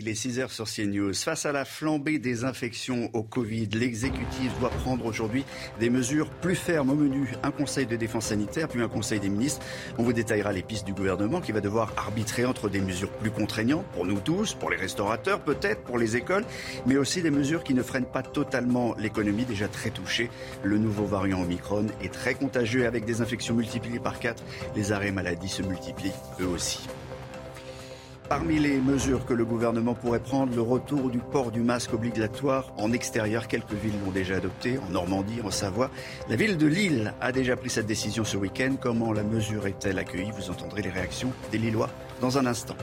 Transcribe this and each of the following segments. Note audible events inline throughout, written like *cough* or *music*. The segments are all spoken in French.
Il est 6 heures sur CNews. Face à la flambée des infections au Covid, l'exécutif doit prendre aujourd'hui des mesures plus fermes au menu. Un conseil de défense sanitaire, puis un conseil des ministres. On vous détaillera les pistes du gouvernement qui va devoir arbitrer entre des mesures plus contraignantes pour nous tous, pour les restaurateurs peut-être, pour les écoles, mais aussi des mesures qui ne freinent pas totalement l'économie déjà très touchée. Le nouveau variant Omicron est très contagieux avec des infections multipliées par 4. Les arrêts maladie se multiplient eux aussi. Parmi les mesures que le gouvernement pourrait prendre, le retour du port du masque obligatoire en extérieur. Quelques villes l'ont déjà adopté, en Normandie, en Savoie. La ville de Lille a déjà pris cette décision ce week-end. Comment la mesure est-elle accueillie? Vous entendrez les réactions des Lillois dans un instant.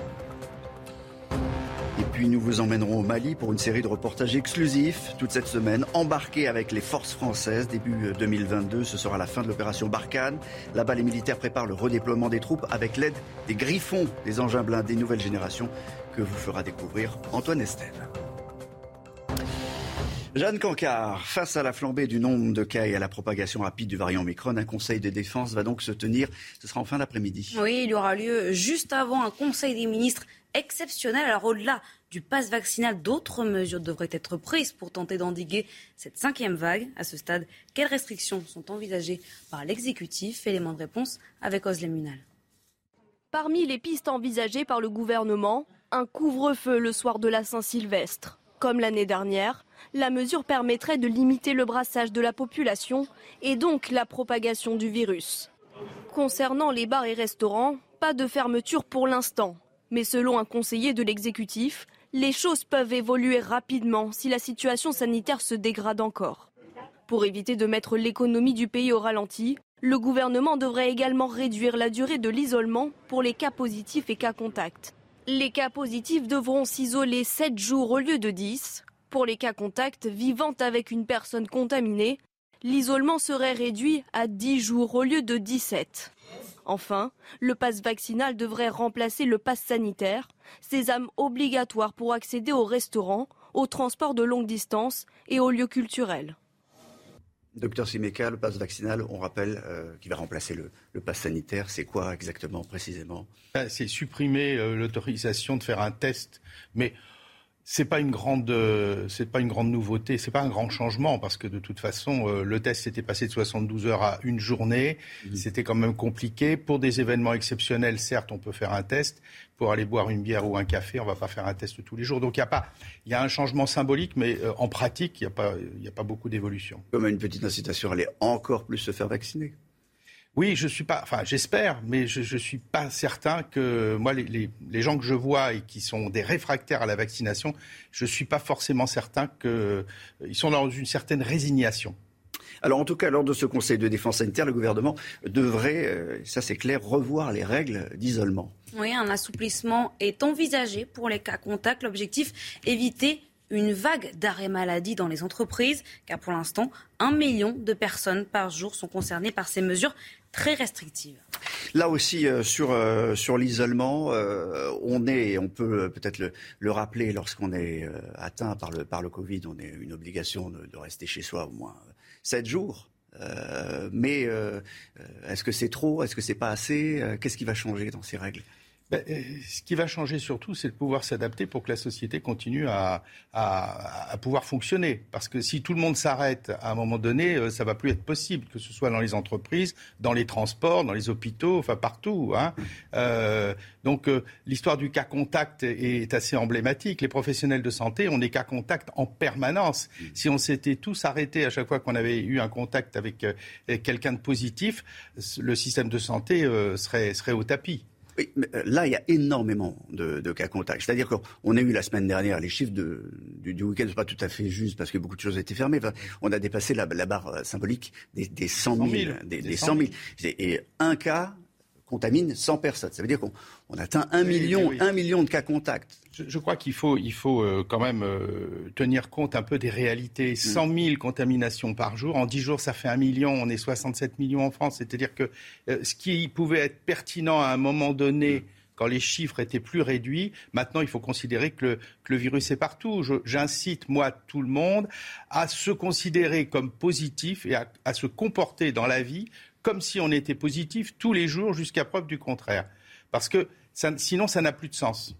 Puis nous vous emmènerons au Mali pour une série de reportages exclusifs toute cette semaine, embarqués avec les forces françaises. Début 2022, ce sera la fin de l'opération Barkhane. Là-bas, les militaires préparent le redéploiement des troupes avec l'aide des griffons, des engins blindés nouvelle génération que vous fera découvrir Antoine Estelle. Jeanne Cancard, face à la flambée du nombre de cas et à la propagation rapide du variant Omicron, un conseil de défense va donc se tenir. Ce sera en fin d'après-midi. Oui, il aura lieu juste avant un conseil des ministres exceptionnel. Alors au-delà du pass vaccinal, d'autres mesures devraient être prises pour tenter d'endiguer cette cinquième vague. À ce stade, quelles restrictions sont envisagées par l'exécutif? Élément de réponse avec Oslem. Parmi les pistes envisagées par le gouvernement, un couvre-feu le soir de la Saint-Sylvestre. Comme l'année dernière, la mesure permettrait de limiter le brassage de la population et donc la propagation du virus. Concernant les bars et restaurants, pas de fermeture pour l'instant. Mais selon un conseiller de l'exécutif, les choses peuvent évoluer rapidement si la situation sanitaire se dégrade encore. Pour éviter de mettre l'économie du pays au ralenti, le gouvernement devrait également réduire la durée de l'isolement pour les cas positifs et cas contacts. Les cas positifs devront s'isoler 7 jours au lieu de 10. Pour les cas contacts vivant avec une personne contaminée, l'isolement serait réduit à 10 jours au lieu de 17. Enfin, le pass vaccinal devrait remplacer le pass sanitaire, sésame obligatoire pour accéder aux restaurants, aux transports de longue distance et aux lieux culturels. Docteur Simeka, le pass vaccinal, on rappelle, euh, qui va remplacer le, le pass sanitaire, c'est quoi exactement, précisément? Ben, C'est supprimer euh, l'autorisation de faire un test. Mais c'est pas une grande, euh, c'est pas une grande nouveauté, c'est pas un grand changement parce que de toute façon, euh, le test s'était passé de 72 heures à une journée. Mhm. C'était quand même compliqué. Pour des événements exceptionnels, certes, on peut faire un test. Pour aller boire une bière ou un café, on va pas faire un test tous les jours. Donc il y a pas, il y a un changement symbolique, mais euh, en pratique, il y a pas, il y a pas beaucoup d'évolution. Comme une petite incitation à aller encore plus se faire vacciner. Oui, je suis pas, enfin j'espère, mais je, je suis pas certain que moi les, les, les gens que je vois et qui sont des réfractaires à la vaccination, je suis pas forcément certain que euh, sont dans une certaine résignation. Alors en tout cas, lors de ce Conseil de défense sanitaire, le gouvernement devrait, euh, ça c'est clair, revoir les règles d'isolement. Oui, un assouplissement est envisagé pour les cas contacts. L'objectif, éviter une vague d'arrêt maladie dans les entreprises, car pour l'instant, un million de personnes par jour sont concernées par ces mesures très restrictives. Là aussi, euh, sur, euh, sur l'isolement, euh, on est, on peut euh, peut-être le, le rappeler, lorsqu'on est euh, atteint par le, par le Covid, on a une obligation de, de rester chez soi au moins sept jours. Euh, mais est-ce que c'est trop? Est-ce que c'est pas assez? Qu'est-ce qui va changer dans ces règles? Ben, euh, ce qui va changer surtout, c'est de pouvoir s'adapter pour que la société continue à, à, à pouvoir fonctionner. Parce que si tout le monde s'arrête à un moment donné, euh, ça va plus être possible, que ce soit dans les entreprises, dans les transports, dans les hôpitaux, enfin partout. Hein. Euh, donc euh, l'histoire du cas contact est assez emblématique. Les professionnels de santé ont des cas contacts en permanence. Si on s'était tous arrêtés à chaque fois qu'on avait eu un contact avec euh, quelqu'un de positif, le système de santé serait, serait au tapis. Oui, mais euh, là, il y a énormément de, de cas contacts. C'est-à-dire qu'on a eu la semaine dernière les chiffres de, du, du week-end, c'est pas tout à fait juste parce que beaucoup de choses étaient fermées. Enfin, on a dépassé la, la barre euh, symbolique des, des 100 000, 000, des, des des 100 100 000. 000. Et et un cas contamine 100 personnes. Ça veut dire qu'on atteint un million, million de cas contacts. Je, crois qu'il faut, il faut euh, quand même euh, tenir compte un peu des réalités. 100 mm. 000 contaminations par jour. En 10 jours, ça fait un million. On est 67 millions en France. C'est-à-dire que euh, ce qui pouvait être pertinent à un moment donné, quand les chiffres étaient plus réduits. Maintenant, il faut considérer que le, virus est partout. J'incite, moi, tout le monde à se considérer comme positif et à, se comporter dans la vie comme si on était positif tous les jours jusqu'à preuve du contraire. Parce que sinon, ça n'a plus de sens.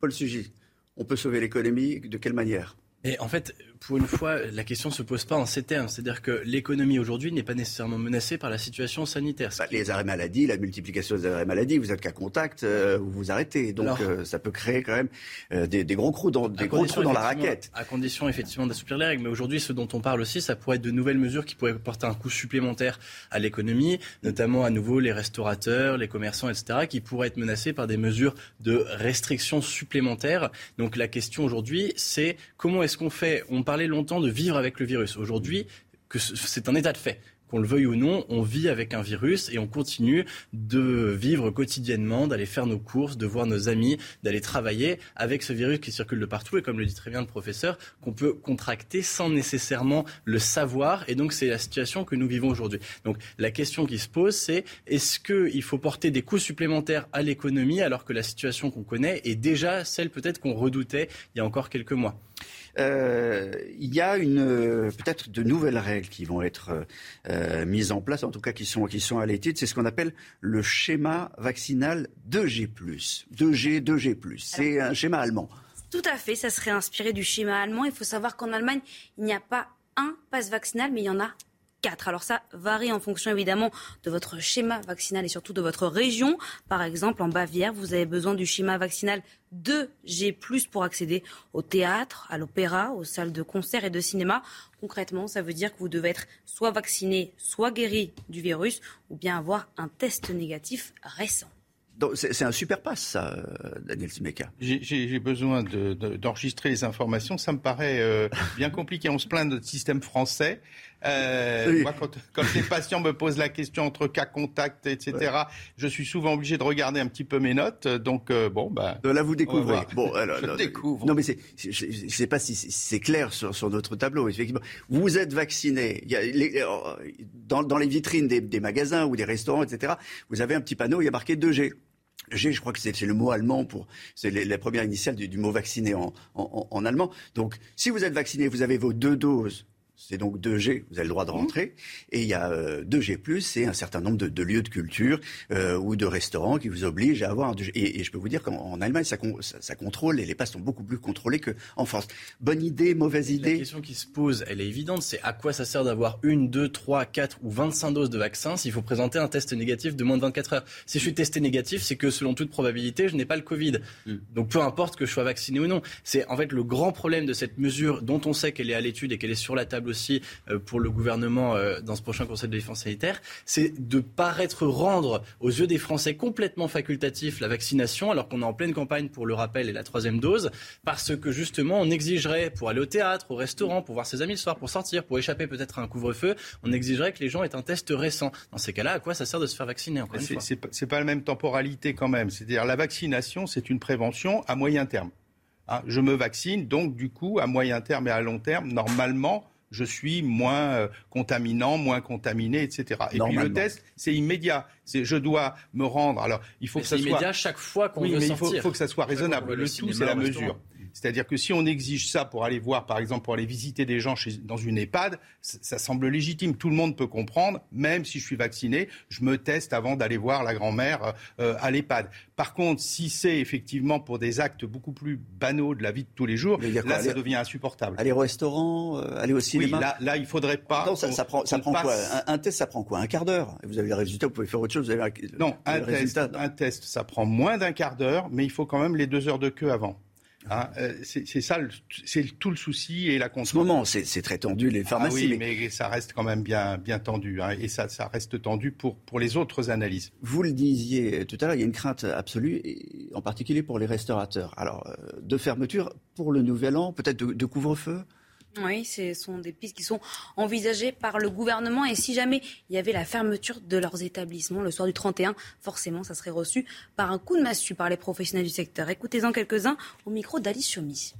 Paul Sugy, on peut sauver l'économie de quelle manière? Et en fait, pour une fois, la question ne se pose pas en ces termes. C'est-à-dire que l'économie aujourd'hui n'est pas nécessairement menacée par la situation sanitaire. Bah, les arrêts maladie, la multiplication des arrêts maladie, vous êtes qu'à contact, euh, vous vous arrêtez. Donc euh, ça peut créer quand même euh, des, gros trous dans, des gros trous dans la raquette. À condition effectivement d'assouplir les règles. Mais aujourd'hui, ce dont on parle aussi, ça pourrait être de nouvelles mesures qui pourraient porter un coût supplémentaire à l'économie, notamment à nouveau les restaurateurs, les commerçants, etc., qui pourraient être menacés par des mesures de restrictions supplémentaires. Donc la question aujourd'hui, c'est comment est-ce qu'on fait? On parlait longtemps de vivre avec le virus. Aujourd'hui, c'est un état de fait qu'on le veuille ou non, on vit avec un virus et on continue de vivre quotidiennement, d'aller faire nos courses, de voir nos amis, d'aller travailler avec ce virus qui circule de partout et comme le dit très bien le professeur, qu'on peut contracter sans nécessairement le savoir. Et donc c'est la situation que nous vivons aujourd'hui. Donc la question qui se pose, c'est est-ce qu'il faut porter des coûts supplémentaires à l'économie alors que la situation qu'on connaît est déjà celle peut-être qu'on redoutait il y a encore quelques mois? Euh, il y a une peut-être de nouvelles règles qui vont être euh, mises en place, en tout cas qui sont qui sont à l'étude. C'est ce qu'on appelle le schéma vaccinal 2G+. 2G, 2G+. C'est un schéma allemand. Tout à fait, ça serait inspiré du schéma allemand. Il faut savoir qu'en Allemagne, il n'y a pas un passe vaccinal, mais il y en a alors ça varie en fonction évidemment de votre schéma vaccinal et surtout de votre région. Par exemple, en Bavière, vous avez besoin du schéma vaccinal 2G+, pour accéder au théâtre, à l'opéra, aux salles de concert et de cinéma. Concrètement, ça veut dire que vous devez être soit vacciné, soit guéri du virus, ou bien avoir un test négatif récent. C'est un super passe, ça, Daniel Simeka. J'ai besoin d'enregistrer les informations. Ça me paraît euh, bien compliqué. On se plaint de notre système français. Euh, moi, quand, les patients me posent la question entre cas contact, etc., je suis souvent obligé de regarder un petit peu mes notes. Donc, euh, bon, bah. Là, vous découvrez. Bon, alors, *laughs* je découvre. Non, mais je ne sais pas si c'est clair sur, sur, notre tableau. Effectivement, vous êtes vacciné. Dans, dans, les vitrines des, des, magasins ou des restaurants, etc., vous avez un petit panneau, il y a marqué 2G. G, je crois que c'est le mot allemand pour, c'est la première initiale du, du mot vacciné en, en, en, allemand. Donc, si vous êtes vacciné, vous avez vos deux doses c'est donc 2G, vous avez le droit de mmh. rentrer. Et il y a 2G+, c'est un certain nombre de, lieux de culture euh, ou de restaurants qui vous obligent à avoir un 2G. Et, je peux vous dire qu'en Allemagne, ça, ça, contrôle et les passes sont beaucoup plus contrôlés qu'en France. Bonne idée, mauvaise idée? La question qui se pose, elle est évidente, c'est à quoi ça sert d'avoir une, deux, trois, quatre ou 25 doses de vaccin s'il faut présenter un test négatif de moins de 24 heures? Si je suis testé négatif, c'est que selon toute probabilité, je n'ai pas le Covid. Mmh. Donc peu importe que je sois vacciné ou non. C'est en fait le grand problème de cette mesure dont on sait qu'elle est à l'étude et qu'elle est sur la table aussi euh, pour le gouvernement euh, dans ce prochain Conseil de défense sanitaire, c'est de paraître rendre aux yeux des Français complètement facultatif la vaccination, alors qu'on est en pleine campagne pour le rappel et la troisième dose, parce que justement on exigerait pour aller au théâtre, au restaurant, pour voir ses amis le soir, pour sortir, pour échapper peut-être à un couvre-feu, on exigerait que les gens aient un test récent. Dans ces cas-là, à quoi ça sert de se faire vacciner C'est pas la même temporalité quand même. C'est-à-dire la vaccination, c'est une prévention à moyen terme. Hein, je me vaccine, donc du coup, à moyen terme et à long terme, normalement, je suis moins euh, contaminant, moins contaminé, etc. Et puis le test, c'est immédiat. C'est je dois me rendre. Alors il faut que ça soit immédiat chaque fois qu'on veut mais Il faut, que ça soit raisonnable. Le, tout, c'est la mesure. C'est-à-dire que si on exige ça pour aller voir, par exemple, pour aller visiter des gens chez, dans une EHPAD, ça semble légitime. Tout le monde peut comprendre, même si je suis vacciné, je me teste avant d'aller voir la grand-mère euh, à l'EHPAD. Par contre, si c'est effectivement pour des actes beaucoup plus banaux de la vie de tous les jours, là, ça devient insupportable. Aller au restaurant, euh, aller au cinéma. Oui, là, là, il faudrait pas. Non, ça, prend, ça prend quoi un, test, ça prend quoi Un quart d'heure? Vous avez le résultat, vous pouvez faire autre chose. Vous avez non, un test, un test, ça prend moins d'un quart d'heure, mais il faut quand même les deux heures de queue avant. Hein, euh, c'est ça, c'est tout le souci et la En ce moment, c'est très tendu les pharmacies. Ah oui, mais... ça reste quand même bien, bien tendu hein, et ça, ça reste tendu pour, pour les autres analyses. Vous le disiez tout à l'heure, il y a une crainte absolue, en particulier pour les restaurateurs. Alors, euh, de fermeture pour le nouvel an, peut-être de, couvre-feu? Oui, ce sont des pistes qui sont envisagées par le gouvernement. Et si jamais il y avait la fermeture de leurs établissements le soir du 31, forcément, ça serait reçu par un coup de massue par les professionnels du secteur. Écoutez-en quelques-uns au micro d'Alice Chomy.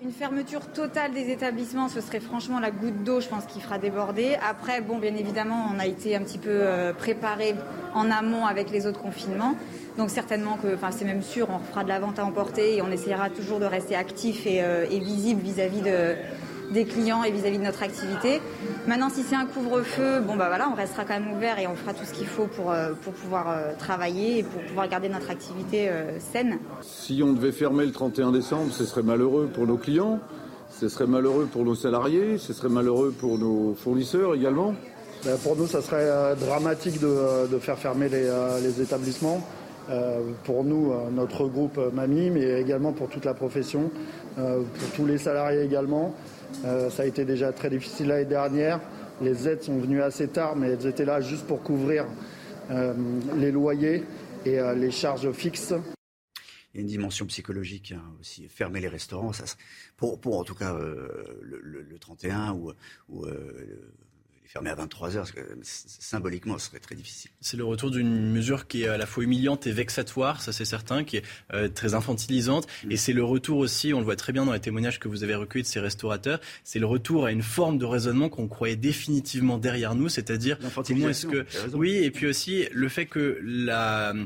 Une fermeture totale des établissements, ce serait franchement la goutte d'eau, je pense, qui fera déborder. Après, bon, bien évidemment, on a été un petit peu euh, préparé en amont avec les autres confinements. Donc certainement que, enfin c'est même sûr, on fera de la vente à emporter et on essaiera toujours de rester actif et, euh, visible vis-à-vis de, des clients et vis-à-vis de notre activité. Maintenant, si c'est un couvre-feu, bon bah voilà, on restera quand même ouvert et on fera tout ce qu'il faut pour, euh, pour pouvoir travailler et pour pouvoir garder notre activité saine. Si on devait fermer le 31 décembre, ce serait malheureux pour nos clients, ce serait malheureux pour nos salariés, ce serait malheureux pour nos fournisseurs également. Ben, pour nous, ça serait dramatique de, faire fermer les établissements. Euh, pour nous, euh, notre groupe Mamie, mais également pour toute la profession, euh, pour tous les salariés également. Ça a été déjà très difficile l'année dernière. Les aides sont venues assez tard, mais elles étaient là juste pour couvrir les loyers et les charges fixes. Il y a une dimension psychologique hein, aussi. Fermer les restaurants, pour en tout cas le, 31 ou, ou fermé à 23 heures, symboliquement, ce serait très difficile. C'est le retour d'une mesure qui est à la fois humiliante et vexatoire, ça c'est certain, qui est euh, très infantilisante. Mm. Et c'est le retour aussi, on le voit très bien dans les témoignages que vous avez recueillis de ces restaurateurs, c'est le retour à une forme de raisonnement qu'on croyait définitivement derrière nous, c'est-à-dire comment est-ce que... Oui, et puis aussi le fait que la, euh,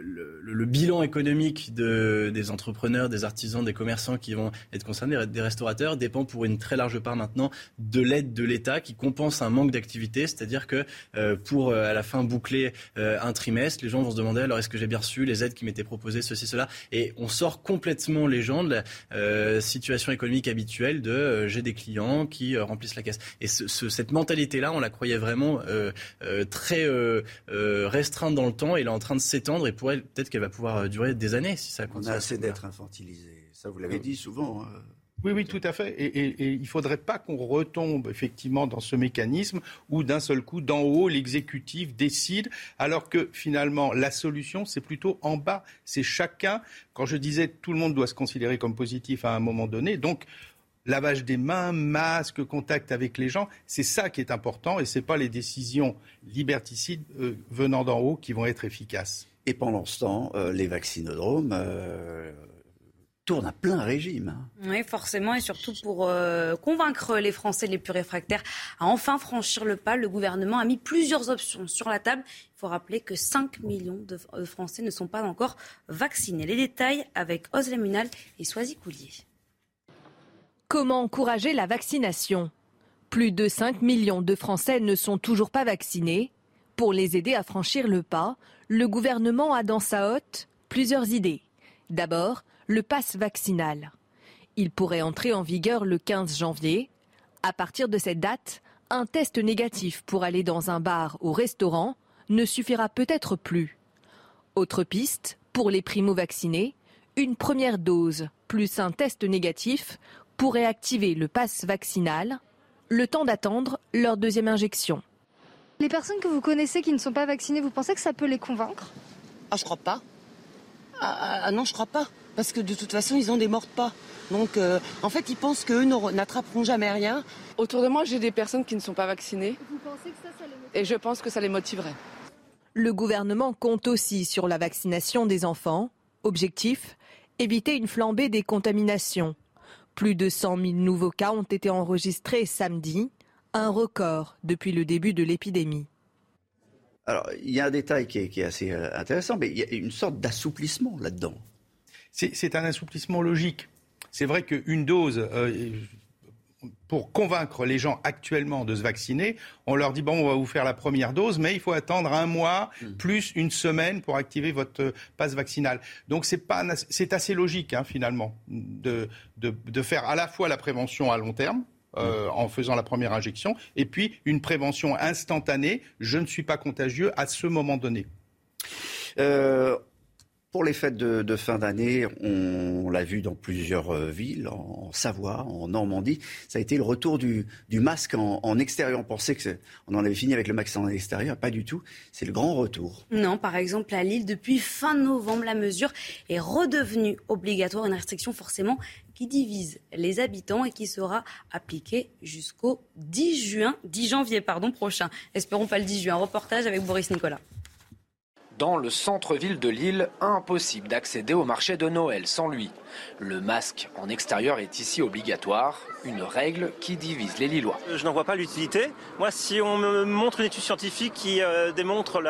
le, bilan économique de, des entrepreneurs, des artisans, des commerçants qui vont être concernés, des restaurateurs, dépend pour une très large part maintenant de l'aide de l'État qui compense un manque d'activité, c'est-à-dire que euh, pour euh, à la fin boucler euh, un trimestre, les gens vont se demander alors est-ce que j'ai bien reçu les aides qui m'étaient proposées, ceci, cela, et on sort complètement les gens de la situation économique habituelle de j'ai des clients qui remplissent la caisse. Et cette mentalité-là, on la croyait vraiment très restreinte dans le temps, et elle est en train de s'étendre, et peut-être qu'elle va pouvoir durer des années si ça continue. On a assez d'être infantilisé. Ça, vous l'avez dit souvent. Hein. Oui, oui, tout à fait. Et, il ne faudrait pas qu'on retombe effectivement dans ce mécanisme où d'un seul coup, d'en haut, l'exécutif décide, alors que finalement, la solution, c'est plutôt en bas. C'est chacun. Quand je disais tout le monde doit se considérer comme positif à un moment donné, donc lavage des mains, masque, contact avec les gens, c'est ça qui est important et ce n'est pas les décisions liberticides euh, venant d'en haut qui vont être efficaces. Et pendant ce temps, euh, les vaccinodromes. Euh, tourne à plein régime. Hein. Oui, forcément, et surtout pour euh, convaincre les Français les plus réfractaires à enfin franchir le pas, le gouvernement a mis plusieurs options sur la table. Il faut rappeler que 5 millions de Français ne sont pas encore vaccinés. Les détails avec Munal et Soisy Coulier. Comment encourager la vaccination? Plus de 5 millions de Français ne sont toujours pas vaccinés. Pour les aider à franchir le pas, le gouvernement a dans sa hotte plusieurs idées. D'abord, le pass vaccinal. Il pourrait entrer en vigueur le 15 janvier. À partir de cette date, un test négatif pour aller dans un bar ou restaurant ne suffira peut-être plus. Autre piste, pour les primo-vaccinés, une première dose plus un test négatif pourrait activer le pass vaccinal, le temps d'attendre leur deuxième injection. Les personnes que vous connaissez qui ne sont pas vaccinées, vous pensez que ça peut les convaincre? Ah, je crois pas. Ah, ah, ah non, je crois pas parce que de toute façon, ils ont des morts pas. Donc, euh, en fait, ils pensent qu'eux n'attraperont jamais rien. Autour de moi, j'ai des personnes qui ne sont pas vaccinées. Vous pensez que ça, ça les Et je pense que ça les motiverait. Le gouvernement compte aussi sur la vaccination des enfants. Objectif éviter une flambée des contaminations. Plus de 100 000 nouveaux cas ont été enregistrés samedi, un record depuis le début de l'épidémie. Alors, il y a un détail qui est assez euh, intéressant, mais il y a une sorte d'assouplissement là-dedans c'est un assouplissement logique. C'est vrai qu'une dose, euh, pour convaincre les gens actuellement de se vacciner, on leur dit bon, on va vous faire la première dose, mais il faut attendre un mois mm. plus une semaine pour activer votre euh, passe vaccinal. Donc c'est pas, c'est assez logique hein, finalement de, de, faire à la fois la prévention à long terme. Euh, mm. en faisant la première injection, et puis une prévention instantanée, je ne suis pas contagieux à ce moment donné. Pour les fêtes de, fin d'année, on, l'a vu dans plusieurs euh, villes, en, Savoie, en Normandie, ça a été le retour du, masque en, extérieur. On pensait qu'on en avait fini avec le masque en extérieur, pas du tout. C'est le grand retour. Non, par exemple à Lille, depuis fin novembre, la mesure est redevenue obligatoire, une restriction forcément qui divise les habitants et qui sera appliquée jusqu'au 10 juin, 10 janvier pardon, prochain. Espérons pas le 10 juin. Reportage avec Boris Nicolas. Dans le centre-ville de Lille, impossible d'accéder au marché de Noël sans lui. Le masque en extérieur est ici obligatoire, une règle qui divise les Lillois. Je n'en vois pas l'utilité. Moi, si on me montre une étude scientifique qui euh, démontre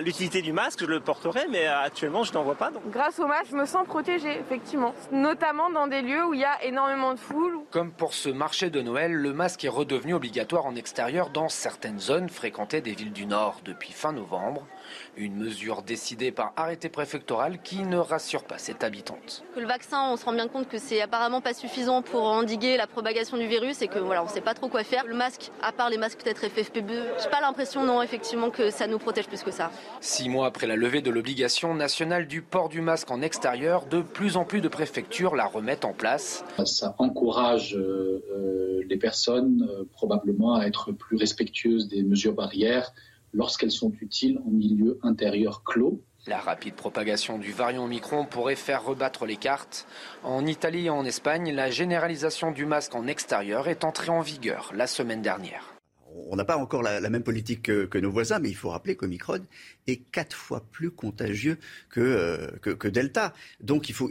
l'utilité du masque, je le porterai, mais actuellement, je n'en vois pas. Grâce au masque, je me sens protégée, effectivement, notamment dans des lieux où il y a énormément de foule. Comme pour ce marché de Noël, le masque est redevenu obligatoire en extérieur dans certaines zones fréquentées des villes du Nord depuis fin novembre. Une mesure décidée par arrêté préfectoral qui ne rassure pas cette habitante. le vaccin, on se rend bien compte que c'est apparemment pas suffisant pour endiguer la propagation du virus et que voilà, on sait pas trop quoi faire. Le masque, à part les masques peut-être FFP2, j'ai pas l'impression non effectivement que ça nous protège plus que ça. Six mois après la levée de l'obligation nationale du port du masque en extérieur, de plus en plus de préfectures la remettent en place. Ça encourage euh, euh, les personnes euh, probablement à être plus respectueuses des mesures barrières lorsqu'elles sont utiles en milieu intérieur clos. La rapide propagation du variant Omicron pourrait faire rebattre les cartes. En Italie et en Espagne, la généralisation du masque en extérieur est entrée en vigueur la semaine dernière on n'a pas encore la, même politique que, nos voisins, mais il faut rappeler qu'Omicron est quatre fois plus contagieux que, euh, Delta. Donc il faut,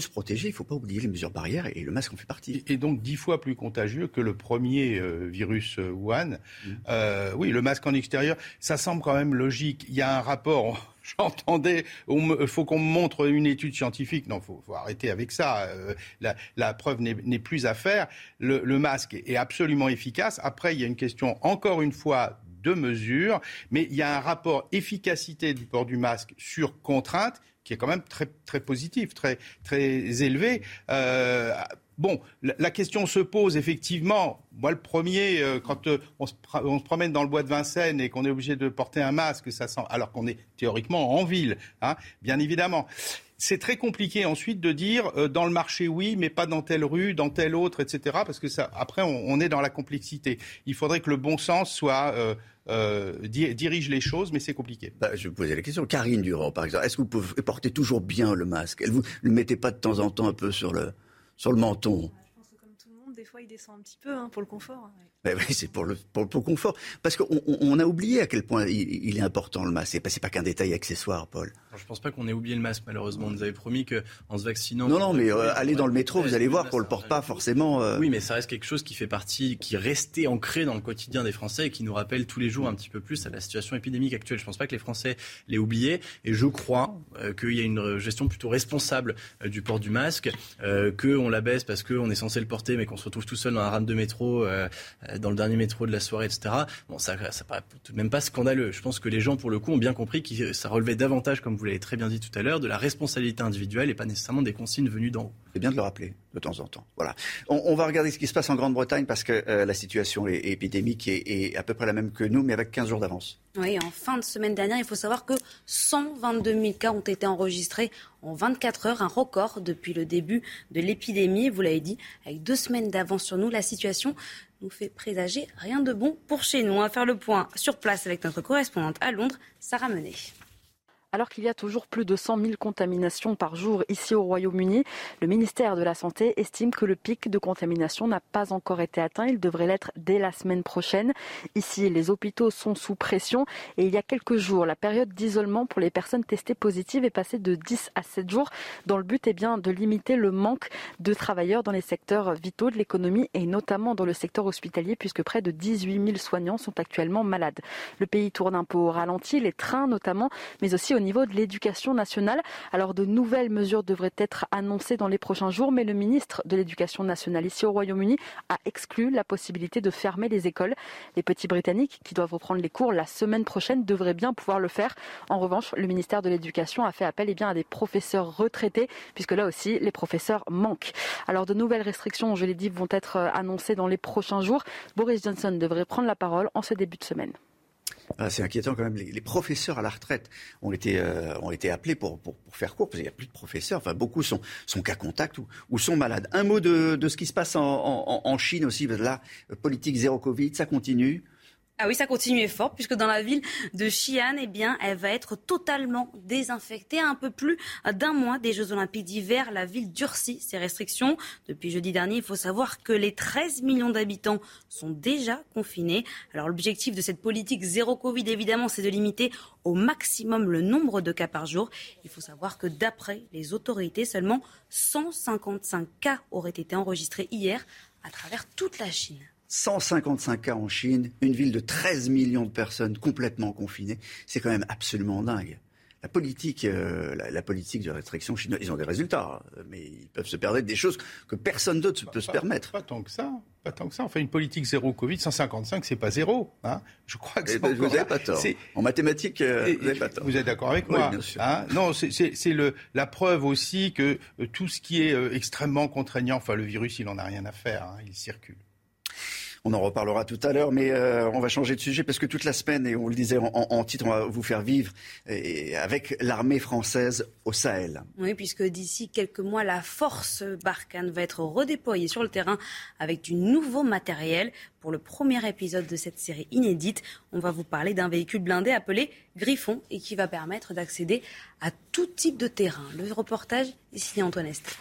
se protéger, il ne faut pas oublier les mesures barrières et le masque en fait partie. Et, donc dix fois plus contagieux que le premier euh, virus euh, Wuhan. Mmh. oui, le masque en extérieur, ça semble quand même logique. Il y a un rapport *laughs* j'entendais, il faut qu'on me montre une étude scientifique. Non, faut, arrêter avec ça. Euh, la, preuve n'est plus à faire. Le, masque est absolument efficace. Après, il y a une question, encore une fois, de mesure, mais il y a un rapport efficacité du port du masque sur contrainte qui est quand même très, très positif, très, très élevé. Euh, Bon, la question se pose effectivement. Moi, le premier, euh, quand euh, on, se, promène dans le bois de Vincennes et qu'on est obligé de porter un masque, ça sent, alors qu'on est théoriquement en ville, hein, bien évidemment. C'est très compliqué ensuite de dire dans le marché oui, mais pas dans telle rue, dans telle autre, etc. Parce que ça, après, on, est dans la complexité. Il faudrait que le bon sens soit dirige les choses, mais c'est compliqué. Bah, je vais vous poser la question. Karine Durand, par exemple, est-ce que vous pouvez porter toujours bien le masque? Elle vous le mettez pas de temps en temps un peu sur le sur le menton? Je pense que comme tout le monde, des fois, il descend un petit peu hein, pour le confort. Hein, ben oui, c'est pour le, pour le confort. Parce qu'on a oublié à quel point il, est important le masque. C'est pas, pas qu'un détail accessoire, Paul. Je pense pas qu'on ait oublié le masque, malheureusement. On nous avait promis qu'en se vaccinant. Non, non, mais euh, allez dans le métro, vous allez voir qu'on le porte pas forcément. Euh. Oui, mais ça reste quelque chose qui fait partie, qui restait ancré dans le quotidien des Français et qui nous rappelle tous les jours un petit peu plus à la situation épidémique actuelle. Je pense pas que les Français l'aient oublié. Et je crois euh, qu'il y a une gestion plutôt responsable du port du masque, qu'on la baisse parce qu'on est censé le porter, mais qu'on se retrouve tout seul dans la rame de métro, dans le dernier métro de la soirée, etc. Bon, ça, ça paraît tout de même pas scandaleux. Je pense que les gens, pour le coup, ont bien compris que ça relevait davantage, comme vous l'avez très bien dit tout à l'heure, de la responsabilité individuelle et pas nécessairement des consignes venues d'en haut. C'est bien de le rappeler de temps en temps. Voilà. On, va regarder ce qui se passe en Grande-Bretagne parce que euh, la situation est, épidémique et, à peu près la même que nous, mais avec 15 jours d'avance. Oui, en fin de semaine dernière, il faut savoir que 122 000 cas ont été enregistrés en 24 heures, un record depuis le début de l'épidémie. Vous l'avez dit, avec deux semaines d'avance sur nous, la situation nous fait présager rien de bon pour chez nous. On va faire le point sur place avec notre correspondante à Londres, Sarah Menet. Alors qu'il y a toujours plus de 100 000 contaminations par jour ici au Royaume-Uni, le ministère de la Santé estime que le pic de contamination n'a pas encore été atteint. Il devrait l'être dès la semaine prochaine. Ici, les hôpitaux sont sous pression et il y a quelques jours, la période d'isolement pour les personnes testées positives est passée de 10 à 7 jours dans le but eh bien, de limiter le manque de travailleurs dans les secteurs vitaux de l'économie et notamment dans le secteur hospitalier puisque près de 18 000 soignants sont actuellement malades. Le pays tourne un peu au ralenti, les trains notamment, mais aussi au niveau de l'éducation nationale. Alors de nouvelles mesures devraient être annoncées dans les prochains jours, mais le ministre de l'Éducation nationale ici au Royaume-Uni a exclu la possibilité de fermer les écoles. Les petits Britanniques qui doivent reprendre les cours la semaine prochaine devraient bien pouvoir le faire. En revanche, le ministère de l'Éducation a fait appel eh bien, à des professeurs retraités, puisque là aussi, les professeurs manquent. Alors de nouvelles restrictions, je l'ai dit, vont être annoncées dans les prochains jours. Boris Johnson devrait prendre la parole en ce début de semaine. Ah, c'est inquiétant quand même. Les, professeurs à la retraite ont été, euh, ont été appelés pour, pour, faire cours, parce qu'il n'y a plus de professeurs. Enfin, beaucoup sont, sont cas contact ou, sont malades. Un mot de, de, ce qui se passe en, en, en Chine aussi. Là, politique zéro Covid, ça continue. Ah oui, ça continue fort, puisque dans la ville de Xi'an, eh bien, elle va être totalement désinfectée. un peu plus d'un mois des Jeux Olympiques d'hiver, la ville durcit ses restrictions. Depuis jeudi dernier, il faut savoir que les 13 millions d'habitants sont déjà confinés. Alors, l'objectif de cette politique zéro Covid, évidemment, c'est de limiter au maximum le nombre de cas par jour. Il faut savoir que d'après les autorités, seulement 155 cas auraient été enregistrés hier à travers toute la Chine. 155 cas en Chine, une ville de 13 millions de personnes complètement confinées. C'est quand même absolument dingue. La politique, euh, la, politique de restriction chinoise, ils ont des résultats, hein, mais ils peuvent se permettre des choses que personne d'autre ne peut se permettre. Pas tant que ça. Pas tant que ça. Enfin, une politique zéro Covid, 155, c'est pas zéro. Hein. Je crois que eh ben, Vous n'avez pas tort. En mathématiques, euh, vous n'avez pas tort. Vous êtes d'accord avec moi bien sûr. Hein. Non, c'est la preuve aussi que euh, tout ce qui est extrêmement contraignant, enfin, le virus, il n'en a rien à faire. Hein, il circule. On en reparlera tout à l'heure, mais euh, on va changer de sujet parce que toute la semaine, et on le disait en, titre, on va vous faire vivre avec l'armée française au Sahel. Oui, puisque d'ici quelques mois, la force Barkhane va être redéployée sur le terrain avec du nouveau matériel. Pour le premier épisode de cette série inédite, on va vous parler d'un véhicule blindé appelé Griffon et qui va permettre d'accéder à tout type de terrain. Le reportage est signé Antoine Esther.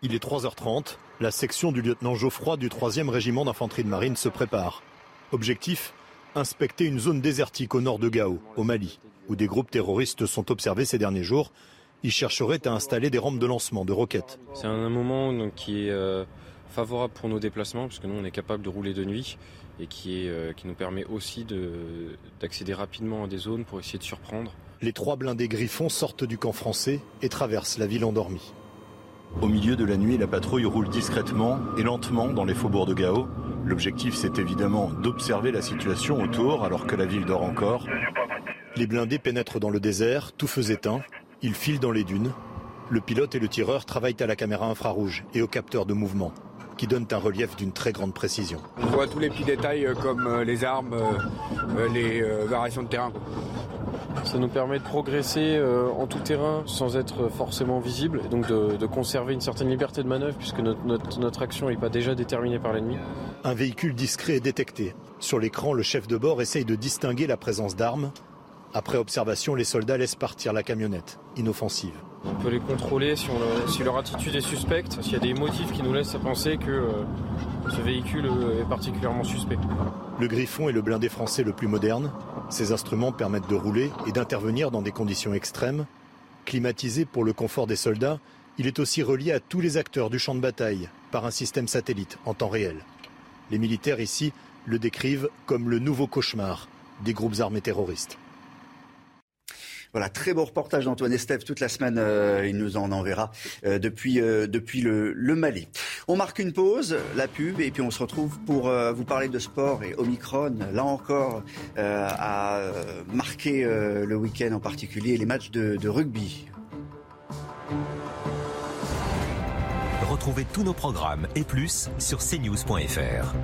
Il est 3h30. La section du lieutenant Geoffroy du 3e régiment d'infanterie de marine se prépare. Objectif inspecter une zone désertique au nord de Gao, au Mali, où des groupes terroristes sont observés ces derniers jours. Ils chercheraient à installer des rampes de lancement de roquettes. C'est un moment qui est euh, favorable pour nos déplacements, puisque nous on est capable de rouler de nuit et qui, euh, qui nous permet aussi d'accéder rapidement à des zones pour essayer de surprendre. Les trois blindés griffons sortent du camp français et traversent la ville endormie. Au milieu de la nuit, la patrouille roule discrètement et lentement dans les faubourgs de Gao. L'objectif, c'est évidemment d'observer la situation autour alors que la ville dort encore. Les blindés pénètrent dans le désert, tout feu éteint. Ils filent dans les dunes. Le pilote et le tireur travaillent à la caméra infrarouge et au capteur de mouvement, qui donnent un relief d'une très grande précision. On voit tous les petits détails euh, comme euh, les armes, euh, les variations de terrain. Ça nous permet de progresser euh, en tout terrain sans être forcément visible et donc de, conserver une certaine liberté de manœuvre puisque notre, action n'est pas déjà déterminée par l'ennemi. Un véhicule discret est détecté. Sur l'écran, le chef de bord essaye de distinguer la présence d'armes. Après observation, les soldats laissent partir la camionnette, inoffensive. On peut les contrôler si, leur attitude est suspecte, s'il y a des motifs qui nous laissent à penser que euh, ce véhicule euh, est particulièrement suspect. Le Griffon est le blindé français le plus moderne. Ces instruments permettent de rouler et d'intervenir dans des conditions extrêmes. Climatisé pour le confort des soldats, il est aussi relié à tous les acteurs du champ de bataille par un système satellite en temps réel. Les militaires ici le décrivent comme le nouveau cauchemar des groupes armés terroristes. Voilà, très beau reportage d'Antoine Estève toute la semaine. Euh, il nous en enverra euh, depuis, euh, depuis le, Mali. On marque une pause, la pub, et puis on se retrouve pour vous parler de sport. Et Omicron, là encore, a marqué le week-end en particulier les matchs de, de rugby. Retrouvez tous nos programmes et plus sur cnews.fr.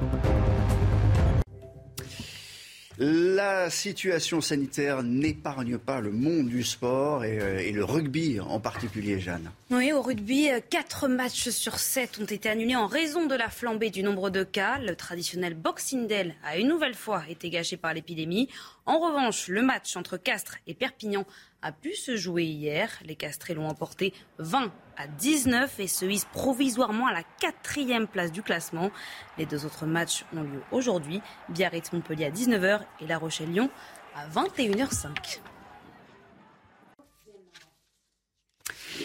La situation sanitaire n'épargne pas le monde du sport et, euh, le rugby en particulier, Jeanne. Oui, au rugby, quatre matchs sur sept ont été annulés en raison de la flambée du nombre de cas. Le traditionnel Boxing Day a une nouvelle fois été gâché par l'épidémie. En revanche, le match entre Castres et Perpignan a pu se jouer hier. Les Castrés l'ont emporté 20 à 19 et se hisent provisoirement à la quatrième place du classement. Les deux autres matchs ont lieu aujourd'hui. Biarritz-Montpellier à 19h et La Rochelle-Lyon à 21h05.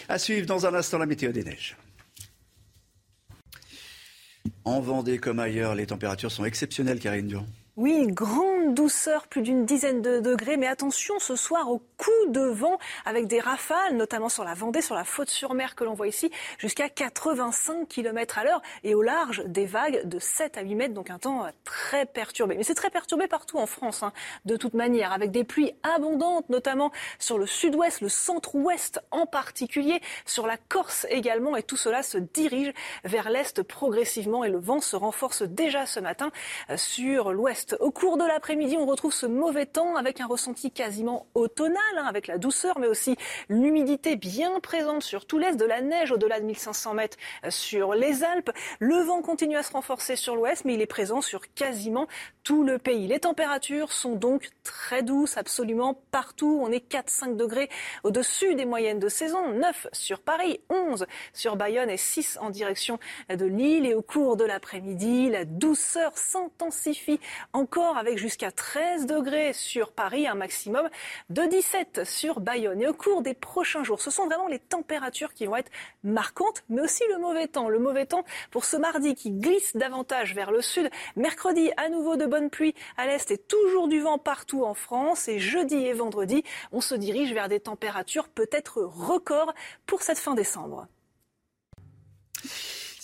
À suivre dans un instant la météo des neiges. En Vendée comme ailleurs, les températures sont exceptionnelles, Karine Durand. Oui, une douceur, plus d'une dizaine de degrés. Mais attention ce soir au coup de vent avec des rafales, notamment sur la Vendée, sur la Faute-sur-Mer que l'on voit ici, jusqu'à 85 km à l'heure et au large des vagues de 7 à 8 mètres. Donc un temps très perturbé. Mais c'est très perturbé partout en France, hein, de toute manière, avec des pluies abondantes, notamment sur le sud-ouest, le centre-ouest en particulier, sur la Corse également. Et tout cela se dirige vers l'est progressivement et le vent se renforce déjà ce matin euh, sur l'ouest au cours de l'après-midi, l'après-midi, on retrouve ce mauvais temps avec un ressenti quasiment automnal, hein, avec la douceur, mais aussi l'humidité bien présente sur tout l'est, de la neige au-delà de 1500 mètres euh, sur les Alpes. Le vent continue à se renforcer sur l'ouest, mais il est présent sur quasiment tout le pays. Les températures sont donc très douces absolument partout. On est 4-5 degrés au-dessus des moyennes de saison, 9 sur Paris, 11 sur Bayonne et 6 en direction de Lille. Et au cours de l'après-midi, la douceur s'intensifie encore avec jusqu'à 13 degrés sur Paris, un maximum de 17 sur Bayonne. Et au cours des prochains jours, ce sont vraiment les températures qui vont être marquantes, mais aussi le mauvais temps. Le mauvais temps pour ce mardi qui glisse davantage vers le sud. Mercredi, à nouveau de bonnes pluies à l'est et toujours du vent partout en France. Et jeudi et vendredi, on se dirige vers des températures peut-être records pour cette fin décembre.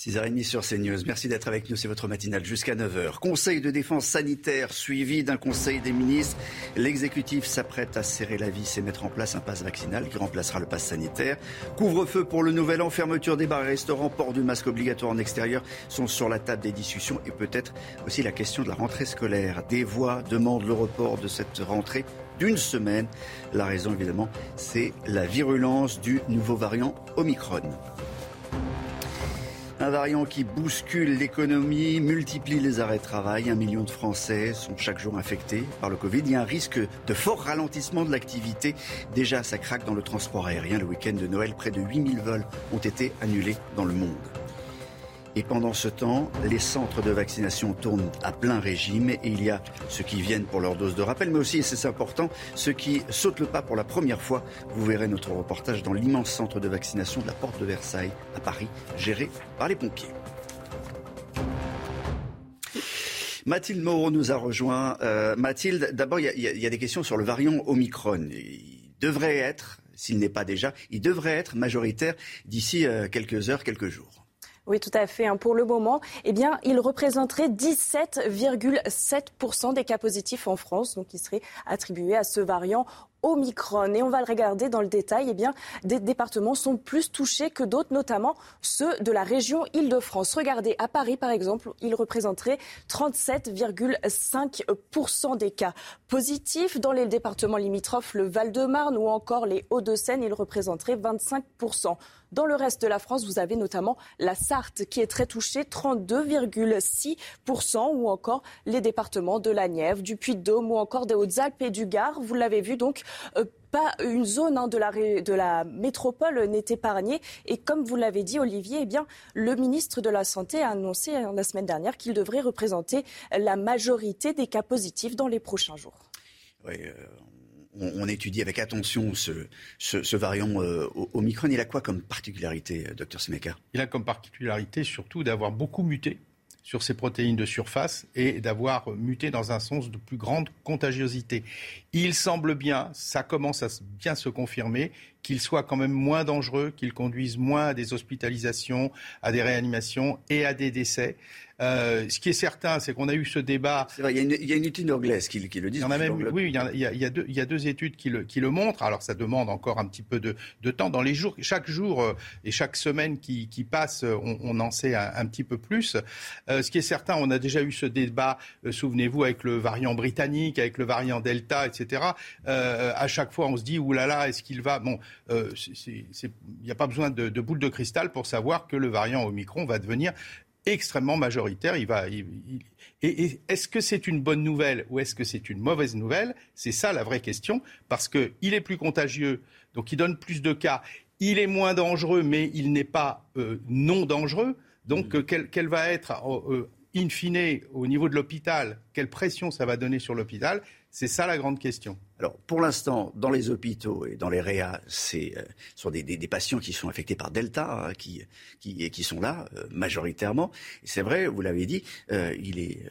6h30 sur CNews. Merci d'être avec nous. C'est votre matinale jusqu'à 9h. Conseil de défense sanitaire suivi d'un conseil des ministres. L'exécutif s'apprête à serrer la vis et mettre en place un pass vaccinal qui remplacera le pass sanitaire. Couvre-feu pour le nouvel an, fermeture des bars et restaurants, port du masque obligatoire en extérieur sont sur la table des discussions et peut-être aussi la question de la rentrée scolaire. Des voix demandent le report de cette rentrée d'une semaine. La raison évidemment, c'est la virulence du nouveau variant Omicron. Un variant qui bouscule l'économie, multiplie les arrêts de travail. Un million de Français sont chaque jour infectés par le Covid. Il y a un risque de fort ralentissement de l'activité. Déjà, ça craque dans le transport aérien. Le week-end de Noël, près de 8000 vols ont été annulés dans le monde. Et pendant ce temps, les centres de vaccination tournent à plein régime et il y a ceux qui viennent pour leur dose de rappel, mais aussi, et c'est important, ceux qui sautent le pas pour la première fois. Vous verrez notre reportage dans l'immense centre de vaccination de la Porte de Versailles à Paris, géré par les pompiers. Mathilde Moreau nous a rejoint. Euh, Mathilde, d'abord, il y, a des questions sur le variant Omicron. Il devrait être, s'il n'est pas déjà, il devrait être majoritaire d'ici euh, quelques heures, quelques jours. Oui, tout à fait. Hein. Pour le moment, eh bien, il représenterait 17,7% des cas positifs en France, donc il serait attribué à ce variant Omicron. Et on va le regarder dans le détail. Eh des départements sont plus touchés que d'autres, notamment ceux de la région Île-de-France. Regardez, à Paris, par exemple, il représenterait 37,5% des cas positifs. Dans les départements limitrophes, le Val-de-Marne ou encore les Hauts-de-Seine, il représenterait 25%. Dans le reste de la France, vous avez notamment la Sarthe qui est très touchée, 32,6%, ou encore les départements de la Nièvre, du Puy-de-Dôme ou encore des Hautes-Alpes et du Gard. Vous l'avez vu donc. Euh, pas une zone hein, de, la, métropole n'est épargnée. Et comme vous l'avez dit, Olivier, eh bien, le ministre de la Santé a annoncé hein, la semaine dernière qu'il devrait représenter la majorité des cas positifs dans les prochains jours. Oui, euh, on, étudie avec attention ce, variant euh, Omicron. Il a quoi comme particularité, euh, docteur Smeka Il a comme particularité surtout d'avoir beaucoup muté sur ses protéines de surface et d'avoir muté dans un sens de plus grande contagiosité. Il semble bien, ça commence à bien se confirmer, qu'il soit quand même moins dangereux, qu'il conduise moins à des hospitalisations, à des réanimations et à des décès. Euh, ce qui est certain, c'est qu'on a eu ce débat. C'est vrai, il y, a une, étude anglaise qui, le dit. Il y en a même, oui, il y a, il, y a, deux, il y a, deux, études qui le, qui le, montrent. Alors ça demande encore un petit peu de, de temps. Dans les jours, chaque jour euh, et chaque semaine qui, qui passe, on, on, en sait un, un, petit peu plus. Euh, ce qui est certain, on a déjà eu ce débat, euh, souvenez-vous, avec le variant britannique, avec le variant Delta, etc. Euh, à chaque fois, on se dit, oulala, là là, est-ce qu'il va Bon, il n'y a pas besoin de, de boule de cristal pour savoir que le variant Omicron va devenir extrêmement majoritaire. Il va, et, est-ce que c'est une bonne nouvelle ou est-ce que c'est une mauvaise nouvelle? C'est ça la vraie question, parce qu'il est plus contagieux, donc il donne plus de cas. Il est moins dangereux, mais il n'est pas euh, non dangereux. Donc, mmh. euh, quelle, va être, euh, in fine, au niveau de l'hôpital, quelle pression ça va donner sur l'hôpital? C'est ça la grande question. Alors, pour l'instant, dans les hôpitaux et dans les réa, c'est euh, sont des, des, patients qui sont infectés par Delta, hein, qui, qui, qui sont là euh, majoritairement. c'est vrai, vous l'avez dit, euh, il est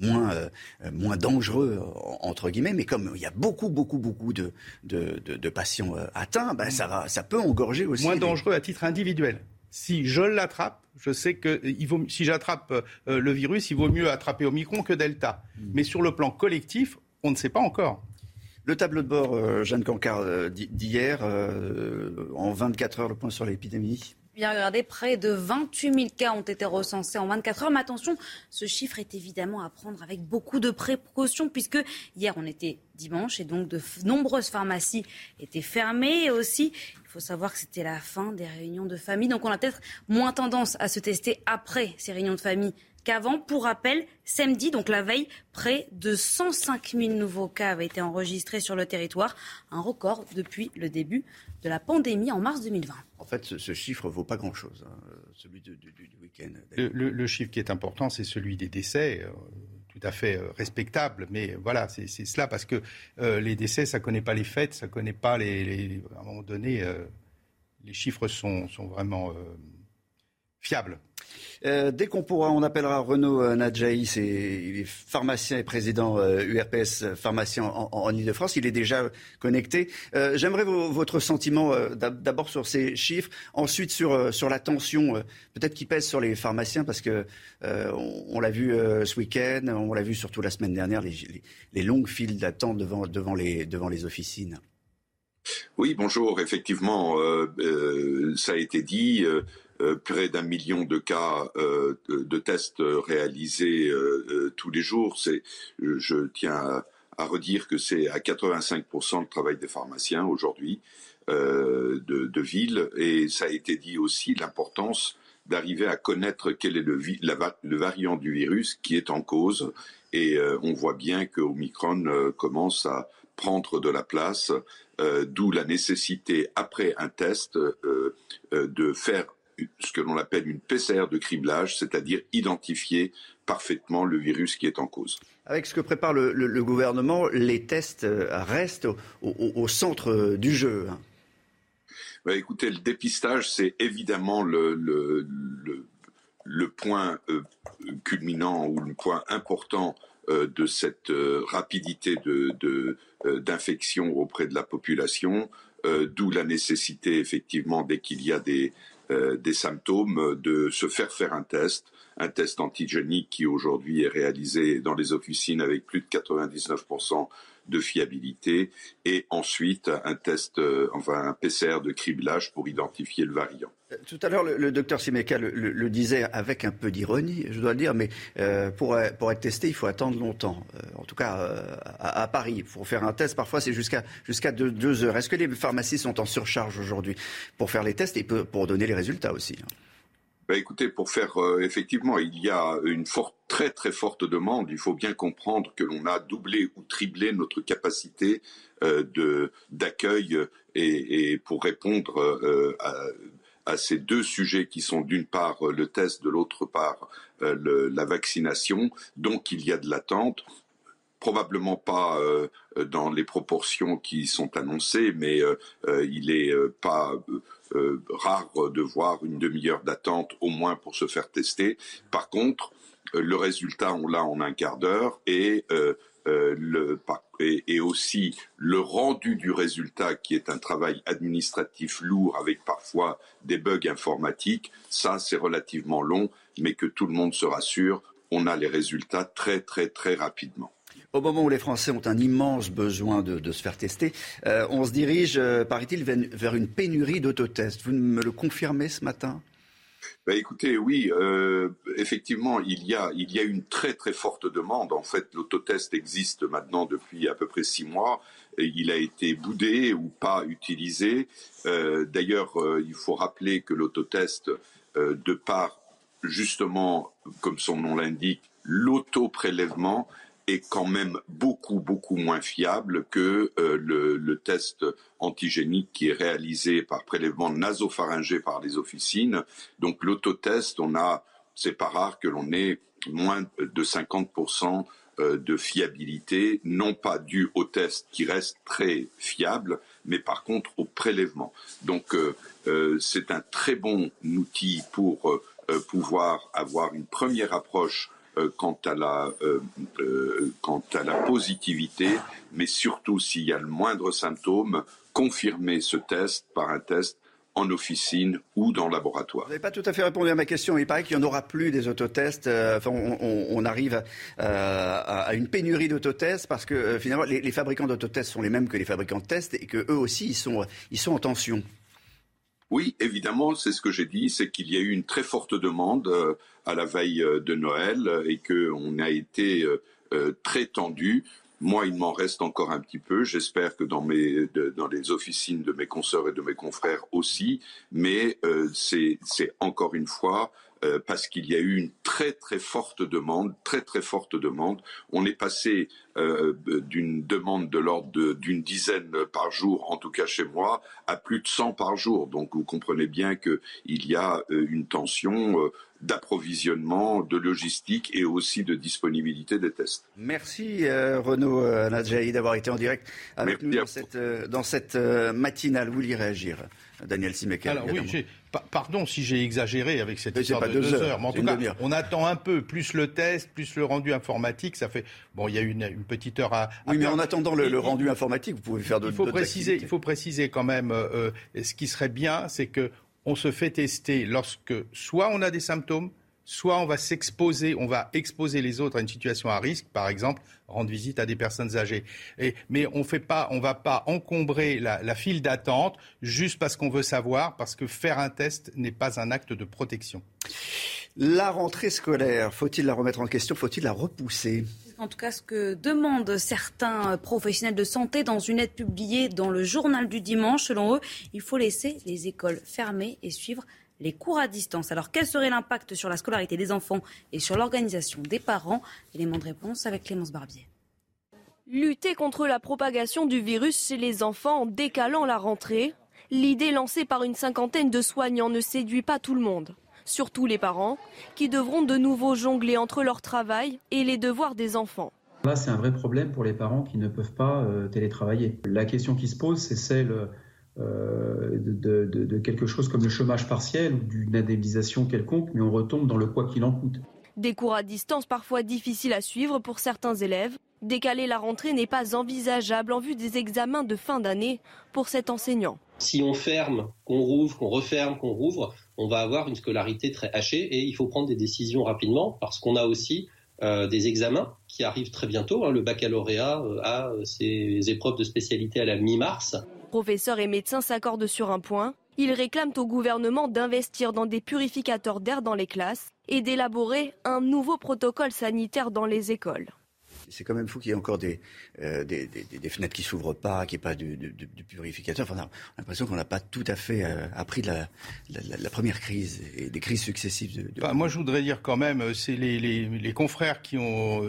moins moins dangereux entre guillemets, mais comme il y a beaucoup beaucoup beaucoup de de, de, patients atteints, ben, ça va, ça peut engorger aussi. Moins dangereux à titre individuel. Si je l'attrape, je sais que il vaut, si j'attrape euh, le virus, il vaut mieux attraper Omicron que Delta. Mm. Mais sur le plan collectif, on ne sait pas encore. Le tableau de bord, euh, Jeanne Cancard, euh, d'hier, en 24 heures, le point sur l'épidémie Bien regardez, près de 28 000 cas ont été recensés en 24 heures. Mais attention, ce chiffre est évidemment à prendre avec beaucoup de précautions puisque hier on était dimanche et donc de nombreuses pharmacies étaient fermées. Aussi, il faut savoir que c'était la fin des réunions de famille. Donc on a peut-être moins tendance à se tester après ces réunions de famille qu'avant. Pour rappel, samedi, donc la veille, près de 105 000 nouveaux cas avaient été enregistrés sur le territoire, un record depuis le début de la pandémie en mars 2020. En fait, ce, chiffre ne vaut pas grand-chose, hein, celui du, week-end. Le, chiffre qui est important, c'est celui des décès. Euh, tout à fait euh, respectable, mais voilà, c'est cela, parce que euh, les décès, ça ne connaît pas les fêtes, ça ne connaît pas les, À un moment donné, les chiffres sont, sont vraiment fiables. Euh, dès qu'on pourra, on appellera Renaud euh, Nadjaï, c'est, il est pharmacien et président URPS euh, pharmacien en, Ile-de-France. Il est déjà connecté. j'aimerais votre sentiment d'abord sur ces chiffres, ensuite sur, sur la tension peut-être qui pèse sur les pharmaciens parce que on, l'a vu ce week-end, on l'a vu surtout la semaine dernière, les, les longues files d'attente devant, devant, les, devant les officines. Oui, bonjour. Effectivement, ça a été dit. Euh, près d'un million de cas euh, de, tests réalisés euh, tous les jours. C'est, je tiens à, redire que c'est à 85% le travail des pharmaciens aujourd'hui de, ville, et ça a été dit aussi l'importance d'arriver à connaître quel est le, le, variant du virus qui est en cause. Et on voit bien que Omicron commence à prendre de la place, d'où la nécessité, après un test, de faire ce que l'on appelle une PCR de criblage, c'est-à-dire identifier parfaitement le virus qui est en cause. Avec ce que prépare le, gouvernement, les tests euh, restent au, centre euh, du jeu. Hein. Bah, écoutez, le dépistage, c'est évidemment le, le, point euh, culminant ou le point important de cette rapidité d'infection de, auprès de la population, d'où la nécessité, effectivement, dès qu'il y a des, euh, des symptômes, de se faire faire un test, un test antigénique qui aujourd'hui est réalisé dans les officines avec plus de 99% de fiabilité, et ensuite un test, euh, enfin un PCR de criblage pour identifier le variant. Euh, tout à l'heure, le, docteur Simeka le, disait avec un peu d'ironie, je dois le dire, mais pour, pour, être testé, il faut attendre longtemps. en tout cas, à, Paris, pour faire un test, parfois c'est jusqu'à jusqu'à deux, heures. Est-ce que les pharmacies sont en surcharge aujourd'hui pour faire les tests et pour donner les résultats aussi hein? Bah, écoutez, pour faire euh, effectivement, il y a une très très forte demande. Il faut bien comprendre que l'on a doublé ou triplé notre capacité euh, de d'accueil et, et, pour répondre euh, à, ces deux sujets qui sont d'une part le test, de l'autre part la vaccination. Donc il y a de l'attente probablement pas dans les proportions qui sont annoncées, mais il est pas euh, rare de voir une demi-heure d'attente au moins pour se faire tester. Par contre, euh, le résultat, on l'a en un quart d'heure et euh, le, et, aussi le rendu du résultat, qui est un travail administratif lourd avec parfois des bugs informatiques, ça c'est relativement long, mais que tout le monde se rassure, on a les résultats très très très rapidement. Au moment où les Français ont un immense besoin de, se faire tester, euh, on se dirige, euh, paraît-il, vers une pénurie d'autotests. Vous me le confirmez ce matin? Ben écoutez, oui, euh, effectivement, il y, a, une très très forte demande. En fait, l'autotest existe maintenant depuis à peu près six mois. Il a été boudé ou pas utilisé. D'ailleurs, il faut rappeler que l'autotest, de par justement, comme son nom l'indique, l'auto-prélèvement, est quand même beaucoup beaucoup moins fiable que euh, le, test antigénique qui est réalisé par prélèvement nasopharyngé par les officines. Donc l'autotest, on a, c'est pas rare que l'on ait moins de 50% euh, de fiabilité, non pas dû au test qui reste très fiable, mais par contre au prélèvement. Donc euh, c'est un très bon outil pour pouvoir avoir une première approche euh, quant à la euh, euh, quant à la positivité, mais surtout s'il y a le moindre symptôme, confirmer ce test par un test en officine ou dans le laboratoire. Vous n'avez pas tout à fait répondu à ma question. Il paraît qu'il n'y en aura plus des autotests. enfin, on, arrive à, une pénurie d'autotests parce que finalement, les, les fabricants d'autotests sont les mêmes que les fabricants de tests et qu'eux aussi, ils sont, ils sont en tension. Oui, évidemment, c'est ce que j'ai dit, c'est qu'il y a eu une très forte demande euh, à la veille euh, de Noël euh, et qu'on a été très tendu. Moi, il m'en reste encore un petit peu. J'espère que dans, mes, dans les officines de mes consoeurs et de mes confrères aussi. Mais c'est encore une fois euh, parce qu'il y a eu une très très forte demande, très très forte demande. On est passé euh, d'une demande de l'ordre d'une dizaine par jour, en tout cas chez moi, à plus de 100 par jour. Donc vous comprenez bien qu'il y a euh, une tension d'approvisionnement, de logistique et aussi de disponibilité des tests. Merci Renaud Nadjaï d'avoir été en direct avec nous dans cette, dans cette matinale. Vous voulez réagir? Daniel. Alors oui, pardon si j'ai exagéré avec cette histoire de deux, heures, mais en tout cas, on attend un peu, plus le test, plus le rendu informatique, ça fait... Bon, il y a une, une petite heure à... Oui, mais en attendant le, rendu informatique, vous pouvez faire d'autres il faut préciser, Il faut préciser quand même, euh, euh, ce qui serait bien, c'est que on se fait tester lorsque soit on a des symptômes, soit on va s'exposer, on va exposer les autres à une situation à risque, par exemple rendre visite à des personnes âgées. mais on fait pas, on va pas encombrer la, file d'attente juste parce qu'on veut savoir, parce que faire un test n'est pas un acte de protection. La rentrée scolaire, faut-il la remettre en question Faut-il la repousser? En tout cas, ce que demandent certains professionnels de santé dans une aide publiée dans le journal du dimanche. Selon eux, il faut laisser les écoles fermées et suivre les cours à distance. Alors quel serait l'impact sur la scolarité des enfants et sur l'organisation des parents? Élément de réponse avec Clémence Barbier. Lutter contre la propagation du virus chez les enfants en décalant la rentrée. L'idée lancée par une cinquantaine de soignants ne séduit pas tout le monde. Surtout les parents, qui devront de nouveau jongler entre leur travail et les devoirs des enfants. Là, c'est un vrai problème pour les parents qui ne peuvent pas euh, télétravailler. La question qui se pose, c'est celle euh, de, quelque chose comme le chômage partiel ou d'une indemnisation quelconque, mais on retombe dans le quoi qu'il en coûte. Des cours à distance parfois difficiles à suivre pour certains élèves. Décaler la rentrée n'est pas envisageable en vue des examens de fin d'année pour cet enseignant. Si on ferme, qu'on rouvre, qu'on referme, qu'on rouvre, on va avoir une scolarité très hachée et il faut prendre des décisions rapidement parce qu'on a aussi euh, des examens qui arrivent très bientôt. Hein. Le baccalauréat euh, a ses épreuves de spécialité à la mi-mars. Professeurs et médecins s'accordent sur un point. Ils réclament au gouvernement d'investir dans des purificateurs d'air dans les classes et d'élaborer un nouveau protocole sanitaire dans les écoles c'est quand même fou qu'il y ait encore des, euh, des, fenêtres qui s'ouvrent pas, qu'il n'y ait pas de, purificateur. Enfin, on a l'impression qu'on n'a pas tout à fait euh, appris de la, première crise et des crises successives. Bah, moi, je voudrais dire quand même, euh, c'est les, confrères qui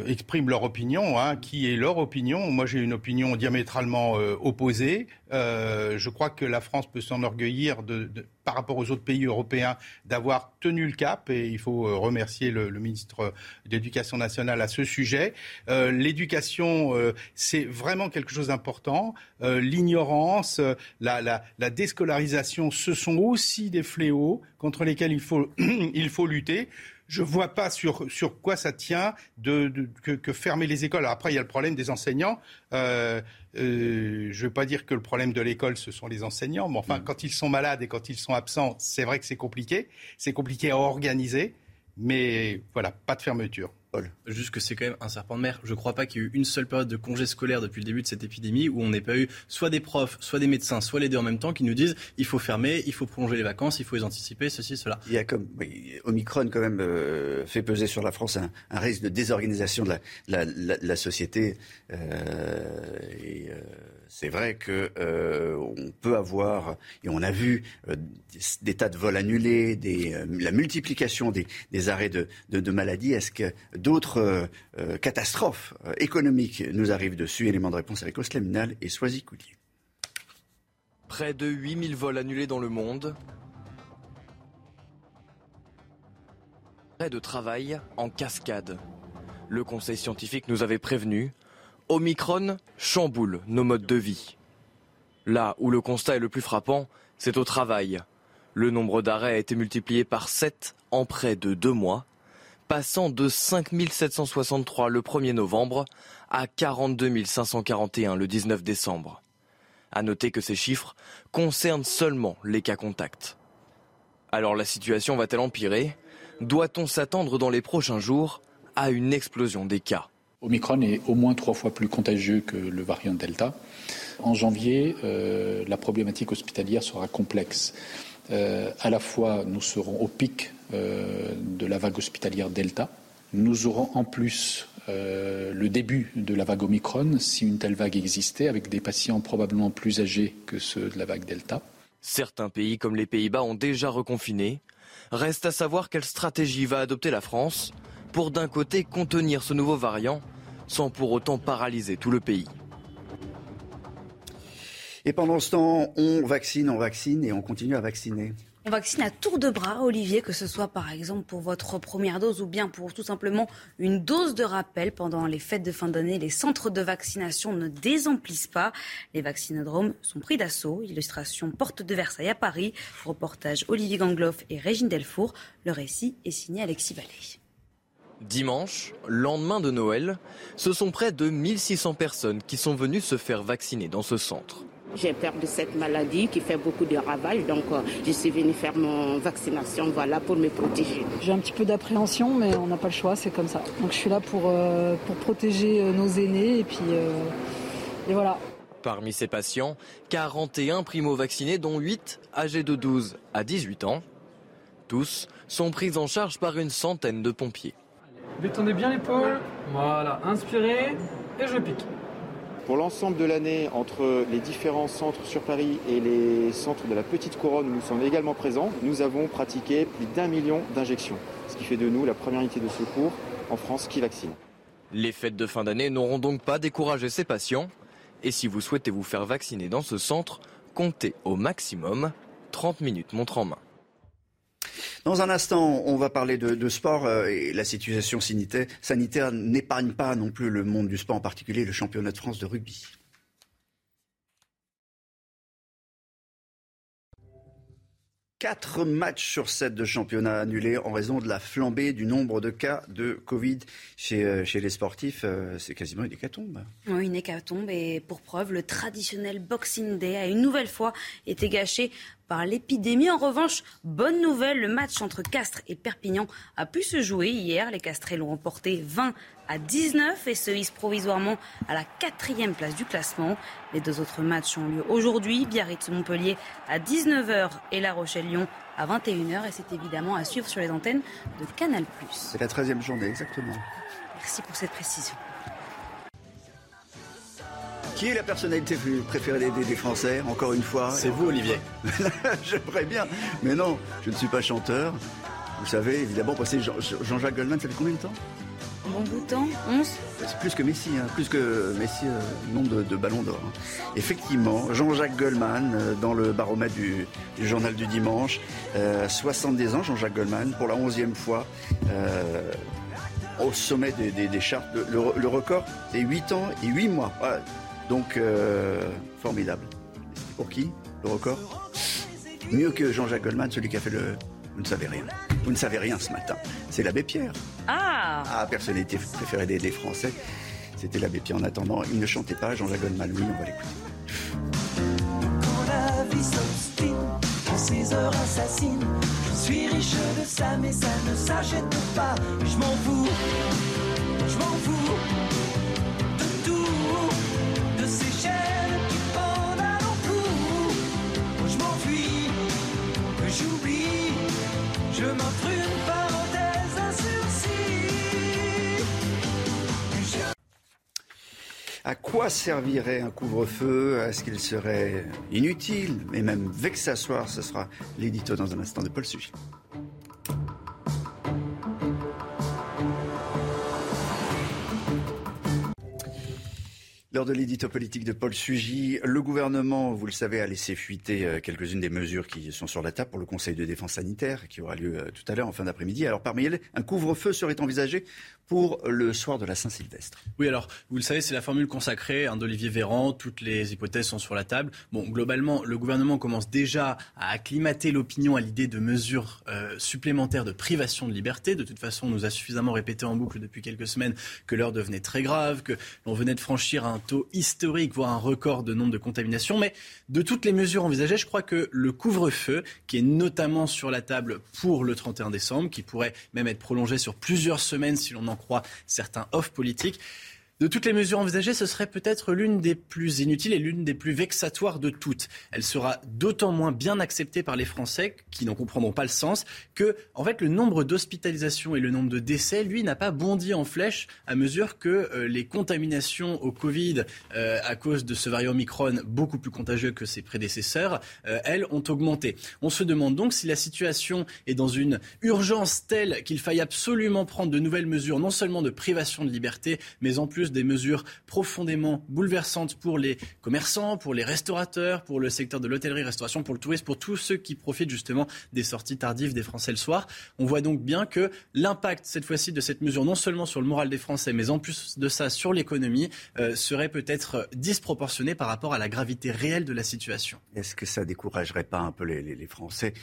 expriment leur opinion, hein, qui est leur opinion? Moi, j'ai une opinion diamétralement opposée. je crois que la France peut s'enorgueillir de, par rapport aux autres pays européens d'avoir tenu le cap et il faut euh, remercier le, ministre de l'Éducation nationale à ce sujet. Euh, l'éducation, euh, c'est vraiment quelque chose d'important. L'ignorance, la, la, la, déscolarisation, ce sont aussi des fléaux contre lesquels il faut, *clears throat* il faut lutter je ne vois pas sur, sur quoi ça tient de, que, fermer les écoles. après, il y a le problème des enseignants. Euh, euh, je ne veux pas dire que le problème de l'école, ce sont les enseignants, mais enfin, mm. quand ils sont malades et quand ils sont absents, c'est vrai que c'est compliqué. C'est compliqué à organiser, mais voilà, pas de fermeture. Juste que c'est quand même un serpent de mer. Je ne crois pas qu'il y ait eu une seule période de congé scolaire depuis le début de cette épidémie où on n'ait pas eu soit des profs, soit des médecins, soit les deux en même temps qui nous disent il faut fermer, il faut prolonger les vacances, il faut les anticiper, ceci, cela. Il y a comme Omicron quand même euh, fait peser sur la France un, risque de désorganisation de la, société. Euh, et, euh, c'est vrai que euh, on peut avoir, et on a vu euh, des, tas de vols annulés, des, euh, la multiplication des, arrêts de, de, maladies. Est-ce que d'autres catastrophes économiques nous arrivent dessus Élément de réponse avec Oslaminal et Soisy Coulier. Près de 8000 vols annulés dans le monde. Près de travail en cascade. Le Conseil scientifique nous avait prévenu, Omicron chamboule nos modes de vie. Là où le constat est le plus frappant, c'est au travail. Le nombre d'arrêts a été multiplié par 7 en près de deux mois, passant de 5 763 le 1er novembre à 42 541 le 19 décembre. À noter que ces chiffres concernent seulement les cas contacts. Alors la situation va-t-elle empirer? Doit-on s'attendre dans les prochains jours à une explosion des cas? Omicron est au moins trois fois plus contagieux que le variant Delta. En janvier, euh, la problématique hospitalière sera complexe. Euh, à la fois, nous serons au pic de la vague hospitalière Delta. Nous aurons en plus le début de la vague Omicron, si une telle vague existait, avec des patients probablement plus âgés que ceux de la vague Delta. Certains pays comme les Pays-Bas ont déjà reconfiné. Reste à savoir quelle stratégie va adopter la France pour d'un côté contenir ce nouveau variant sans pour autant paralyser tout le pays. Et pendant ce temps, on vaccine, on vaccine et on continue à vacciner. On vaccine à tour de bras, Olivier, que ce soit par exemple pour votre première dose ou bien pour tout simplement une dose de rappel pendant les fêtes de fin d'année. Les centres de vaccination ne désemplissent pas. Les vaccinodromes sont pris d'assaut. Illustration Porte de Versailles à Paris. Reportage Olivier Gangloff et Régine Delfour. Le récit est signé Alexis Vallée. Dimanche, lendemain de Noël, ce sont près de 1600 personnes qui sont venues se faire vacciner dans ce centre. J'ai peur de cette maladie qui fait beaucoup de ravages, donc euh, je suis venue faire mon vaccination voilà, pour me protéger. J'ai un petit peu d'appréhension, mais on n'a pas le choix, c'est comme ça. Donc je suis là pour, euh, pour protéger euh, nos aînés et puis et voilà. Parmi ces patients, 41 primo-vaccinés, dont 8 âgés de 12 à 18 ans. Tous sont pris en charge par une centaine de pompiers. Détendez bien l'épaule. Voilà, inspirez et je pique. Pour l'ensemble de l'année, entre les différents centres sur Paris et les centres de la Petite Couronne où nous sommes également présents, nous avons pratiqué plus d'un million d'injections, ce qui fait de nous la première unité de secours en France qui vaccine. Les fêtes de fin d'année n'auront donc pas découragé ces patients. Et si vous souhaitez vous faire vacciner dans ce centre, comptez au maximum 30 minutes montre en main. Dans un instant, on va parler de, sport euh, et la situation sanitaire, n'épargne pas non plus le monde du sport, en particulier le championnat de France de rugby. Quatre matchs sur sept de championnat annulés en raison de la flambée du nombre de cas de Covid chez, euh, les sportifs. Euh, c'est quasiment une hécatombe. Oui, une hécatombe. Et pour preuve, le traditionnel Boxing Day a une nouvelle fois été gâché par l'épidémie. En revanche, bonne nouvelle, le match entre Castres et Perpignan a pu se jouer hier. Les Castrés l'ont remporté 20 à 19 et se hissent provisoirement à la quatrième place du classement. Les deux autres matchs ont lieu aujourd'hui. Biarritz-Montpellier à 19h et La Rochelle-Lyon à 21h. Et c'est évidemment à suivre sur les antennes de Canal+. C'est la 13e journée, exactement. Merci pour cette précision. Qui est la personnalité préférée des, Français, encore une fois C'est vous, Olivier. *laughs* J'aimerais bien, mais non, je ne suis pas chanteur. Vous savez, évidemment, passer Jean-Jacques Goldman, ça fait combien de temps? Bon bout de temps 11 C'est plus que Messi, hein, plus que Messi, euh, nombre de, ballons d'or. Hein. Effectivement, Jean-Jacques Goldman, euh, dans le baromètre du, journal du dimanche, 70 euh, ans, Jean-Jacques Goldman, pour la 11e fois, au sommet des, chartes. Le, record, c'est 8 ans et 8 mois. Donc, euh, formidable. Pour qui, le record Mieux que Jean-Jacques Goldman, celui qui a fait le... Vous ne savez rien. Vous ne savez rien ce matin. C'est l'abbé Pierre. Ah Ah, personnalité préférée des, Français. C'était l'abbé Pierre. En attendant, il ne chantait pas. Jean-Jacques Goldman, oui, on va l'écouter. Quand la vie s'obstine, quand ces heures assassinent, je suis riche de ça, mais ça ne s'achète pas. Je m'en fous, je m'en fous. À quoi servirait un couvre-feu? Est-ce qu'il serait inutile? Et même vexatoire Ce sera l'édito dans un instant de Paul Sugy. Lors de l'édito politique de Paul Sugy, le gouvernement, vous le savez, a laissé fuiter euh, quelques-unes des mesures qui sont sur la table pour le Conseil de défense sanitaire qui aura lieu euh, tout à l'heure en fin d'après-midi. Alors parmi elles, un couvre-feu serait envisagé pour le soir de la Saint-Sylvestre. Oui, alors vous le savez, c'est la formule consacrée hein, d'Olivier Véran. Toutes les hypothèses sont sur la table. Bon, globalement, le gouvernement commence déjà à acclimater l'opinion à l'idée de mesures euh, supplémentaires de privation de liberté. De toute façon, on nous a suffisamment répété en boucle depuis quelques semaines que l'heure devenait très grave, que l'on venait de franchir un historique, voire un record de nombre de contaminations. Mais de toutes les mesures envisagées, je crois que le couvre-feu, qui est notamment sur la table pour le 31 décembre, qui pourrait même être prolongé sur plusieurs semaines si l'on en croit certains off politiques, De toutes les mesures envisagées, ce serait peut-être l'une des plus inutiles et l'une des plus vexatoires de toutes. Elle sera d'autant moins bien acceptée par les Français qui n'en comprendront pas le sens que, en fait, le nombre d'hospitalisations et le nombre de décès, lui, n'a pas bondi en flèche à mesure que euh, les contaminations au Covid, euh, à cause de ce variant Omicron beaucoup plus contagieux que ses prédécesseurs, euh, elles ont augmenté. On se demande donc si la situation est dans une urgence telle qu'il faille absolument prendre de nouvelles mesures, non seulement de privation de liberté, mais en plus des mesures profondément bouleversantes pour les commerçants, pour les restaurateurs, pour le secteur de l'hôtellerie-restauration, pour le tourisme, pour tous ceux qui profitent justement des sorties tardives des Français le soir. On voit donc bien que l'impact cette fois-ci de cette mesure, non seulement sur le moral des Français, mais en plus de ça sur l'économie, euh, serait peut-être disproportionné par rapport à la gravité réelle de la situation. Est-ce que ça découragerait pas un peu les, Français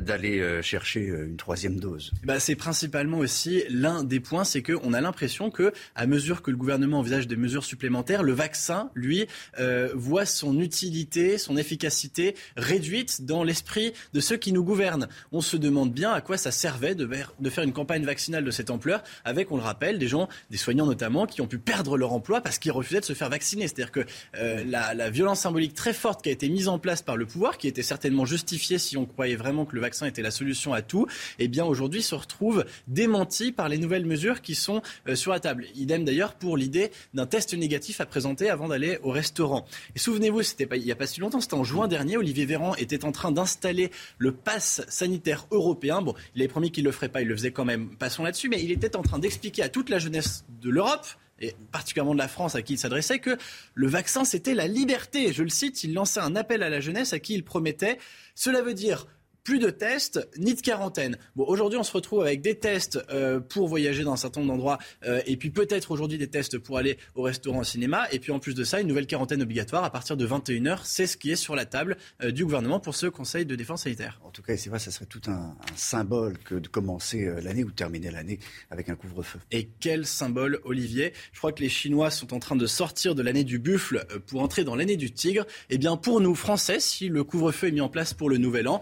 d'aller euh, chercher une troisième dose bah, C'est principalement aussi l'un des points, c'est qu'on a l'impression que, à mesure que le gouvernement envisage des mesures supplémentaires, le vaccin, lui, euh, voit son utilité, son efficacité réduite dans l'esprit de ceux qui nous gouvernent. On se demande bien à quoi ça servait de, faire une campagne vaccinale de cette ampleur avec, on le rappelle, des gens, des soignants notamment, qui ont pu perdre leur emploi parce qu'ils refusaient de se faire vacciner. C'est-à-dire que euh, la violence symbolique très forte qui a été mise en place par le pouvoir, qui était certainement justifiée si on croyait vraiment que le vaccin était la solution à tout, eh bien aujourd'hui se retrouve démentie par les nouvelles mesures qui sont euh, sur la table. Idem d'ailleurs pour l'idée d'un test négatif à présenter avant d'aller au restaurant. Et souvenez-vous, c'était pas, il n'y a pas si longtemps, c'était en juin dernier, Olivier Véran était en train d'installer le pass sanitaire européen. Bon, il avait promis qu'il ne le ferait pas, il le faisait quand même, passons là-dessus, mais il était en train d'expliquer à toute la jeunesse de l'Europe et particulièrement de la France à qui il s'adressait, que le vaccin, c'était la liberté. Je le cite, il lançait un appel à la jeunesse à qui il promettait, cela veut dire plus de tests, ni de quarantaine. Bon, aujourd'hui, on se retrouve avec des tests euh, pour voyager dans un certain nombre d'endroits, euh, et puis peut-être aujourd'hui des tests pour aller au restaurant, au cinéma, et puis en plus de ça, une nouvelle quarantaine obligatoire à partir de 21h. C'est ce qui est sur la table euh, du gouvernement pour ce Conseil de défense sanitaire. En tout cas, c'est vrai, ça serait tout un, un symbole que de commencer l'année ou de terminer l'année avec un couvre-feu. Et quel symbole, Olivier? Je crois que les Chinois sont en train de sortir de l'année du buffle pour entrer dans l'année du tigre. Eh bien, pour nous, Français, si le couvre-feu est mis en place pour le nouvel an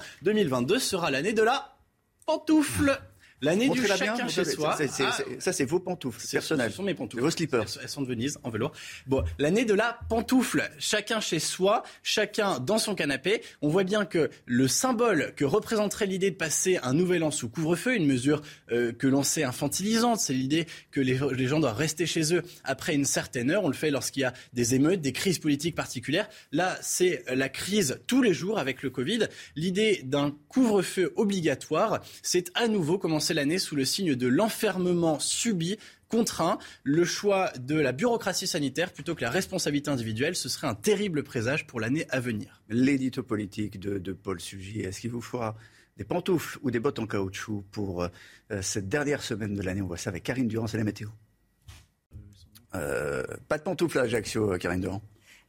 2022 sera l'année de la pantoufle. L'année du chacun chez soi. Ça, c'est vos pantoufles personnelles. Ce sont mes pantoufles. Vos slippers. Elles sont de Venise, en velours. Bon, l'année de la pantoufle. Chacun chez soi, chacun dans son canapé. On voit bien que le symbole que représenterait l'idée de passer un nouvel an sous couvre-feu, une mesure euh, que l'on sait infantilisante, c'est l'idée que les, les, gens doivent rester chez eux après une certaine heure. On le fait lorsqu'il y a des émeutes, des crises politiques particulières. Là, c'est la crise tous les jours avec le Covid. L'idée d'un couvre-feu obligatoire, c'est à nouveau commencer l'année sous le signe de l'enfermement subi contraint, le choix de la bureaucratie sanitaire plutôt que la responsabilité individuelle, ce serait un terrible présage pour l'année à venir. L'édito politique de, Paul Sugy, est-ce qu'il vous faudra des pantoufles ou des bottes en caoutchouc pour euh, cette dernière semaine de l'année? On voit ça avec Karine Durand, c'est la météo. Euh, pas de pantoufles à Ajaccio, Karine Durand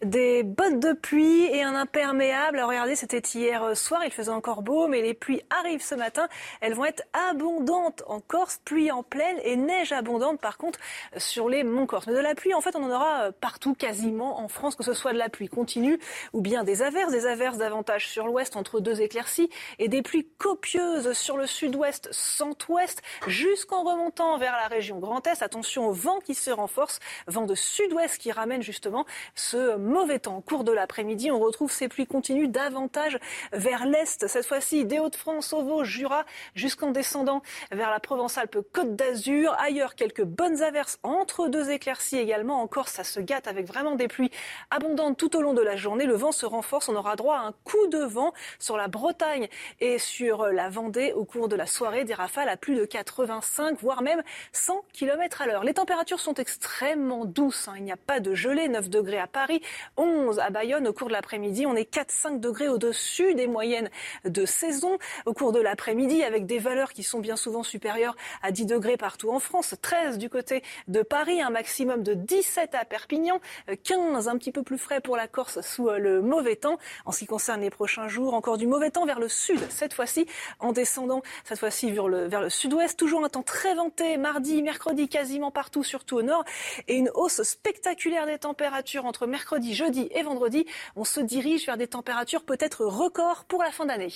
des bottes de pluie et un imperméable. Alors regardez, c'était hier soir, il faisait encore beau, mais les pluies arrivent ce matin. Elles vont être abondantes en Corse, pluie en pleine et neige abondante par contre sur les monts Corse. Mais de la pluie, en fait, on en aura partout quasiment en France, que ce soit de la pluie continue ou bien des averses, des averses davantage sur l'ouest entre deux éclaircies et des pluies copieuses sur le sud-ouest, centre-ouest, jusqu'en remontant vers la région Grand Est. Attention au vent qui se renforce, vent de sud-ouest qui ramène justement ce mauvais temps. Au cours de l'après-midi, on retrouve ces pluies continues davantage vers l'est. Cette fois-ci, des Hauts-de-France au Vaud, Jura, jusqu'en descendant vers la Provence-Alpes-Côte d'Azur. Ailleurs, quelques bonnes averses entre deux éclaircies également. Encore, ça se gâte avec vraiment des pluies abondantes tout au long de la journée. Le vent se renforce. On aura droit à un coup de vent sur la Bretagne et sur la Vendée au cours de la soirée. Des rafales à plus de 85, voire même 100 km à l'heure. Les températures sont extrêmement douces. Hein. Il n'y a pas de gelée. 9 degrés à Paris, 11 à Bayonne au cours de l'après-midi. On est 4-5 degrés au-dessus des moyennes de saison au cours de l'après-midi avec des valeurs qui sont bien souvent supérieures à 10 degrés partout en France. 13 du côté de Paris, un maximum de 17 à Perpignan, 15 un petit peu plus frais pour la Corse sous euh, le mauvais temps. En ce qui concerne les prochains jours, encore du mauvais temps vers le sud, cette fois-ci en descendant, cette fois-ci vers le, vers le sud-ouest. Toujours un temps très venté, mardi, mercredi, quasiment partout, surtout au nord, et une hausse spectaculaire des températures entre mercredi jeudi et vendredi, on se dirige vers des températures peut-être records pour la fin d'année.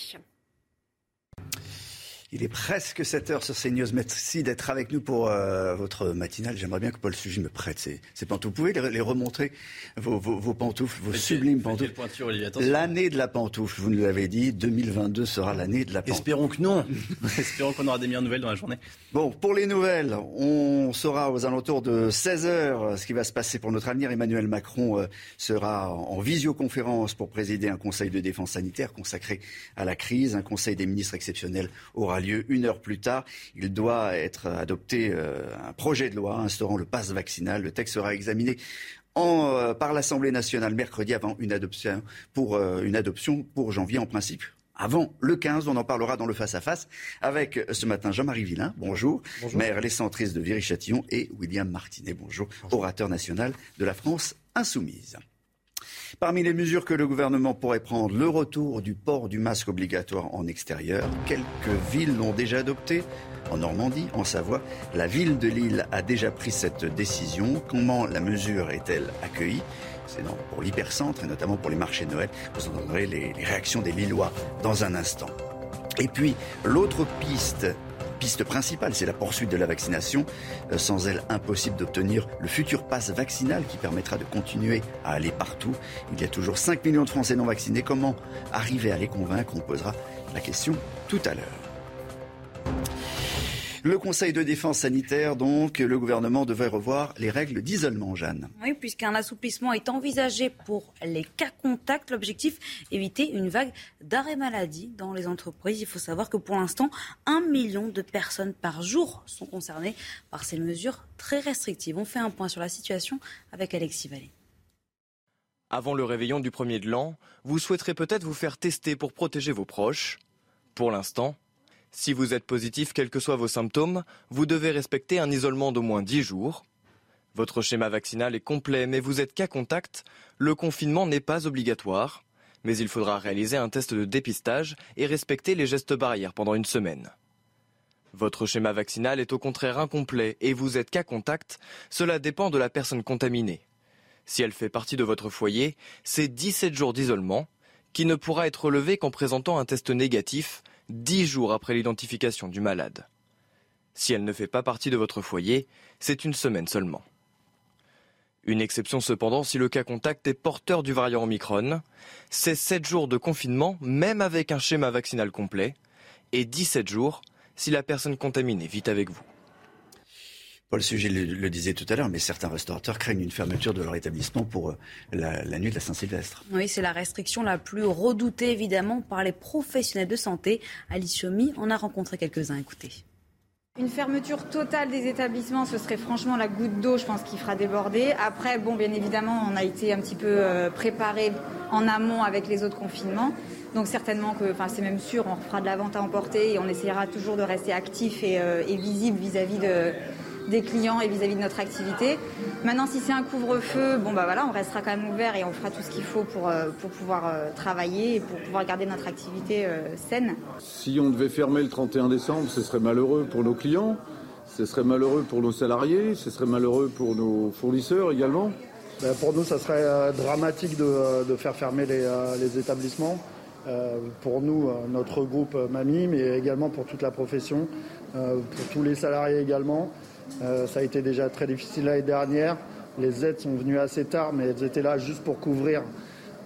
Il est presque 7 heures sur CNews. Merci d'être avec nous pour euh, votre matinale. J'aimerais bien que Paul Sugy me prête ses, pantoufles. Vous pouvez les, remontrer, vos, pantoufles, vos sublimes pantoufles. L'année de la pantoufle, vous nous l'avez dit, 2022 sera l'année de la pantoufle. Espérons que non. *laughs* *laughs* Espérons qu'on aura des meilleures nouvelles dans la journée. Bon, pour les nouvelles, on saura aux alentours de 16 heures ce qui va se passer pour notre avenir. Emmanuel Macron euh, sera en visioconférence pour présider un conseil de défense sanitaire consacré à la crise. Un conseil des ministres exceptionnel aura lieu une heure plus tard. Il doit être adopté euh, un projet de loi instaurant le pass vaccinal. Le texte sera examiné euh, par l'Assemblée nationale mercredi avant une adoption pour, euh, une adoption pour janvier en principe. Avant le 15, on en parlera dans le face-à-face avec ce matin Jean-Marie Villain, bonjour, maire les centristes de Viry-Châtillon et William Martinet, bonjour, orateur national de la France insoumise. Parmi les mesures que le gouvernement pourrait prendre, le retour du port du masque obligatoire en extérieur. Quelques villes l'ont déjà adopté. En Normandie, en Savoie, la ville de Lille a déjà pris cette décision. Comment la mesure est-elle accueillie? C'est pour l'hypercentre et notamment pour les marchés de Noël. Vous entendrez les réactions des Lillois dans un instant. Et puis, l'autre piste piste principale, c'est la poursuite de la vaccination. Euh, sans elle, impossible d'obtenir le futur pass vaccinal qui permettra de continuer à aller partout. Il y a toujours 5 millions de Français non vaccinés. Comment arriver à les convaincre On posera la question tout à l'heure. Le Conseil de défense sanitaire, donc, le gouvernement devrait revoir les règles d'isolement, Jeanne. Oui, puisqu'un assouplissement est envisagé pour les cas contacts. L'objectif, éviter une vague d'arrêt maladie dans les entreprises. Il faut savoir que pour l'instant, un million de personnes par jour sont concernées par ces mesures très restrictives. On fait un point sur la situation avec Alexis Vallée. Avant le réveillon du premier de l'an, vous souhaiterez peut-être vous faire tester pour protéger vos proches. Pour l'instant, si vous êtes positif, quels que soient vos symptômes, vous devez respecter un isolement d'au moins 10 jours. Votre schéma vaccinal est complet, mais vous êtes cas contact, le confinement n'est pas obligatoire, mais il faudra réaliser un test de dépistage et respecter les gestes barrières pendant une semaine. Votre schéma vaccinal est au contraire incomplet et vous êtes cas contact, cela dépend de la personne contaminée. Si elle fait partie de votre foyer, c'est 17 jours d'isolement, qui ne pourra être relevé qu'en présentant un test négatif dix jours après l'identification du malade. Si elle ne fait pas partie de votre foyer, c'est une semaine seulement. Une exception cependant si le cas contact est porteur du variant Omicron, c'est 7 jours de confinement même avec un schéma vaccinal complet et 17 jours si la personne contaminée vit avec vous. Paul Sujet le, disait tout à l'heure, mais certains restaurateurs craignent une fermeture de leur établissement pour euh, la, nuit de la Saint-Sylvestre. Oui, c'est la restriction la plus redoutée évidemment par les professionnels de santé. Alice Chomy en a rencontré quelques-uns. Écoutez. Une fermeture totale des établissements, ce serait franchement la goutte d'eau, je pense, qui fera déborder. Après, bon, bien évidemment, on a été un petit peu euh, préparé en amont avec les autres confinements. Donc certainement que, enfin c'est même sûr, on fera de la vente à emporter et on essaiera toujours de rester actif et, euh, visible vis-à-vis de, des clients et vis-à-vis de notre activité. Maintenant, si c'est un couvre-feu, bon bah voilà, on restera quand même ouvert et on fera tout ce qu'il faut pour, euh, pour pouvoir euh, travailler et pour pouvoir garder notre activité euh, saine. Si on devait fermer le 31 décembre, ce serait malheureux pour nos clients, ce serait malheureux pour nos salariés, ce serait malheureux pour nos fournisseurs également. Ben, pour nous, ça serait dramatique de, faire fermer les, les établissements. pour nous, notre groupe Mamie, mais également pour toute la profession, pour tous les salariés également. Euh, ça a été déjà très difficile l'année dernière. Les aides sont venues assez tard, mais elles étaient là juste pour couvrir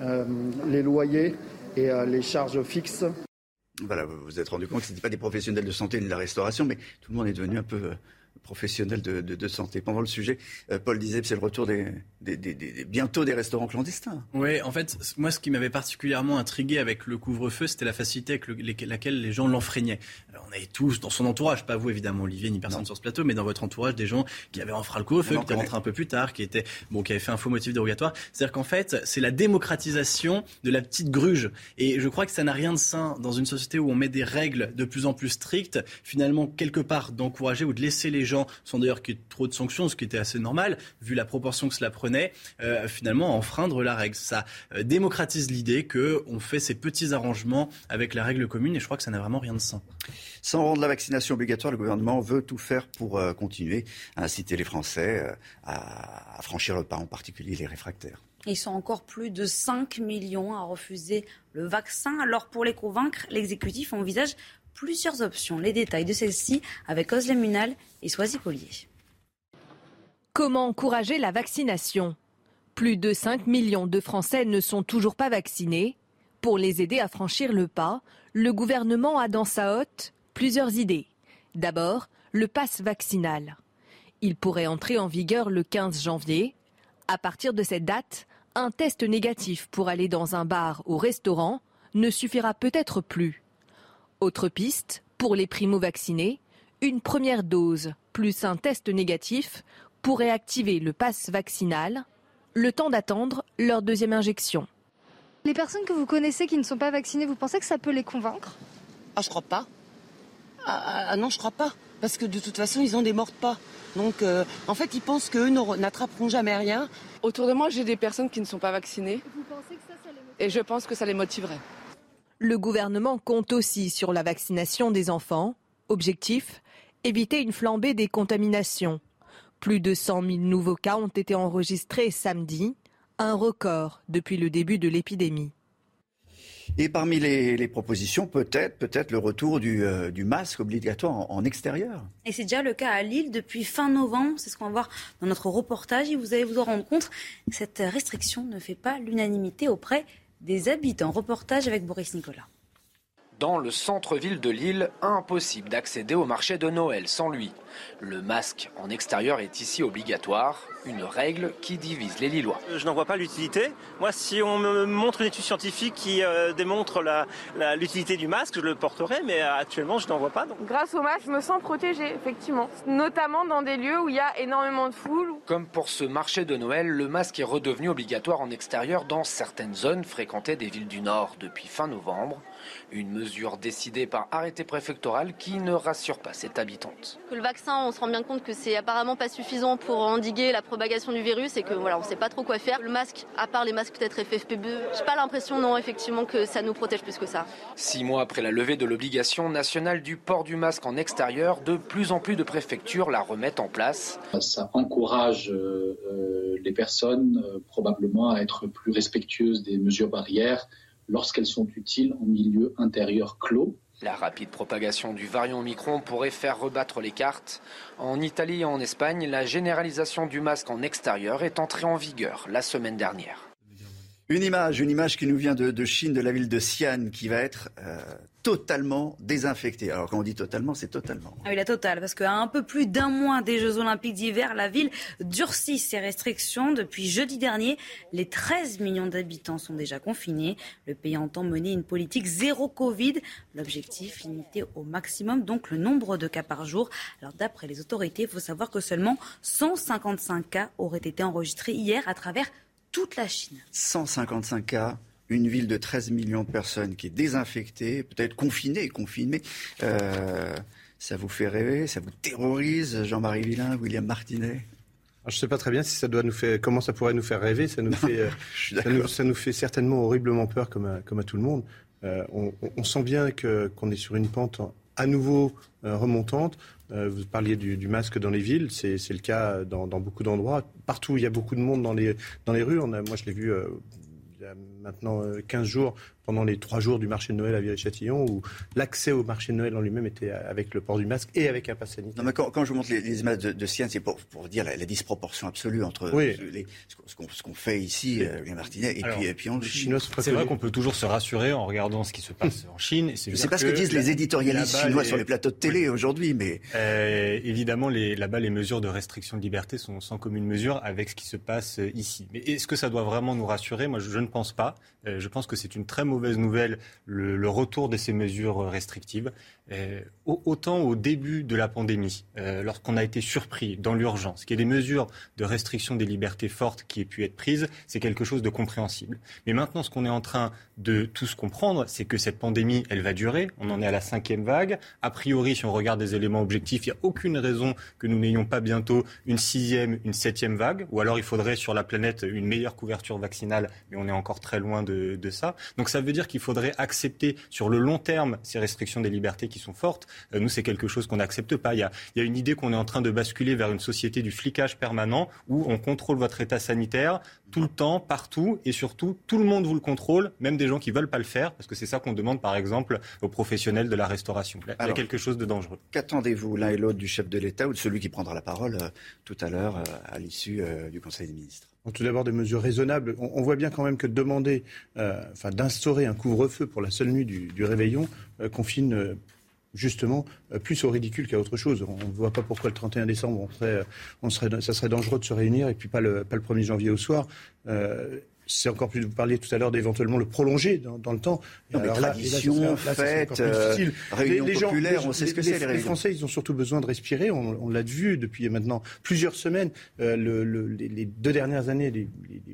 euh, les loyers et euh, les charges fixes. Voilà, vous vous êtes rendu compte que ce n'étaient pas des professionnels de santé ni de la restauration, mais tout le monde est devenu un peu professionnels de, santé. Pendant le sujet, euh, Paul disait que c'est le retour des, bientôt des restaurants clandestins. Oui, en fait, moi, ce qui m'avait particulièrement intrigué avec le couvre-feu, c'était la facilité avec laquelle les gens l'enfreignaient. On avait tous dans son entourage, pas vous évidemment, Olivier, ni personne sur ce plateau, mais dans votre entourage, des gens qui avaient enfreint le couvre-feu, qui étaient rentrés un peu plus tard, qui étaient bon, qui avaient fait un faux motif dérogatoire. C'est-à-dire qu'en fait, c'est la démocratisation de la petite gruge. Et je crois que ça n'a rien de sain dans une société où on met des règles de plus en plus strictes, finalement quelque part d'encourager ou de laisser les gens, sans d'ailleurs qu'il y ait trop de sanctions, ce qui était assez normal, vu la proportion que cela prenait, euh, finalement enfreindre la règle. Ça euh, démocratise l'idée qu'on fait ces petits arrangements avec la règle commune et je crois que ça n'a vraiment rien de sain. Sans rendre la vaccination obligatoire, le gouvernement veut tout faire pour euh, continuer à inciter les Français à, à franchir le pas, en particulier les réfractaires. Ils sont encore plus de 5 millions à refuser le vaccin. Alors pour les convaincre, l'exécutif envisage plusieurs options. Les détails de celle-ci avec Oslem Munal et Soisy Collier. Comment encourager la vaccination? Plus de 5 millions de Français ne sont toujours pas vaccinés. Pour les aider à franchir le pas, le gouvernement a dans sa hotte plusieurs idées. D'abord, le pass vaccinal. Il pourrait entrer en vigueur le 15 janvier. À partir de cette date, un test négatif pour aller dans un bar ou restaurant ne suffira peut-être plus. Autre piste, pour les primo-vaccinés, une première dose plus un test négatif pourrait activer le pass vaccinal, le temps d'attendre leur deuxième injection. Les personnes que vous connaissez qui ne sont pas vaccinées, vous pensez que ça peut les convaincre? Ah, je crois pas. Ah, ah, ah, non, je crois pas. Parce que de toute façon, ils en démordent pas. Donc, euh, en fait, ils pensent qu'eux n'attraperont jamais rien. Autour de moi, j'ai des personnes qui ne sont pas vaccinées. Vous pensez que ça, ça les Et je pense que ça les motiverait. Le gouvernement compte aussi sur la vaccination des enfants. Objectif éviter une flambée des contaminations. Plus de 100 000 nouveaux cas ont été enregistrés samedi, un record depuis le début de l'épidémie. Et parmi les, propositions, peut-être peut-être le retour du, euh, masque obligatoire en, extérieur. Et c'est déjà le cas à Lille depuis fin novembre. C'est ce qu'on va voir dans notre reportage. Et vous allez vous en rendre compte, cette restriction ne fait pas l'unanimité auprès des habitants. Reportage avec Boris Nicolas. Dans le centre-ville de Lille, impossible d'accéder au marché de Noël sans lui. Le masque en extérieur est ici obligatoire, une règle qui divise les Lillois. Je n'en vois pas l'utilité. Moi, si on me montre une étude scientifique qui euh, démontre l'utilité du masque, je le porterai, mais actuellement, je n'en vois pas. Grâce au masque, je me sens protégée, effectivement. Notamment dans des lieux où il y a énormément de foule. Comme pour ce marché de Noël, le masque est redevenu obligatoire en extérieur dans certaines zones fréquentées des villes du Nord depuis fin novembre. Une mesure décidée par arrêté préfectoral qui ne rassure pas cette habitante. Le vaccin, on se rend bien compte que c'est apparemment pas suffisant pour endiguer la propagation du virus et que voilà, on sait pas trop quoi faire. Le masque, à part les masques peut-être FFP2, j'ai pas l'impression non effectivement que ça nous protège plus que ça. Six mois après la levée de l'obligation nationale du port du masque en extérieur, de plus en plus de préfectures la remettent en place. Ça encourage euh, euh, les personnes euh, probablement à être plus respectueuses des mesures barrières lorsqu'elles sont utiles en milieu intérieur clos. La rapide propagation du variant Omicron pourrait faire rebattre les cartes. En Italie et en Espagne, la généralisation du masque en extérieur est entrée en vigueur la semaine dernière. Une image, une image qui nous vient de, Chine, de la ville de Xi'an, qui va être euh, totalement désinfectée. Alors quand on dit totalement, c'est totalement. Ah oui, la totale, parce qu'à un peu plus d'un mois des Jeux Olympiques d'hiver, la ville durcit ses restrictions. Depuis jeudi dernier, les 13 millions d'habitants sont déjà confinés. Le pays entend mener une politique zéro Covid. L'objectif, limiter au maximum donc le nombre de cas par jour. Alors d'après les autorités, il faut savoir que seulement 155 cas auraient été enregistrés hier à travers toute la Chine. 155 cas, une ville de 13 millions de personnes qui est désinfectée, peut-être confinée, confinée. Euh, ça vous fait rêver, ça vous terrorise, Jean-Marie Villain, William Martinet? Je ne sais pas très bien si ça doit nous faire, comment ça pourrait nous faire rêver. Ça nous fait, euh, *laughs* ça, nous, fait certainement horriblement peur, comme à, comme à tout le monde. Euh, on, sent bien qu'on est sur une pente à nouveau remontante. Euh, vous parliez du, masque dans les villes, c'est le cas dans, beaucoup d'endroits. Partout, il y a beaucoup de monde dans les, dans les rues. On a, moi, je l'ai vu euh, il y a maintenant 15 euh, jours pendant les trois jours du marché de Noël à Viry-Châtillon, où l'accès au marché de Noël en lui-même était avec le port du masque et avec un pass sanitaire. Non, mais quand, je vous montre les, images de, de c'est pour, pour, dire la, disproportion absolue entre les, ce qu'on fait ici, euh, Martinet, et, puis, et puis en Chine. C'est vrai qu'on peut toujours se rassurer en regardant ce qui se passe en Chine. Je ne sais pas ce que disent les éditorialistes chinois sur les plateaux de télé aujourd'hui, mais... Euh, évidemment, là-bas, les mesures de restriction de liberté sont sans commune mesure avec ce qui se passe euh, ici. Mais est-ce que ça doit vraiment nous rassurer? Moi, je, je ne pense pas. Euh, je pense que c'est une très mauvaise nouvelle, le, retour de ces mesures restrictives. Euh, autant au début de la pandémie, euh, lorsqu'on a été surpris dans l'urgence, qu'il y ait des mesures de restriction des libertés fortes qui aient pu être prises, c'est quelque chose de compréhensible. Mais maintenant, ce qu'on est en train de tous comprendre, c'est que cette pandémie, elle va durer. On en est à la cinquième vague. A priori, si on regarde des éléments objectifs, il n'y a aucune raison que nous n'ayons pas bientôt une sixième, une septième vague. Ou alors, il faudrait sur la planète une meilleure couverture vaccinale, mais on est encore très loin de, de ça. Donc, ça veut dire qu'il faudrait accepter sur le long terme ces restrictions des libertés qui sont fortes. Euh, nous, c'est quelque chose qu'on n'accepte pas. Il y, a, il y a une idée qu'on est en train de basculer vers une société du flicage permanent où on contrôle votre état sanitaire tout le temps, partout, et surtout, tout le monde vous le contrôle, même des gens qui veulent pas le faire, parce que c'est ça qu'on demande, par exemple, aux professionnels de la restauration. Il y a quelque chose de dangereux. Qu'attendez-vous l'un et l'autre du chef de l'État ou de celui qui prendra la parole euh, tout à l'heure euh, à l'issue euh, du Conseil des ministres? Tout d'abord des mesures raisonnables. On, voit bien quand même que demander, enfin d'instaurer un couvre-feu pour la seule nuit du, réveillon confine justement plus au ridicule qu'à autre chose. On ne voit pas pourquoi le 31 décembre, on serait, on serait, ça serait dangereux de se réunir et puis pas le, pas le 1er janvier au soir c'est encore plus, vous parliez tout à l'heure d'éventuellement le prolonger dans, le temps. Non, mais tradition, fête, euh, réunion les, populaire, on sait ce que c'est. Les, les, Français, ils ont surtout besoin de respirer. On, l'a vu depuis maintenant plusieurs semaines. Euh, le, les, deux dernières années, les,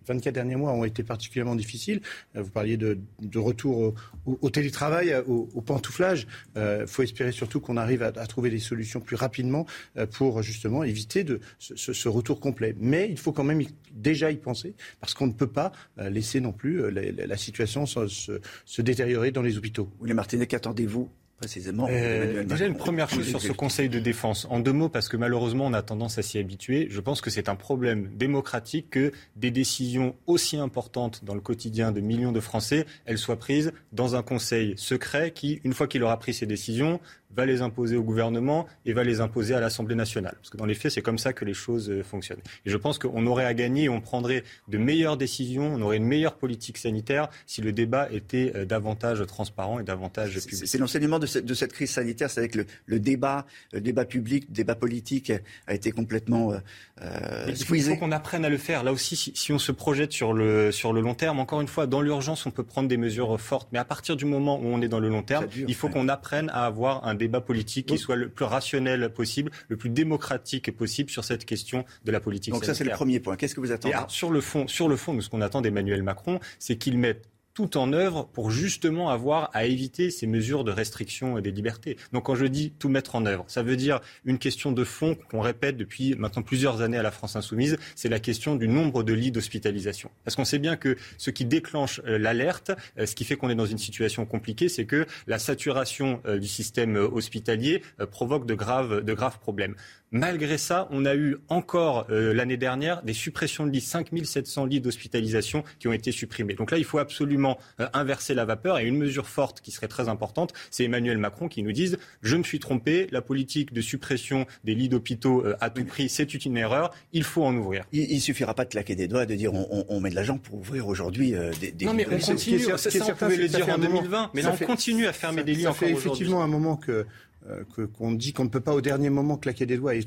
24 derniers mois ont été particulièrement difficiles. Euh, vous parliez de, de retour au, télétravail, au, pantouflage. Il euh, faut espérer surtout qu'on arrive à, à, trouver des solutions plus rapidement pour justement éviter de, ce, ce retour complet. Mais il faut quand même déjà y penser parce qu'on ne peut pas euh, laisser non plus euh, la, situation se, se, détériorer dans les hôpitaux. les Martinet, qu'attendez-vous précisément euh, Déjà, une première chose sur ce Conseil de défense. En deux mots, parce que malheureusement, on a tendance à s'y habituer. Je pense que c'est un problème démocratique que des décisions aussi importantes dans le quotidien de millions de Français, elles soient prises dans un Conseil secret qui, une fois qu'il aura pris ses décisions, va les imposer au gouvernement et va les imposer à l'Assemblée nationale. Parce que dans les faits, c'est comme ça que les choses euh, fonctionnent. Et je pense qu'on aurait à gagner, on prendrait de meilleures décisions, on aurait une meilleure politique sanitaire si le débat était euh, davantage transparent et davantage public. C'est l'enseignement de, de, cette crise sanitaire, c'est que le, débat, le débat public, le débat politique a été complètement euh, Il faut, qu'on apprenne à le faire. Là aussi, si, si, on se projette sur le, sur le long terme, encore une fois, dans l'urgence, on peut prendre des mesures fortes. Mais à partir du moment où on est dans le long terme, il faut qu'on apprenne à avoir un débat débat politique qui soit le plus rationnel possible, le plus démocratique possible sur cette question de la politique Donc ça, c'est le premier point. Qu'est-ce que vous attendez? Sur le fond, sur le fond, ce qu'on attend d'Emmanuel Macron, c'est qu'il mette tout en œuvre pour justement avoir à éviter ces mesures de restriction des libertés. Donc quand je dis tout mettre en œuvre, ça veut dire une question de fond qu'on répète depuis maintenant plusieurs années à la France insoumise, c'est la question du nombre de lits d'hospitalisation. Parce qu'on sait bien que ce qui déclenche euh, l'alerte, euh, ce qui fait qu'on est dans une situation compliquée, c'est que la saturation euh, du système hospitalier provoque de graves, de graves problèmes. Malgré ça, on a eu encore euh, l'année dernière des suppressions de lits, 5700 lits d'hospitalisation qui ont été supprimés. Donc là, il faut absolument euh, inverser la vapeur et une mesure forte qui serait très importante, c'est Emmanuel Macron qui nous dise je me suis trompé, la politique de suppression des lits d'hôpitaux euh, à tout prix, c'est une erreur, il faut en ouvrir. Il, ne suffira pas de claquer des doigts et de dire on, met de l'argent pour ouvrir aujourd'hui des, des Non mais on continue, ça, on pouvait le dire en 2020, mais là on continue à fermer des lits encore aujourd'hui. effectivement un moment que euh, qu'on dit qu'on ne peut pas au dernier moment claquer des doigts et,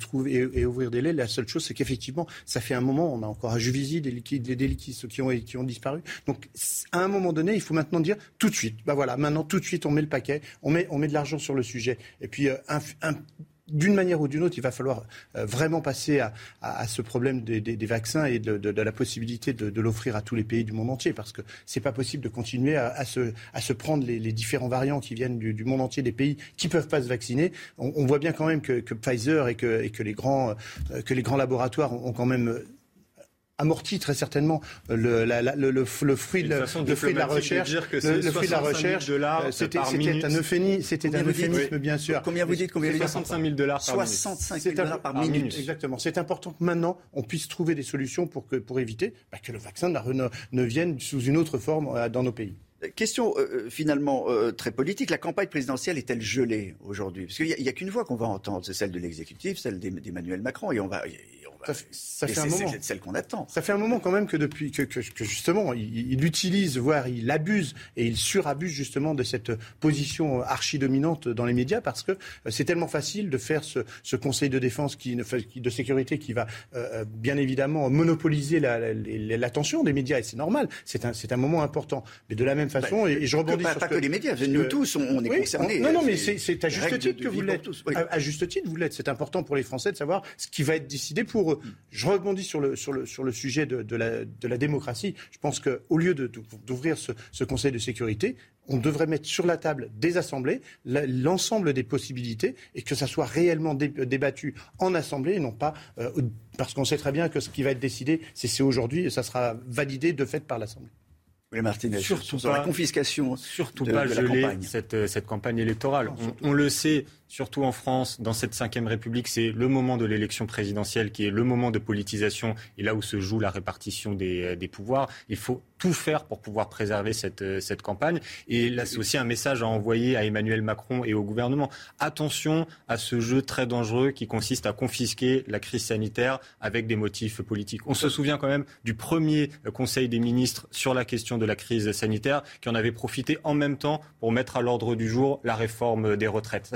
ouvrir des laits. La seule chose, c'est qu'effectivement, ça fait un moment, on a encore à Juvisy des liquides, des, liquides qui ont, disparu. Donc, à un moment donné, il faut maintenant dire tout de suite, bah voilà, maintenant tout de suite, on met le paquet, on met, on met de l'argent sur le sujet. Et puis, euh, un d'une manière ou d'une autre, il va falloir euh, vraiment passer à, ce problème des, vaccins et de, la possibilité de, l'offrir à tous les pays du monde entier, parce que c'est pas possible de continuer à, se, prendre les, différents variants qui viennent du, monde entier des pays qui peuvent pas se vacciner. On, voit bien quand même que, Pfizer et que, les grands, euh, que les grands laboratoires ont quand même amorti très certainement le, le, fruit, de, le fruit de la recherche. le, fruit de la recherche, c'était un, euphémisme, un euphémisme bien sûr. Combien vous dites combien 65 000 dollars par 65 000 dollars par, minute. Exactement. C'est important que maintenant on puisse trouver des solutions pour, que, pour éviter bah, que le vaccin ne, ne vienne sous une autre forme euh, dans nos pays. Question euh, euh, finalement très politique. La campagne présidentielle est-elle gelée aujourd'hui? Parce qu'il n'y a, qu'une voix qu'on va entendre, c'est celle de l'exécutif, celle d'Emmanuel Macron, et on va, ça fait, un moment. C'est celle qu'on attend. Ça fait un moment quand même que depuis que, que, justement il, utilise, voire il abuse et il surabuse justement de cette position archi dominante dans les médias parce que euh, c'est tellement facile de faire ce, ce, Conseil de défense qui, de sécurité qui va euh, euh, bien évidemment monopoliser l'attention la, des médias et c'est normal. C'est un, c'est un moment important. Mais de la même façon, et, je rebondis pas, sur pas que, les médias, nous tous, on, est concernés. non, non, mais c'est à juste titre que vous l'êtes. À, juste titre, vous l'êtes. C'est important pour les Français de savoir ce qui va être décidé pour je rebondis sur le, sur le, sur le sujet de, de, la, de la démocratie. Je pense qu'au lieu d'ouvrir ce, ce Conseil de sécurité, on devrait mettre sur la table des assemblées l'ensemble des possibilités et que ça soit réellement débattu en assemblée et non pas euh, parce qu'on sait très bien que ce qui va être décidé, c'est aujourd'hui et ça sera validé de fait par l'assemblée. Oui, Martinez, surtout sur pas, la confiscation. Surtout de- pas de la geler campagne. cette, cette campagne électorale. On, on le sait, surtout en France, dans cette cinquième République, c'est le moment de l'élection présidentielle qui est le moment de politisation et là où se joue la répartition des, des pouvoirs. Il faut tout faire pour pouvoir préserver cette, euh, cette campagne. Et là, c'est aussi un message à envoyer à Emmanuel Macron et au gouvernement. Attention à ce jeu très dangereux qui consiste à confisquer la crise sanitaire avec des motifs politiques. On se souvient quand même du premier euh, Conseil des ministres sur la question de la crise sanitaire qui en avait profité en même temps pour mettre à l'ordre du jour la réforme des retraites.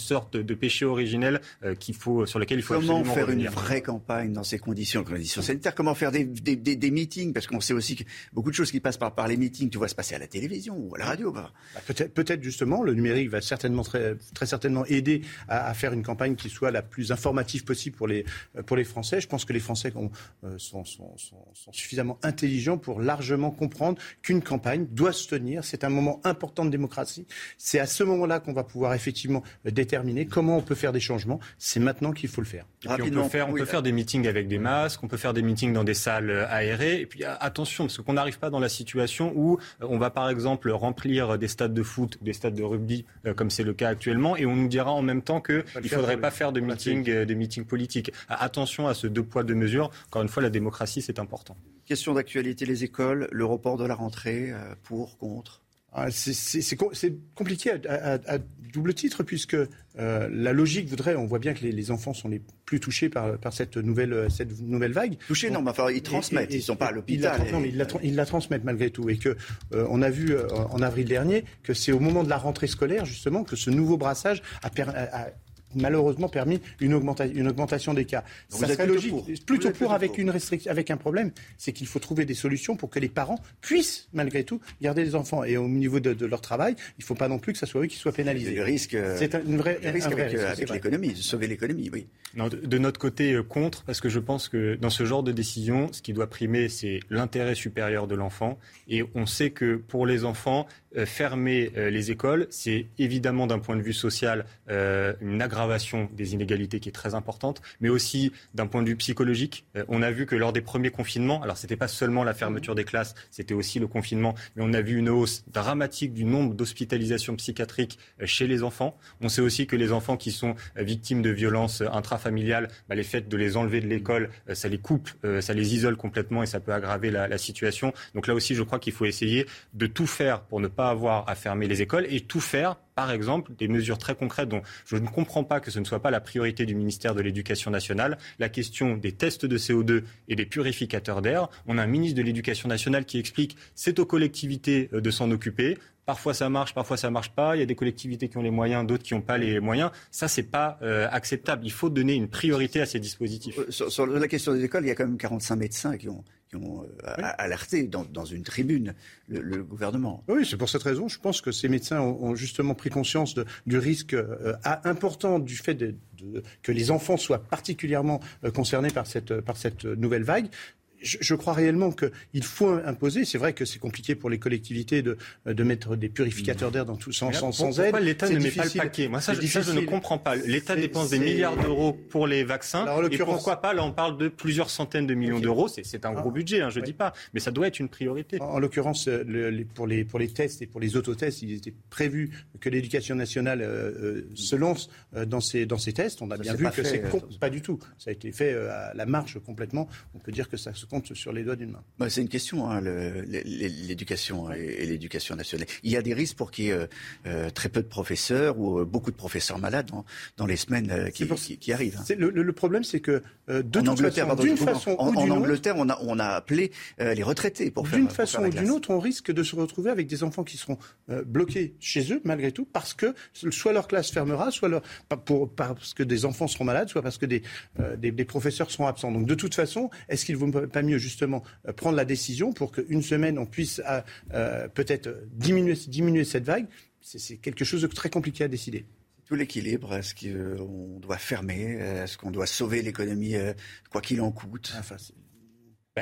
Sorte de péché originel euh, qu'il faut, sur lequel il faut Comment absolument faire revenir. une vraie campagne dans ces conditions, conditions sanitaires? Comment faire des, des, des, des meetings? Parce qu'on sait aussi que beaucoup de choses qui passent par, par les meetings, tu vois se passer à la télévision ou à la radio. bah. Bah, Peut-être peut-être justement, le numérique va certainement très, très certainement aider à, à faire une campagne qui soit la plus informative possible pour les, euh, pour les Français. Je pense que les Français ont, euh, sont, sont, sont, sont suffisamment intelligents pour largement comprendre qu'une campagne doit se tenir. C'est un moment important de démocratie. C'est à ce moment-là qu'on va pouvoir effectivement euh, déterminer comment on peut faire des changements. C'est maintenant qu'il faut le faire. Et puis on peut, faire, on peut faire des meetings avec des masques, on peut faire des meetings dans des salles euh, aérées. Et puis attention, parce qu'on n'arrive pas dans la situation où euh, on va par exemple remplir des stades de foot, des stades de rugby, euh, comme c'est le cas actuellement, et on nous dira en même temps qu'il ne faudrait pas faire de meetings, euh, des meetings politiques. Attention à ce deux poids deux mesures. Encore une fois, la démocratie c'est important. Question d'actualité, les écoles, le report de la rentrée, euh, pour, contre? C'est- C'est c'est com- c'est compliqué à, à- à double titre puisque euh, la logique voudrait, on voit bien que les, les enfants sont les plus touchés par, par cette, nouvelle, cette nouvelle vague. Touchés, non, mais enfin, ils transmettent, ils ne sont pas à l'hôpital. non, mais ils la, tra- ils la transmettent malgré tout. Et que euh, on a vu euh, en avril dernier que c'est au moment de la rentrée scolaire justement que ce nouveau brassage a, a- a malheureusement permis une, augmenta- une augmentation des cas. Donc Ça vous êtes serait plutôt logique, pour. plutôt, pour avec pour. une restriction, avec un problème, c'est qu'il faut trouver des solutions pour que les parents puissent malgré tout garder les enfants. Et au niveau de, de leur travail, il ne faut pas non plus que ça soit eux qui soient pénalisés. Le risque, euh, c'est un, une vraie, le risque un vrai avec, risque, euh, c'est avec vrai. l'économie, de sauver l'économie, oui. Non, de, de notre côté, euh, contre, parce que je pense que dans ce genre de décision, ce qui doit primer, c'est l'intérêt supérieur de l'enfant. Et on sait que pour les enfants, euh, fermer euh, les écoles, c'est évidemment d'un point de vue social euh, une aggravation des inégalités qui est très importante, mais aussi d'un point de vue psychologique. Euh, on a vu que lors des premiers confinements, alors c'était pas seulement la fermeture des classes, c'était aussi le confinement, mais on a vu une hausse dramatique du nombre d'hospitalisations psychiatriques euh, chez les enfants. On sait aussi que les enfants qui sont euh, victimes de violences intrafamiliales, bah, les faits de les enlever de l'école, ça les coupe, ça les isole complètement et ça peut aggraver la, la situation. Donc là aussi, je crois qu'il faut essayer de tout faire pour ne pas avoir à fermer les écoles et tout faire par exemple, des mesures très concrètes dont je ne comprends pas que ce ne soit pas la priorité du ministère de l'Éducation nationale, la question des tests de CO2 et des purificateurs d'air. On a un ministre de l'Éducation nationale qui explique c'est aux collectivités euh, de s'en occuper. Parfois ça marche, parfois ça marche pas. Il y a des collectivités qui ont les moyens, d'autres qui n'ont pas les moyens. Ça, c'est pas euh, acceptable. Il faut donner une priorité à ces dispositifs. Euh, Sur, sur la question des écoles, il y a quand même 45 médecins qui ont, qui ont euh, alerté dans, dans une tribune le, le gouvernement. Oui, c'est pour cette raison. Je pense que ces médecins ont, ont justement pris conscience de- du risque euh, important du fait de, de- que les enfants soient particulièrement euh, concernés par cette, par cette nouvelle vague. Je, je crois réellement qu'il faut imposer. C'est vrai que c'est compliqué pour les collectivités de, de mettre des purificateurs d'air dans tout sans, aide. pourquoi l'État ne met pas le paquet Moi, ça, je, ça, je ne comprends pas. L'État dépense des milliards d'euros pour les vaccins. Alors, et pourquoi pas Là, on parle de plusieurs centaines de millions d'euros. C'est un gros Ah. budget, hein, je ne dis pas. Mais ça doit être une priorité. En, en l'occurrence, euh, le- les- pour, les, pour les tests et pour les autotests, il était prévu que l'éducation nationale euh, euh, se lance euh, dans, ces, dans ces tests. On a Ça bien vu que c'est pas du tout. Ça a été fait euh, à la marche complètement. On peut dire que ça se compte sur les doigts d'une main. Bah, c'est une question, hein, l'éducation et, et l'éducation nationale. Il y a des risques pour qu'il y ait euh, euh, très peu de professeurs ou euh, beaucoup de professeurs malades dans, dans les semaines qui, qui- qui arrivent. hein. Le, problème, c'est que euh, de en toute Angleterre, façon, d'une façon en, ou d'une autre, Angleterre, on a, on a appelé euh, les retraités pour faire d'une façon faire la ou d'une autre, on risque de se retrouver avec des enfants qui seront bloqués chez eux, malgré tout, parce que soit leur classe fermera, soit leur, pas pour, parce que des enfants seront malades, soit parce que des, des, des professeurs seront absents. Donc, de toute façon, est-ce qu'il ne vaut pas mieux, justement, euh, prendre la décision pour qu'une semaine, on puisse euh, euh, peut-être diminuer, diminuer cette vague C'est quelque chose de très compliqué à décider. Tout l'équilibre, est-ce qu'on doit fermer? Est-ce qu'on doit sauver l'économie, quoi qu'il en coûte? Enfin,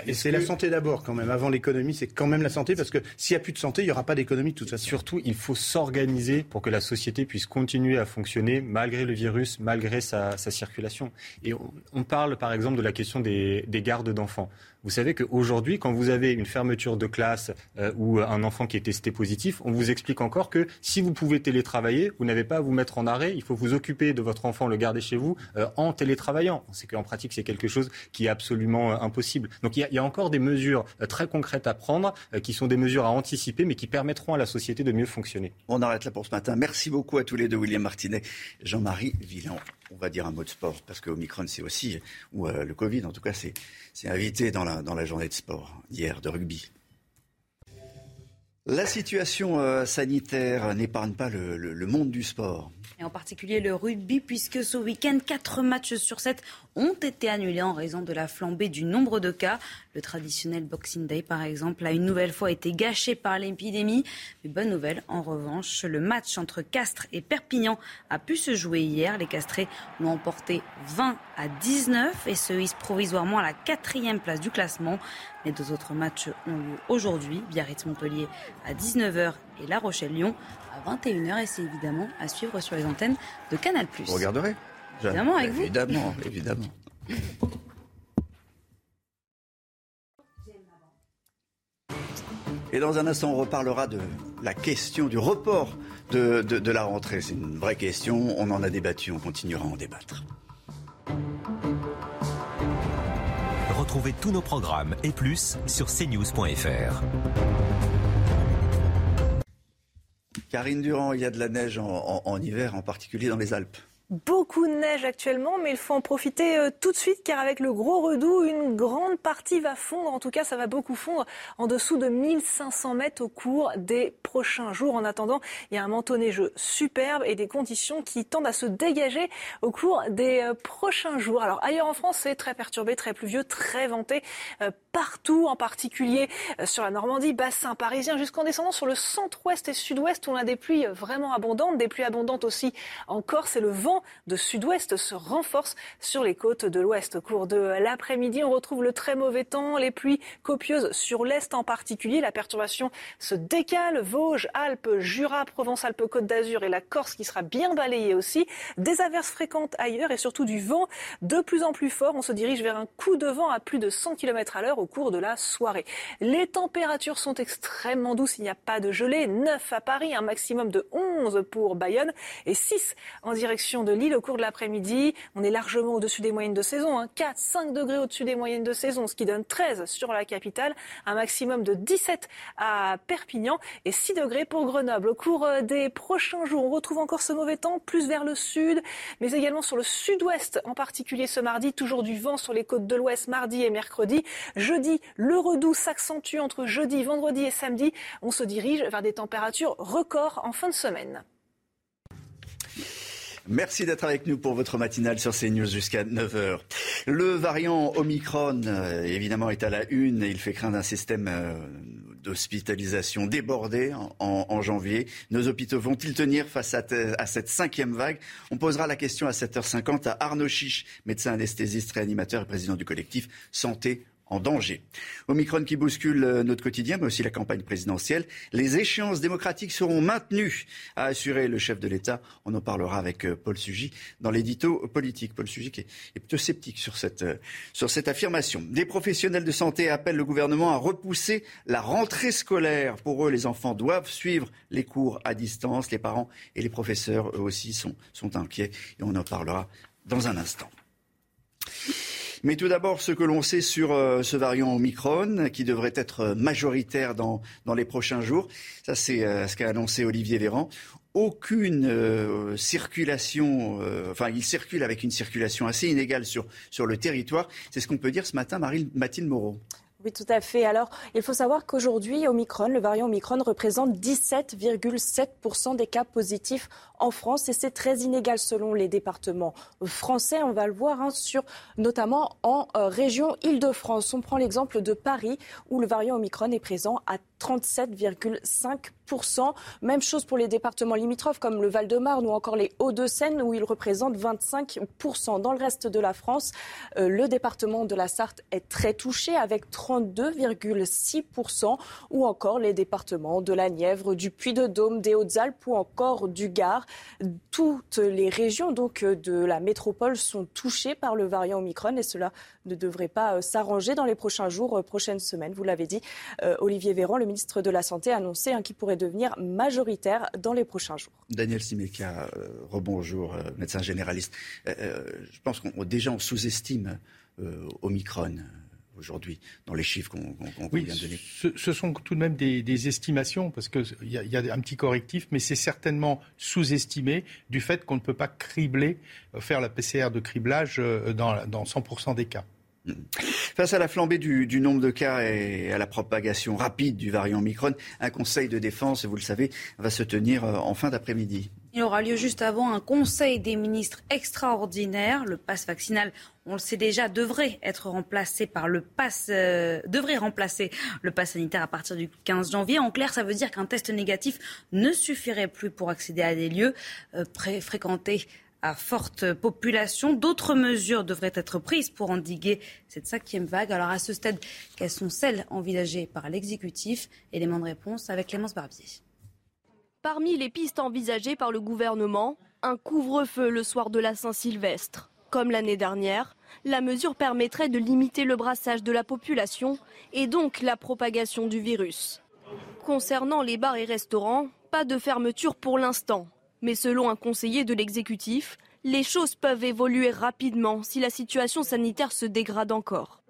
Et c'est la santé d'abord, quand même. Avant l'économie, c'est quand même la santé, parce que s'il n'y a plus de santé, il n'y aura pas d'économie de toute façon. Surtout, il faut s'organiser pour que la société puisse continuer à fonctionner malgré le virus, malgré sa, sa circulation. Et on, on parle par exemple de la question des, des gardes d'enfants. Vous savez qu'aujourd'hui, quand vous avez une fermeture de classe euh, ou un enfant qui est testé positif, on vous explique encore que si vous pouvez télétravailler, vous n'avez pas à vous mettre en arrêt. Il faut vous occuper de votre enfant, le garder chez vous euh, en télétravaillant. On sait qu'en pratique, c'est quelque chose qui est absolument euh, impossible. Donc il y, a, encore des mesures très concrètes à prendre, qui sont des mesures à anticiper, mais qui permettront à la société de mieux fonctionner. On arrête là pour ce matin. Merci beaucoup à tous les deux, William Martinet, Jean-Marie Villan on va dire un mot de sport, parce que Omicron, c'est aussi, ou le Covid, en tout cas, c'est invité dans dans la journée de sport hier, de rugby. La situation euh, sanitaire n'épargne pas le, monde du sport. Et en particulier le rugby, puisque ce week-end, quatre matchs sur sept ont été annulés en raison de la flambée du nombre de cas. Le traditionnel Boxing Day, par exemple, a une nouvelle fois été gâché par l'épidémie. Mais bonne nouvelle, en revanche, le match entre Castres et Perpignan a pu se jouer hier. Les Castrés l'ont emporté 20 à 19 et se hissent provisoirement à la quatrième place du classement. Les deux autres matchs ont lieu aujourd'hui. Biarritz-Montpellier à 19h et La Rochelle-Lyon à 21h. Et c'est évidemment à suivre sur les antennes de Canal+. Vous regarderez? Évidemment, avec vous. Évidemment, évidemment. Et dans un instant, on reparlera de la question du report de, de, de la rentrée. C'est une vraie question. On en a débattu. On continuera à en débattre. Retrouvez tous nos programmes et plus sur cnews.fr. Karine Durand, il y a de la neige en, en, en hiver, en particulier dans les Alpes beaucoup de neige actuellement, mais il faut en profiter euh, tout de suite car avec le gros redoux, une grande partie va fondre. En tout cas, ça va beaucoup fondre en dessous de 1500 mètres au cours des prochains jours. En attendant, il y a un manteau neigeux superbe et des conditions qui tendent à se dégager au cours des euh, prochains jours. Alors ailleurs en France, c'est très perturbé, très pluvieux, très venté euh, partout, en particulier sur la Normandie, bassin parisien, jusqu'en descendant sur le centre-ouest et sud-ouest où on a des pluies vraiment abondantes, des pluies abondantes aussi en Corse et le vent de sud-ouest se renforce sur les côtes de l'ouest. Au cours de l'après-midi, on retrouve le très mauvais temps, les pluies copieuses sur l'est en particulier. La perturbation se décale. Vosges, Alpes, Jura, Provence-Alpes, Côte d'Azur et la Corse qui sera bien balayée aussi. Des averses fréquentes ailleurs et surtout du vent de plus en plus fort. On se dirige vers un coup de vent à plus de 100 km à l'heure au cours de la soirée. Les températures sont extrêmement douces. Il n'y a pas de gelée. 9 à Paris, un maximum de 11 pour Bayonne et 6 en direction de Lille au cours de l'après-midi. On est largement au-dessus des moyennes de saison, hein. 4, 5 degrés au-dessus des moyennes de saison, ce qui donne 13 sur la capitale, un maximum de 17 à Perpignan et 6 degrés pour Grenoble. Au cours euh, des prochains jours, on retrouve encore ce mauvais temps, plus vers le sud, mais également sur le sud-ouest, en particulier ce mardi, toujours du vent sur les côtes de l'ouest mardi et mercredi. Jeudi, le redoux s'accentue entre jeudi, vendredi et samedi. On se dirige vers des températures records en fin de semaine. Merci d'être avec nous pour votre matinale sur CNews jusqu'à 9h. Le variant Omicron, euh, évidemment, est à la une et il fait craindre un système euh, d'hospitalisation débordé en, janvier. Nos hôpitaux vont-ils tenir face à, à, cette cinquième vague? On posera la question à 7h50 à Arnaud Chiche, médecin anesthésiste, réanimateur et président du collectif Santé en danger. Omicron qui bouscule notre quotidien, mais aussi la campagne présidentielle. Les échéances démocratiques seront maintenues, a assuré le chef de l'État. On en parlera avec Paul Sugy dans l'édito politique. Paul Sugy qui est plutôt sceptique sur cette, sur cette affirmation. Des professionnels de santé appellent le gouvernement à repousser la rentrée scolaire. Pour eux, les enfants doivent suivre les cours à distance. Les parents et les professeurs, eux aussi, sont, sont inquiets. Et on en parlera dans un instant. Mais tout d'abord, ce que l'on sait sur euh, ce variant Omicron, qui devrait être majoritaire dans, les prochains jours, ça c'est euh, ce qu'a annoncé Olivier Véran. Aucune euh, circulation, euh, enfin il circule avec une circulation assez inégale sur, le territoire. C'est ce qu'on peut dire ce matin, Mathilde Moreau. Oui, tout à fait. Alors, il faut savoir qu'aujourd'hui, Omicron, le variant Omicron représente 17,7% des cas positifs en France et c'est très inégal selon les départements français. On va le voir hein, sur, notamment en euh, région Île-de-France. On prend l'exemple de Paris où le variant Omicron est présent à 37,5%. Même chose pour les départements limitrophes comme le Val-de-Marne ou encore les Hauts-de-Seine où il représente 25%. Dans le reste de la France, euh, le département de la Sarthe est très touché avec 32,6% ou encore les départements de la Nièvre, du Puy-de-Dôme, des Hautes-Alpes ou encore du Gard. Toutes les régions donc de la métropole sont touchées par le variant Omicron et cela ne devrait pas s'arranger dans les prochains jours, prochaines semaines. Vous l'avez dit, Olivier Véran, le ministre de la Santé, a annoncé hein, qu'il pourrait devenir majoritaire dans les prochains jours. Daniel Simeka, rebonjour, médecin généraliste. je pense qu'on déjà on sous-estime Omicron aujourd'hui dans les chiffres qu'on vient de donner ce, sont tout de même des, estimations, parce qu'il y, y, a un petit correctif, mais c'est certainement sous-estimé du fait qu'on ne peut pas cribler, euh, faire la PCR de criblage euh, dans, dans 100% des cas. Face à la flambée du, nombre de cas et à la propagation rapide du variant Omicron, un conseil de défense, vous le savez, va se tenir euh, en fin d'après-midi. Il aura lieu juste avant un conseil des ministres extraordinaire. Le pass vaccinal, on le sait déjà, devrait être remplacé par le pass, euh, devrait remplacer le pass sanitaire à partir du 15 janvier. En clair, ça veut dire qu'un test négatif ne suffirait plus pour accéder à des lieux euh, fréquentés à forte population. D'autres mesures devraient être prises pour endiguer cette cinquième vague. Alors à ce stade, quelles sont celles envisagées par l'exécutif? Élément de réponse avec Clémence Barbier. Parmi les pistes envisagées par le gouvernement, un couvre-feu le soir de la Saint-Sylvestre. Comme l'année dernière, la mesure permettrait de limiter le brassage de la population et donc la propagation du virus. Concernant les bars et restaurants, pas de fermeture pour l'instant. Mais selon un conseiller de l'exécutif, les choses peuvent évoluer rapidement si la situation sanitaire se dégrade encore.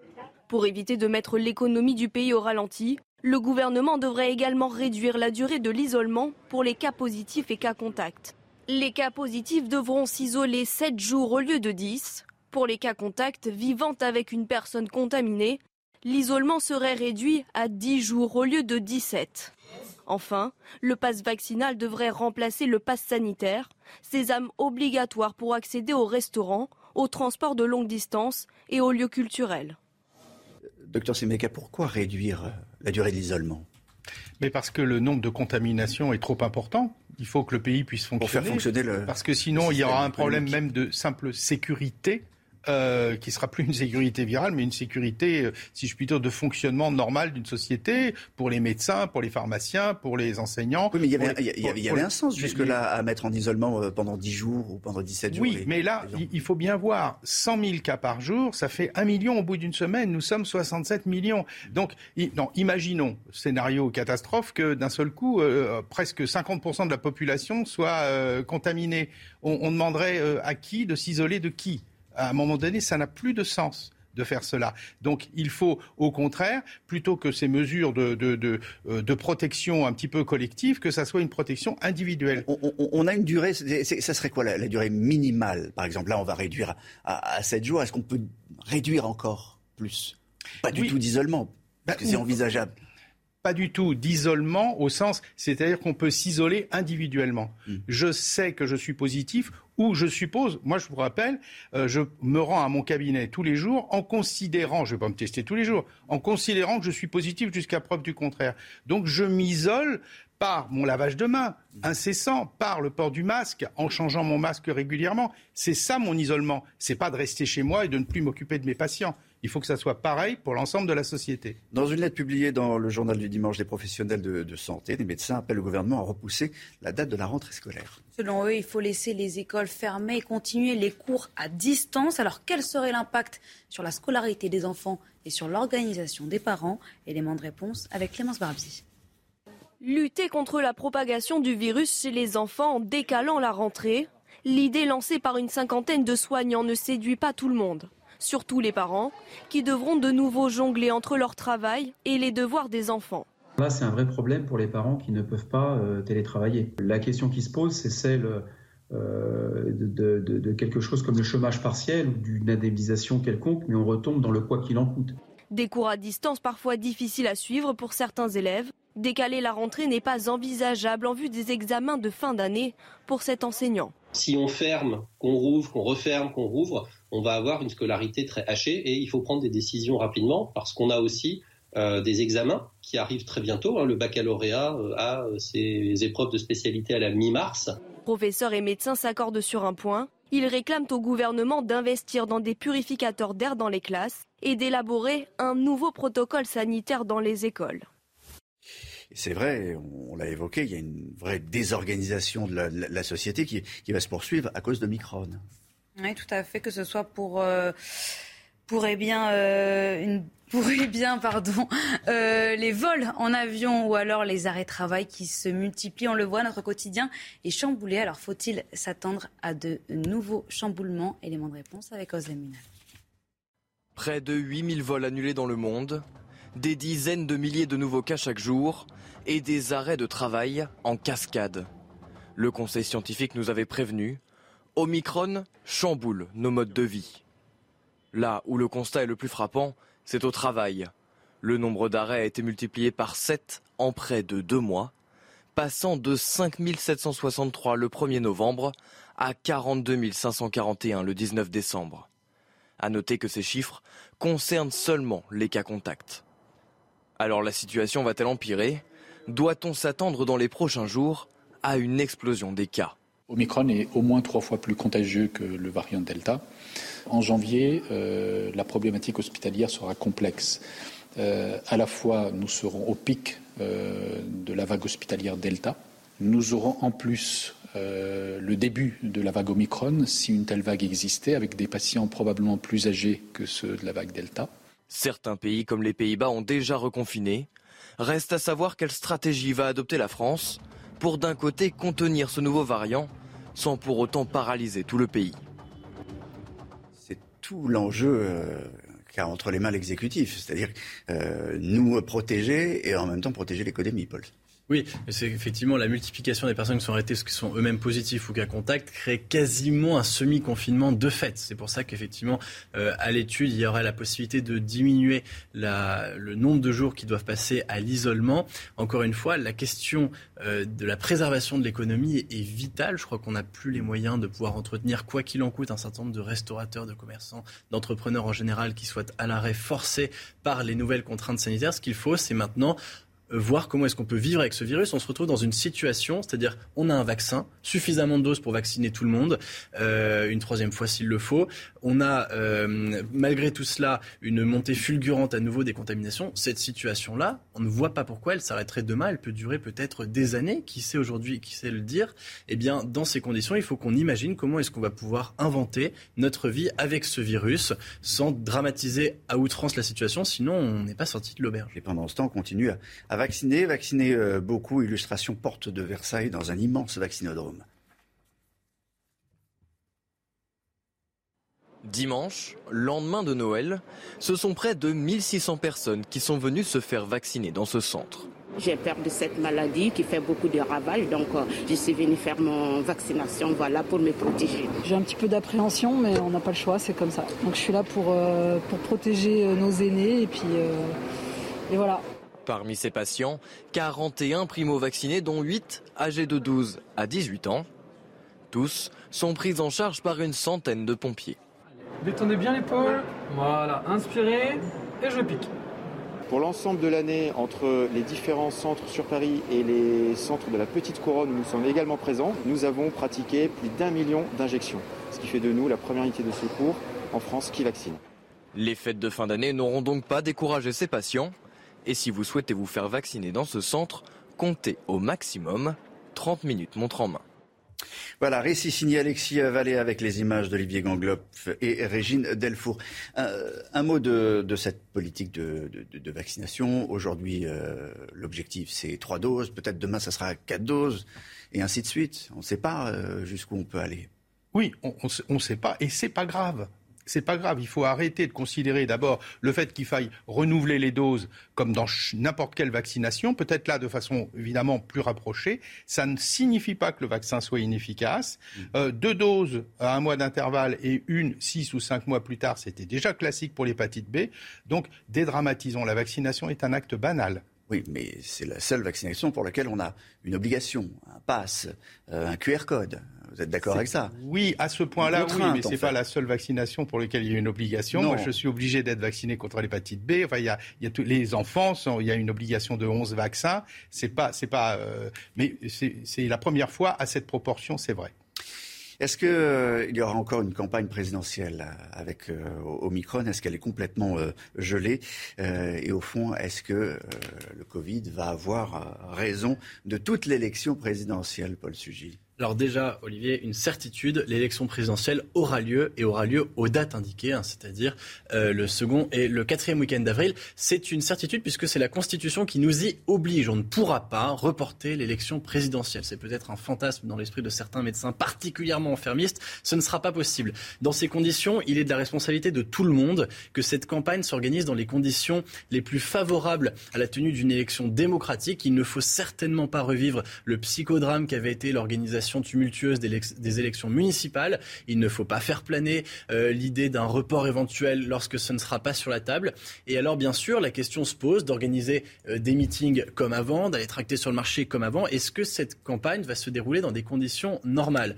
Pour éviter de mettre l'économie du pays au ralenti, le gouvernement devrait également réduire la durée de l'isolement pour les cas positifs et cas contacts. Les cas positifs devront s'isoler 7 jours au lieu de 10. Pour les cas contacts vivant avec une personne contaminée, l'isolement serait réduit à 10 jours au lieu de 17. Enfin, le pass vaccinal devrait remplacer le pass sanitaire, sésame obligatoire pour accéder aux restaurants, aux transports de longue distance et aux lieux culturels. Docteur Semeka, pourquoi réduire euh, la durée de l'isolement? Mais parce que le nombre de contaminations est trop important. Il faut que le pays puisse fonctionner. Pour faire fonctionner le. Parce que sinon, il y aura un problème même de simple sécurité euh, qui sera plus une sécurité virale, mais une sécurité, euh, si je puis dire, de fonctionnement normal d'une société pour les médecins, pour les pharmaciens, pour les enseignants. Oui, mais il y avait, un sens jusque-là à mettre en isolement euh, pendant 10 jours ou pendant 17 jours. Oui, mais là, il faut bien voir, 100 000 cas par jour, ça fait 1 million au bout d'une semaine. Nous sommes 67 millions. Donc, non, imaginons, scénario catastrophe, que d'un seul coup, presque 50% de la population soit contaminée. On, on demanderait à qui de s'isoler de qui? À un moment donné, ça n'a plus de sens de faire cela. Donc il faut au contraire, plutôt que ces mesures de, de, euh, protection un petit peu collective, que ça soit une protection individuelle. On, a une durée, ça serait quoi la, durée minimale Par exemple, là on va réduire à, à 7 jours. Est-ce qu'on peut réduire encore plus? Pas du tout d'isolement, parce que c'est envisageable pas du tout d'isolement au sens, c'est-à-dire qu'on peut s'isoler individuellement. Hmm. Je sais que je suis positif ou je suppose, moi je vous rappelle, euh, je me rends à mon cabinet tous les jours en considérant, je ne vais pas me tester tous les jours, en considérant que je suis positif jusqu'à preuve du contraire. Donc je m'isole par mon lavage de mains incessant, par le port du masque, en changeant mon masque régulièrement. C'est ça mon isolement. C'est pas de rester chez moi et de ne plus m'occuper de mes patients. Il faut que ça soit pareil pour l'ensemble de la société. Dans une lettre publiée dans le journal du dimanche, des professionnels de, santé, des médecins appellent le gouvernement à repousser la date de la rentrée scolaire. Selon eux, il faut laisser les écoles fermées et continuer les cours à distance. Alors quel serait l'impact sur la scolarité des enfants et sur l'organisation des parents? Élément de réponse avec Clémence Barbier. Lutter contre la propagation du virus chez les enfants en décalant la rentrée. L'idée lancée par une cinquantaine de soignants ne séduit pas tout le monde surtout les parents, qui devront de nouveau jongler entre leur travail et les devoirs des enfants. Là, c'est un vrai problème pour les parents qui ne peuvent pas euh, télétravailler. La question qui se pose, c'est celle euh, de, quelque chose comme le chômage partiel ou d'une indemnisation quelconque, mais on retombe dans le quoi qu'il en coûte. Des cours à distance parfois difficiles à suivre pour certains élèves. Décaler la rentrée n'est pas envisageable en vue des examens de fin d'année pour cet enseignant. Si on ferme, qu'on rouvre, qu'on referme, qu'on rouvre, on va avoir une scolarité très hachée et il faut prendre des décisions rapidement parce qu'on a aussi euh, des examens qui arrivent très bientôt. Hein. Le baccalauréat euh, a ses épreuves de spécialité à la mi-mars. Professeurs et médecins s'accordent sur un point. Ils réclament au gouvernement d'investir dans des purificateurs d'air dans les classes et d'élaborer un nouveau protocole sanitaire dans les écoles. C'est vrai, on, l'a évoqué, il y a une vraie désorganisation de la, société qui, va se poursuivre à cause de Micron. Oui, tout à fait, que ce soit pour, euh, pour eh bien, euh, une bien, pardon, euh, les vols en avion ou alors les arrêts de travail qui se multiplient. On le voit, notre quotidien est chamboulé. Alors faut-il s'attendre à de nouveaux chamboulements? Élément de réponse avec Ozem Près de 8000 vols annulés dans le monde, des dizaines de milliers de nouveaux cas chaque jour et des arrêts de travail en cascade. Le Conseil scientifique nous avait prévenu, Omicron chamboule nos modes de vie. Là où le constat est le plus frappant, c'est au travail. Le nombre d'arrêts a été multiplié par 7 en près de deux mois, passant de 5 763 le 1er novembre à 42 541 le 19 décembre. À noter que ces chiffres concernent seulement les cas contacts. Alors la situation va-t-elle empirer? Doit-on s'attendre dans les prochains jours à une explosion des cas? Omicron est au moins trois fois plus contagieux que le variant Delta. En janvier, euh, la problématique hospitalière sera complexe. Euh, à la fois, nous serons au pic euh, de la vague hospitalière Delta. Nous aurons en plus le début de la vague Omicron, si une telle vague existait, avec des patients probablement plus âgés que ceux de la vague Delta. Certains pays comme les Pays-Bas ont déjà reconfiné. Reste à savoir quelle stratégie va adopter la France pour d'un côté contenir ce nouveau variant sans pour autant paralyser tout le pays tout l'enjeu euh, qu'a entre les mains l'exécutif, c'est-à-dire euh, nous protéger et en même temps protéger l'économie, Paul. Oui, c'est effectivement la multiplication des personnes qui sont arrêtées, qui sont eux-mêmes positifs ou cas contact, crée quasiment un semi-confinement de fait. C'est pour ça qu'effectivement, euh, à l'étude, il y aurait la possibilité de diminuer la, le nombre de jours qui doivent passer à l'isolement. Encore une fois, la question euh, de la préservation de l'économie est, est, vitale. Je crois qu'on n'a plus les moyens de pouvoir entretenir, quoi qu'il en coûte, un certain nombre de restaurateurs, de commerçants, d'entrepreneurs en général qui soient à l'arrêt forcé par les nouvelles contraintes sanitaires. Ce qu'il faut, c'est maintenant voir comment est-ce qu'on peut vivre avec ce virus. On se retrouve dans une situation, c'est-à-dire on a un vaccin, suffisamment de doses pour vacciner tout le monde, euh, une troisième fois s'il le faut. On a euh, malgré tout cela une montée fulgurante à nouveau des contaminations. Cette situation-là, on ne voit pas pourquoi elle s'arrêterait demain. Elle peut durer peut-être des années. Qui sait aujourd'hui, qui sait le dire? Eh bien, dans ces conditions, il faut qu'on imagine comment est-ce qu'on va pouvoir inventer notre vie avec ce virus sans dramatiser à outrance la situation. Sinon, on n'est pas sorti de l'auberge. Et pendant ce temps, on continue à vacciner, vacciner euh, beaucoup. Illustration porte de Versailles dans un immense vaccinodrome. Dimanche, lendemain de Noël, ce sont près de 1600 personnes qui sont venues se faire vacciner dans ce centre. J'ai peur de cette maladie qui fait beaucoup de ravages, donc euh, je suis venue faire mon vaccination voilà, pour me protéger. J'ai un petit peu d'appréhension, mais on n'a pas le choix, c'est comme ça. Donc je suis là pour, euh, pour protéger nos aînés et puis et voilà. Parmi ces patients, 41 primo-vaccinés, dont 8 âgés de 12 à 18 ans. Tous sont pris en charge par une centaine de pompiers. Détendez bien l'épaule. Voilà, inspirez et je pique. Pour l'ensemble de l'année, entre les différents centres sur Paris et les centres de la Petite Couronne où nous sommes également présents, nous avons pratiqué plus d'un million d'injections, ce qui fait de nous la première unité de secours en France qui vaccine. Les fêtes de fin d'année n'auront donc pas découragé ces patients. Et si vous souhaitez vous faire vacciner dans ce centre, comptez au maximum 30 minutes montre en main. Voilà, récit signé Alexis Vallée avec les images d'Olivier Gangloff et Régine Delfour. un mot de, cette politique de, vaccination. Aujourd'hui, euh, l'objectif, c'est trois doses. Peut-être demain, ça sera quatre doses, et ainsi de suite. On ne sait pas euh, jusqu'où on peut aller. Oui, on ne sait pas, et c'est pas grave c'est pas grave. Il faut arrêter de considérer d'abord le fait qu'il faille renouveler les doses comme dans n'importe quelle vaccination, peut-être là de façon évidemment plus rapprochée. Ça ne signifie pas que le vaccin soit inefficace. Mm. Euh, deux doses à un mois d'intervalle et une six ou cinq mois plus tard, c'était déjà classique pour l'hépatite B. Donc dédramatisons. La vaccination est un acte banal. Oui, mais c'est la seule vaccination pour laquelle on a une obligation, un pass, euh, un QR code. Vous êtes d'accord avec ça Oui, à ce point-là, oui, mais ce n'est pas la seule vaccination pour laquelle il y a une obligation. Moi, je suis obligé d'être vacciné contre l'hépatite B. Enfin, il y a, il y a tous les enfants, il y a une obligation de 11 vaccins. C'est pas, c'est pas, euh, mais c'est la première fois à cette proportion, c'est vrai. Est-ce qu'il euh, y aura encore une campagne présidentielle avec Omicron? Est-ce qu'elle est complètement gelée? Et au fond, est-ce que le Covid va avoir raison de toute l'élection présidentielle, Paul Sugy alors déjà, Olivier, une certitude, l'élection présidentielle aura lieu et aura lieu aux dates indiquées, hein, c'est-à-dire euh, le second et le quatrième week-end d'avril. C'est une certitude puisque c'est la Constitution qui nous y oblige. On ne pourra pas reporter l'élection présidentielle. C'est peut-être un fantasme dans l'esprit de certains médecins particulièrement enfermistes. Ce ne sera pas possible. Dans ces conditions, il est de la responsabilité de tout le monde que cette campagne s'organise dans les conditions les plus favorables à la tenue d'une élection démocratique. Il ne faut certainement pas revivre le psychodrame qu'avait été l'organisation tumultueuse des élections municipales. Il ne faut pas faire planer euh, l'idée d'un report éventuel lorsque ce ne sera pas sur la table. Et alors, bien sûr, la question se pose d'organiser euh, des meetings comme avant, d'aller tracter sur le marché comme avant. Est-ce que cette campagne va se dérouler dans des conditions normales?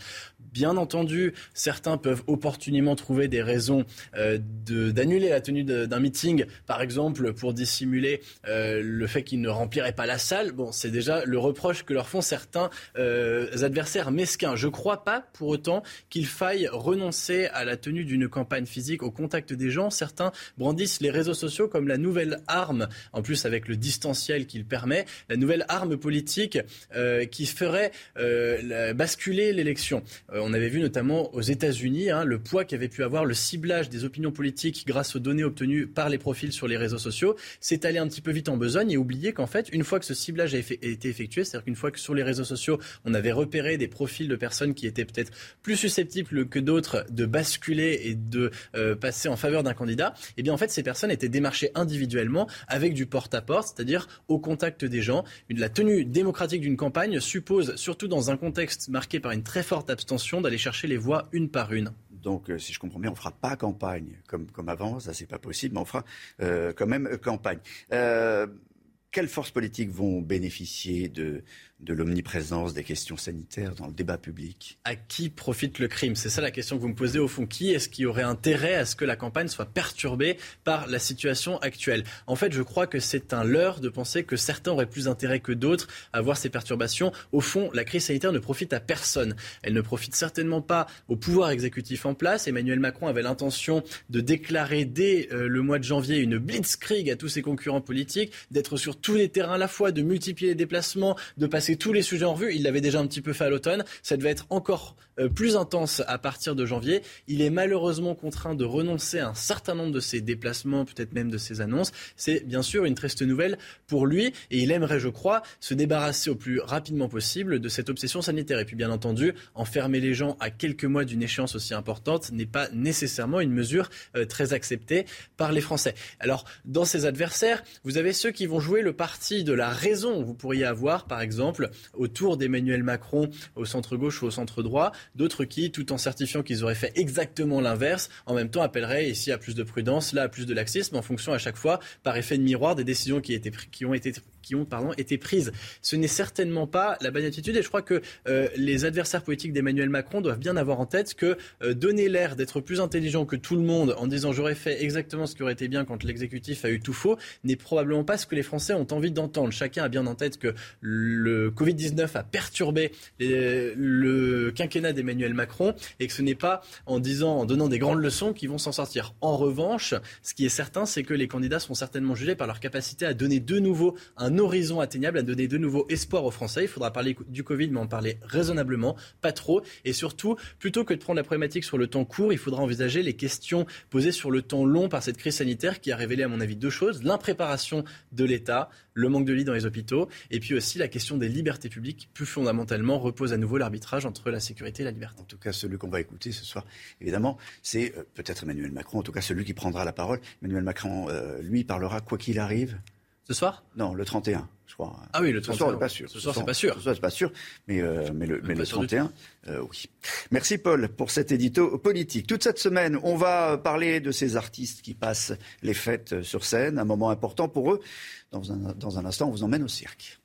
Bien entendu, certains peuvent opportunément trouver des raisons euh, d'annuler la tenue d'un meeting, par exemple pour dissimuler euh, le fait qu'ils ne rempliraient pas la salle. Bon, c'est déjà le reproche que leur font certains euh, adversaires mesquins. Je ne crois pas pour autant qu'il faille renoncer à la tenue d'une campagne physique au contact des gens. Certains brandissent les réseaux sociaux comme la nouvelle arme, en plus avec le distanciel qu'il permet, la nouvelle arme politique qui ferait basculer l'élection. Euh, on avait vu notamment aux États-Unis hein, le poids qu'avait pu avoir le ciblage des opinions politiques grâce aux données obtenues par les profils sur les réseaux sociaux. C'est allé un petit peu vite en besogne et oublier qu'en fait, une fois que ce ciblage a, été effectué, c'est-à-dire qu'une fois que sur les réseaux sociaux, on avait repéré des profils de personnes qui étaient peut-être plus susceptibles que d'autres de basculer et de euh, passer en faveur d'un candidat, eh bien en fait, ces personnes étaient démarchées individuellement avec du porte-à-porte, c'est-à-dire au contact des gens. La tenue démocratique d'une campagne suppose, surtout dans un contexte marqué par une très forte abstention, d'aller chercher les voix une par une. Donc, euh, si je comprends bien, on ne fera pas campagne comme, comme avant, ça c'est pas possible, mais on fera euh, quand même campagne. Euh, quelles forces politiques vont bénéficier de, de l'omniprésence des questions sanitaires dans le débat public. À qui profite le crime? C'est ça la question que vous me posez au fond. Qui est-ce qui aurait intérêt à ce que la campagne soit perturbée par la situation actuelle? En fait, je crois que c'est un leurre de penser que certains auraient plus intérêt que d'autres à voir ces perturbations. Au fond, la crise sanitaire ne profite à personne. Elle ne profite certainement pas au pouvoir exécutif en place. Emmanuel Macron avait l'intention de déclarer dès euh, le mois de janvier une blitzkrieg à tous ses concurrents politiques, d'être sur tous les terrains à la fois, de multiplier les déplacements, de passer tous les sujets en revue. Il l'avait déjà un petit peu fait à l'automne. Ça devait être encore plus intense à partir de janvier. Il est malheureusement contraint de renoncer à un certain nombre de ses déplacements, peut-être même de ses annonces. C'est bien sûr une triste nouvelle pour lui et il aimerait, je crois, se débarrasser au plus rapidement possible de cette obsession sanitaire. Et puis bien entendu, enfermer les gens à quelques mois d'une échéance aussi importante n'est pas nécessairement une mesure euh, très acceptée par les Français. Alors, dans ses adversaires, vous avez ceux qui vont jouer le parti de la raison. Vous pourriez avoir, par exemple, autour d'Emmanuel Macron au centre gauche ou au centre droit, D'autres qui, tout en certifiant qu'ils auraient fait exactement l'inverse, en même temps appelleraient ici à plus de prudence, là à plus de laxisme, en fonction à chaque fois, par effet de miroir, des décisions qui, qui ont été qui ont pardon, été prises. Ce n'est certainement pas la bonne attitude et je crois que euh, les adversaires politiques d'Emmanuel Macron doivent bien avoir en tête que euh, donner l'air d'être plus intelligent que tout le monde en disant j'aurais fait exactement ce qui aurait été bien quand l'exécutif a eu tout faux n'est probablement pas ce que les Français ont envie d'entendre. Chacun a bien en tête que le Covid-19 a perturbé le quinquennat d'Emmanuel Macron et que ce n'est pas en disant, en donnant des grandes leçons qu'ils vont s'en sortir. En revanche, ce qui est certain, c'est que les candidats seront certainement jugés par leur capacité à donner de nouveau un un horizon atteignable, à donner de nouveau espoir aux Français. Il faudra parler du Covid, mais en parler raisonnablement, pas trop. Et surtout, plutôt que de prendre la problématique sur le temps court, il faudra envisager les questions posées sur le temps long par cette crise sanitaire qui a révélé, à mon avis, deux choses. L'impréparation de l'État, le manque de lits dans les hôpitaux, et puis aussi la question des libertés publiques. Plus fondamentalement, repose à nouveau l'arbitrage entre la sécurité et la liberté. En tout cas, celui qu'on va écouter ce soir, évidemment, c'est euh, peut-être Emmanuel Macron, en tout cas celui qui prendra la parole. Emmanuel Macron, euh, lui, parlera quoi qu'il arrive ce soir? Non, le 31, je crois. Ah oui, le 31. Ce soir, pas sûr. Ce soir, c'est pas sûr. Ce soir, c'est pas sûr, mais, euh, mais le, mais le 31, euh, oui. Merci Paul pour cet édito politique. Toute cette semaine, on va parler de ces artistes qui passent les fêtes sur scène, un moment important pour eux. Dans un, dans un instant, on vous emmène au cirque.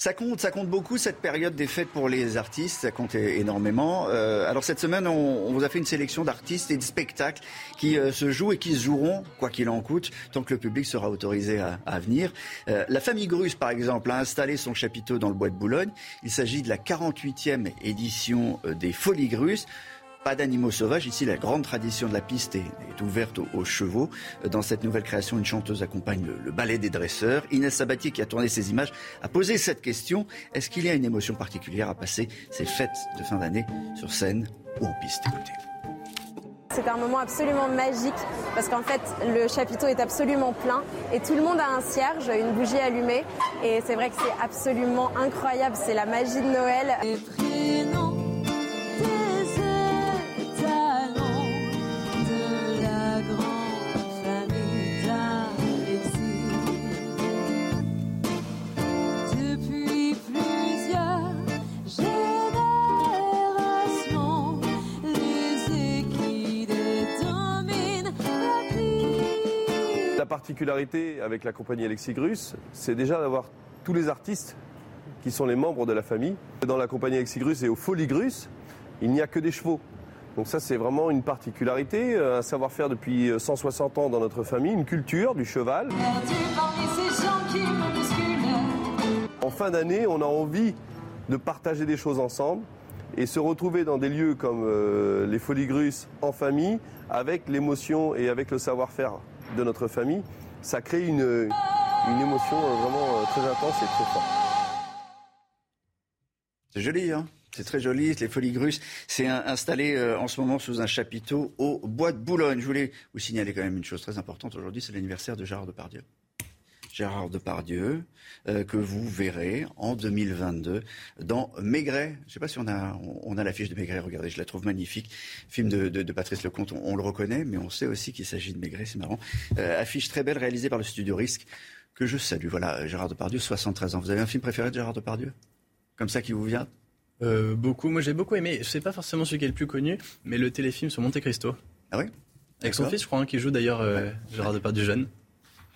Ça compte, ça compte beaucoup cette période des fêtes pour les artistes, ça compte énormément. Euh, alors cette semaine, on, vous a fait une sélection d'artistes et de spectacles qui euh, se jouent et qui se joueront, quoi qu'il en coûte, tant que le public sera autorisé à, venir. Euh, la famille Grus, par exemple, a installé son chapiteau dans le bois de Boulogne. Il s'agit de la 48e édition des Folies Grus. Pas d'animaux sauvages. Ici, la grande tradition de la piste est, ouverte aux, chevaux. Dans cette nouvelle création, une chanteuse accompagne le, ballet des dresseurs. Inès Sabatier, qui a tourné ces images, a posé cette question. Est-ce qu'il y a une émotion particulière à passer ces fêtes de fin d'année sur scène ou en piste? Écoutez. C'est un moment absolument magique parce qu'en fait le chapiteau est absolument plein et tout le monde a un cierge, une bougie allumée et c'est vrai que c'est absolument incroyable, c'est la magie de Noël. Particularité avec la compagnie Alexigrus, c'est déjà d'avoir tous les artistes qui sont les membres de la famille. Dans la compagnie Alexigrus et au Foligrus, il n'y a que des chevaux. Donc ça, c'est vraiment une particularité, un savoir-faire depuis 160 ans dans notre famille, une culture du cheval. En fin d'année, on a envie de partager des choses ensemble et se retrouver dans des lieux comme euh, les Foligrus en famille, avec l'émotion et avec le savoir-faire de notre famille, ça crée une, émotion euh, vraiment euh, très intense et très forte. C'est joli, hein c'est très joli, les Folies Grusses. C'est installé euh, en ce moment sous un chapiteau au Bois de Boulogne. Je voulais vous signaler quand même une chose très importante. Aujourd'hui, c'est l'anniversaire de Gérard Depardieu. Gérard Depardieu, euh, que vous verrez en 2022 dans Maigret. Je ne sais pas si on a, on a l'affiche de Maigret, regardez, je la trouve magnifique. Film de, Patrice Lecomte, on, on, le reconnaît, mais on sait aussi qu'il s'agit de Maigret, c'est marrant. Euh, affiche très belle réalisée par le studio Risque, que je salue. Voilà, Gérard Depardieu, 73 ans. Vous avez un film préféré de Gérard Depardieu? Comme ça qui vous vient? Euh, Beaucoup, moi j'ai beaucoup aimé. Je sais pas forcément celui qui est le plus connu, mais le téléfilm sur Monte Cristo. Ah oui? Avec son fils, je crois, hein, qui joue d'ailleurs Gérard Depardieu jeune.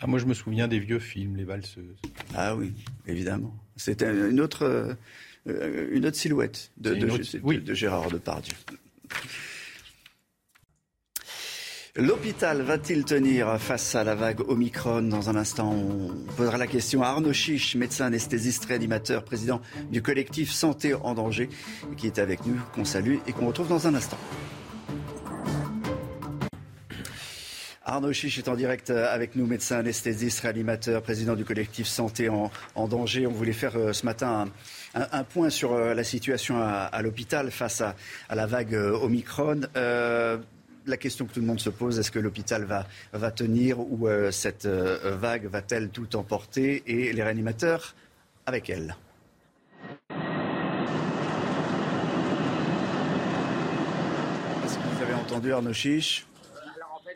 Ah, moi, je me souviens des vieux films, les valseuses. Ah oui, évidemment. C'était une autre, euh, une autre silhouette de, de Gérard Depardieu. L'hôpital va-t-il tenir face à la vague Omicron Dans un instant, on posera la question à Arnaud Chiche, médecin anesthésiste réanimateur, président du collectif Santé en danger, qui est avec nous, qu'on salue et qu'on retrouve dans un instant. Arnaud Chiche est en direct euh, avec nous, médecin anesthésiste, réanimateur, président du collectif Santé en, danger. On voulait faire euh, ce matin un, point sur euh, la situation à, l'hôpital face à, la vague Omicron. la question que tout le monde se pose, est-ce que l'hôpital va, tenir ou cette vague va-t-elle tout emporter? Et les réanimateurs avec elle Est-ce que vous avez entendu Arnaud Chiche?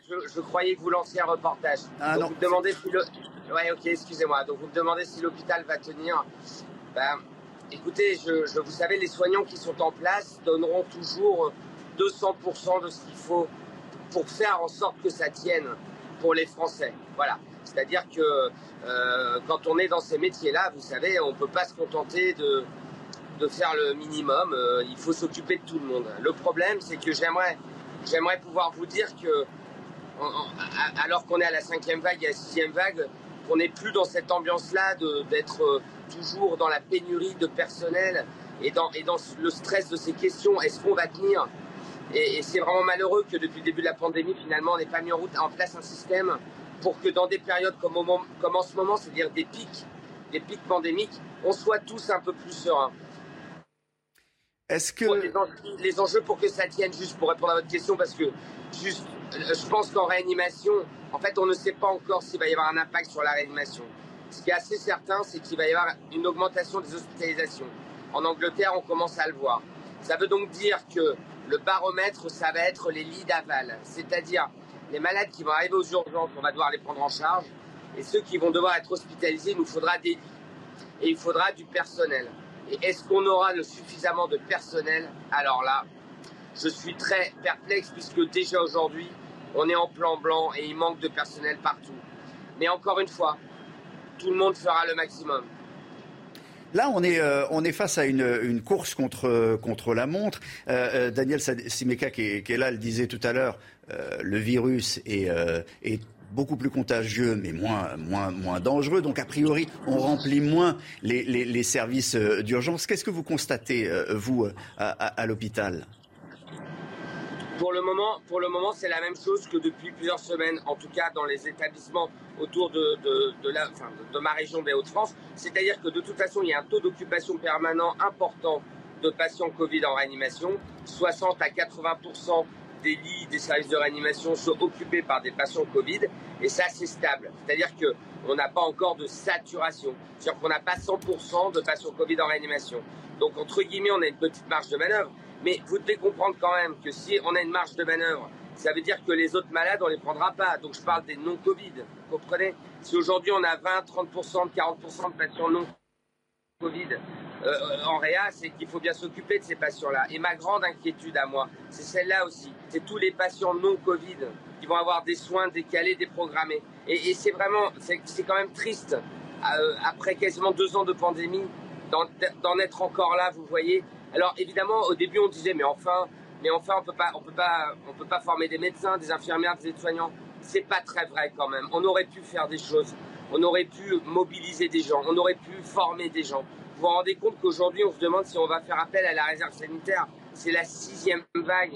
Je, croyais que vous lanciez un reportage. Ah non. Vous me demandez si le... Ouais, ok, excusez-moi. Donc vous me demandez si l'hôpital va tenir. Ben, écoutez, je, vous savez, les soignants qui sont en place donneront toujours 200% de ce qu'il faut pour faire en sorte que ça tienne pour les Français. Voilà. C'est-à-dire que euh, quand on est dans ces métiers-là, vous savez, on ne peut pas se contenter de, de faire le minimum. Euh, il faut s'occuper de tout le monde. Le problème, c'est que j'aimerais, j'aimerais pouvoir vous dire que alors qu'on est à la cinquième vague et à la sixième vague, qu'on n'est plus dans cette ambiance-là d'être euh, toujours dans la pénurie de personnel et dans, et dans le stress de ces questions. Est-ce qu'on va tenir? Et, c'est vraiment malheureux que depuis le début de la pandémie, finalement, on n'ait pas mis en, route, en place un système pour que dans des périodes comme, comme en ce moment, c'est-à-dire des pics, des pics pandémiques, on soit tous un peu plus sereins. Est-ce que les enjeux, pour que ça tienne, juste pour répondre à votre question, parce que juste, je pense qu'en réanimation, en fait, on ne sait pas encore s'il va y avoir un impact sur la réanimation. Ce qui est assez certain, c'est qu'il va y avoir une augmentation des hospitalisations. En Angleterre, on commence à le voir. Ça veut donc dire que le baromètre, ça va être les lits d'aval, c'est-à-dire les malades qui vont arriver aux urgences, on va devoir les prendre en charge, et ceux qui vont devoir être hospitalisés, il nous faudra des lits et il faudra du personnel. Et est-ce qu'on aura suffisamment de personnel? Alors là, je suis très perplexe puisque déjà aujourd'hui, on est en plan blanc et il manque de personnel partout. Mais encore une fois, tout le monde fera le maximum. Là, on est, euh, on est face à une, course contre, la montre. Euh, Daniel Simeka, qui est, là, le disait tout à l'heure, le virus est, beaucoup plus contagieux, mais moins, dangereux. Donc, a priori, on remplit moins les, services d'urgence. Qu'est-ce que vous constatez, vous, à l'hôpital? Pour le moment, pour le moment, c'est la même chose que depuis plusieurs semaines, en tout cas dans les établissements autour de, ma région des Hauts-de-France. C'est-à-dire que de toute façon, il y a un taux d'occupation permanent important de patients Covid en réanimation. 60 à 80% des lits des services de réanimation sont occupés par des patients Covid et ça c'est stable. C'est-à-dire que on n'a pas encore de saturation. C'est-à-dire qu'on n'a pas 100% de patients Covid en réanimation. Donc entre guillemets, on a une petite marge de manœuvre. Mais vous devez comprendre quand même que si on a une marge de manœuvre, ça veut dire que les autres malades, on les prendra pas. Donc je parle des non-Covid. Vous comprenez? Si aujourd'hui on a 20, 30%, 40% de patients non-Covid euh, en réa, c'est qu'il faut bien s'occuper de ces patients-là. Et ma grande inquiétude à moi, c'est celle-là aussi. C'est tous les patients non-Covid qui vont avoir des soins décalés, déprogrammés. Et, et c'est vraiment, c'est quand même triste, euh, après quasiment deux ans de pandémie, d'en être encore là, vous voyez. Alors évidemment, au début, on disait, mais enfin, mais enfin, on peut pas, on peut pas, on peut pas former des médecins, des infirmières, des aides-soignants. C'est pas très vrai quand même. On aurait pu faire des choses. On aurait pu mobiliser des gens. On aurait pu former des gens. Vous vous rendez compte qu'aujourd'hui, on se demande si on va faire appel à la réserve sanitaire. C'est la sixième vague.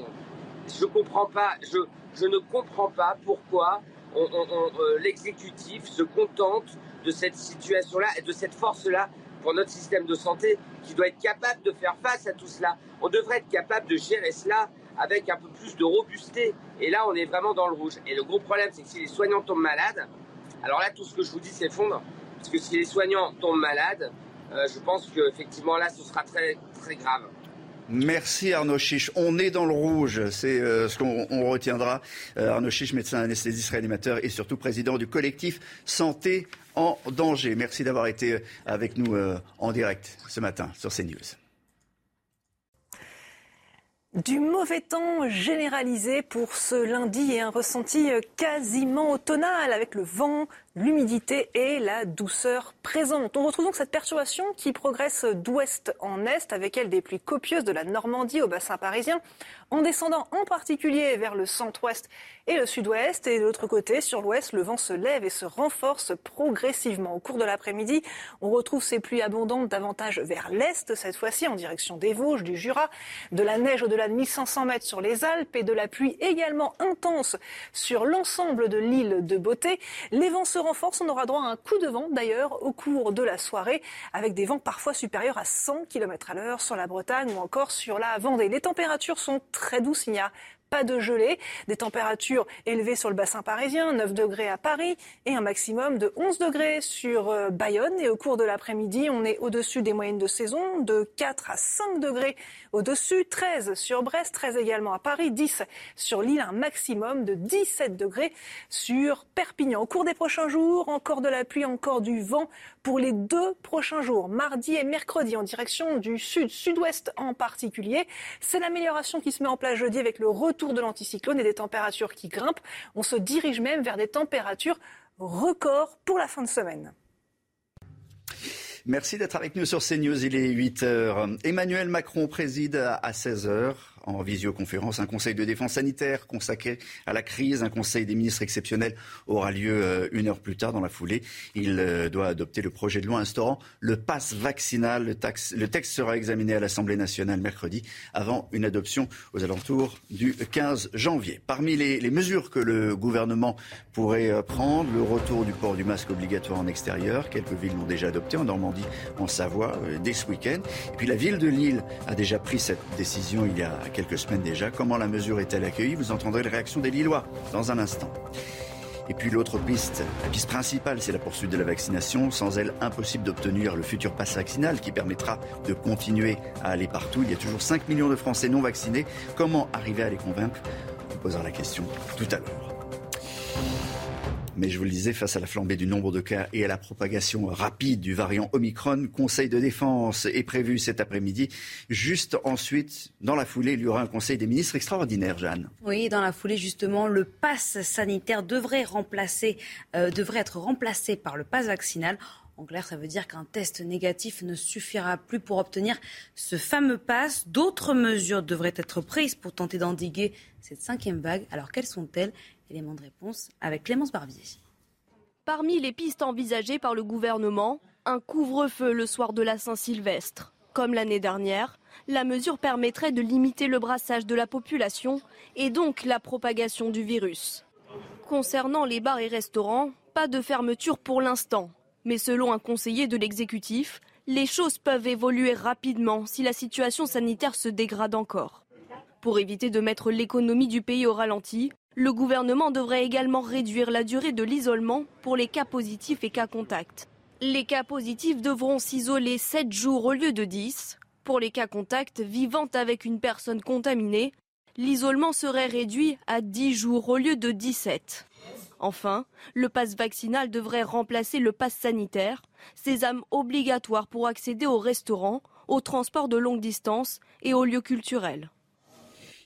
Je comprends pas. Je, ne comprends pas pourquoi euh, l'exécutif se contente de cette situation-là et de cette force-là pour notre système de santé qui doit être capable de faire face à tout cela. On devrait être capable de gérer cela avec un peu plus de robusté. Et là, on est vraiment dans le rouge. Et le gros problème, c'est que si les soignants tombent malades, alors là, tout ce que je vous dis s'effondre. Parce que si les soignants tombent malades, euh, je pense qu'effectivement, là, ce sera très, très grave. Merci Arnaud Chiche. On est dans le rouge, c'est euh, ce qu'on retiendra. Euh, Arnaud Chiche, médecin anesthésiste réanimateur et surtout président du collectif Santé en danger. Merci d'avoir été avec nous euh, en direct ce matin sur CNews. Du mauvais temps généralisé pour ce lundi et un ressenti quasiment automnal avec le vent, l'humidité et la douceur présente. On retrouve donc cette perturbation qui progresse d'ouest en est, avec elle des pluies copieuses de la Normandie au bassin parisien, en descendant en particulier vers le centre-ouest et le sud-ouest. Et de l'autre côté, sur l'ouest, le vent se lève et se renforce progressivement. Au cours de l'après-midi, on retrouve ces pluies abondantes davantage vers l'est, cette fois-ci en direction des Vosges, du Jura, de la neige au-delà de 1500 mètres sur les Alpes et de la pluie également intense sur l'ensemble de l'île de Beauté. Les vents se renforce. On aura droit à un coup de vent d'ailleurs au cours de la soirée avec des vents parfois supérieurs à 100 km à l'heure sur la Bretagne ou encore sur la Vendée. Les températures sont très douces. Il n'y a pas de gelée, des températures élevées sur le bassin parisien, 9 degrés à Paris et un maximum de 11 degrés sur euh, Bayonne. Et au cours de l'après-midi, on est au-dessus des moyennes de saison, de 4 à 5 degrés au-dessus, 13 sur Brest, 13 également à Paris, 10 sur Lille, un maximum de 17 degrés sur Perpignan. Au cours des prochains jours, encore de la pluie, encore du vent pour les deux prochains jours, mardi et mercredi, en direction du sud, sud-ouest en particulier. C'est l'amélioration qui se met en place jeudi avec le retour de l'anticyclone et des températures qui grimpent. On se dirige même vers des températures records pour la fin de semaine. Merci d'être avec nous sur CNews. Il est 8 h Emmanuel Macron préside à 16 h en visioconférence un conseil de défense sanitaire consacré à la crise. Un conseil des ministres exceptionnel aura lieu euh, une heure plus tard dans la foulée. Il euh, doit adopter le projet de loi instaurant le pass vaccinal. Le, texte sera examiné à l'Assemblée nationale mercredi avant une adoption aux alentours du 15 janvier. Parmi les, mesures que le gouvernement pourrait euh, prendre, le retour du port du masque obligatoire en extérieur. Quelques villes l'ont déjà adopté, en Normandie, en Savoie, dès ce week-end. Et puis la ville de Lille a déjà pris cette décision il y a quelques semaines déjà. Comment la mesure est-elle accueillie Vous entendrez les réactions des Lillois dans un instant. Et puis l'autre piste, la piste principale, c'est la poursuite de la vaccination. Sans elle, impossible d'obtenir le futur pass vaccinal qui permettra de continuer à aller partout. Il y a toujours 5 millions de Français non vaccinés. Comment arriver à les convaincre? On posera la question tout à l'heure. Mais je vous le disais, face à la flambée du nombre de cas et à la propagation rapide du variant Omicron, Conseil de défense est prévu cet après-midi. Juste ensuite, dans la foulée, il y aura un Conseil des ministres extraordinaire, Jeanne. Oui, dans la foulée, justement, le pass sanitaire devrait, euh, être remplacé par le pass vaccinal. En clair, ça veut dire qu'un test négatif ne suffira plus pour obtenir ce fameux pass. D'autres mesures devraient être prises pour tenter d'endiguer cette cinquième vague. Alors quelles sont-elles? De réponse avec Clémence Barbier. Parmi les pistes envisagées par le gouvernement, un couvre-feu le soir de la Saint-Sylvestre. Comme l'année dernière, la mesure permettrait de limiter le brassage de la population et donc la propagation du virus. Concernant les bars et restaurants, pas de fermeture pour l'instant. Mais selon un conseiller de l'exécutif, les choses peuvent évoluer rapidement si la situation sanitaire se dégrade encore. Pour éviter de mettre l'économie du pays au ralenti, le gouvernement devrait également réduire la durée de l'isolement pour les cas positifs et cas contacts. Les cas positifs devront s'isoler 7 jours au lieu de 10. Pour les cas contacts vivant avec une personne contaminée, l'isolement serait réduit à 10 jours au lieu de 17. Enfin, le pass vaccinal devrait remplacer le pass sanitaire, sésame obligatoire pour accéder aux restaurants, aux transports de longue distance et aux lieux culturels.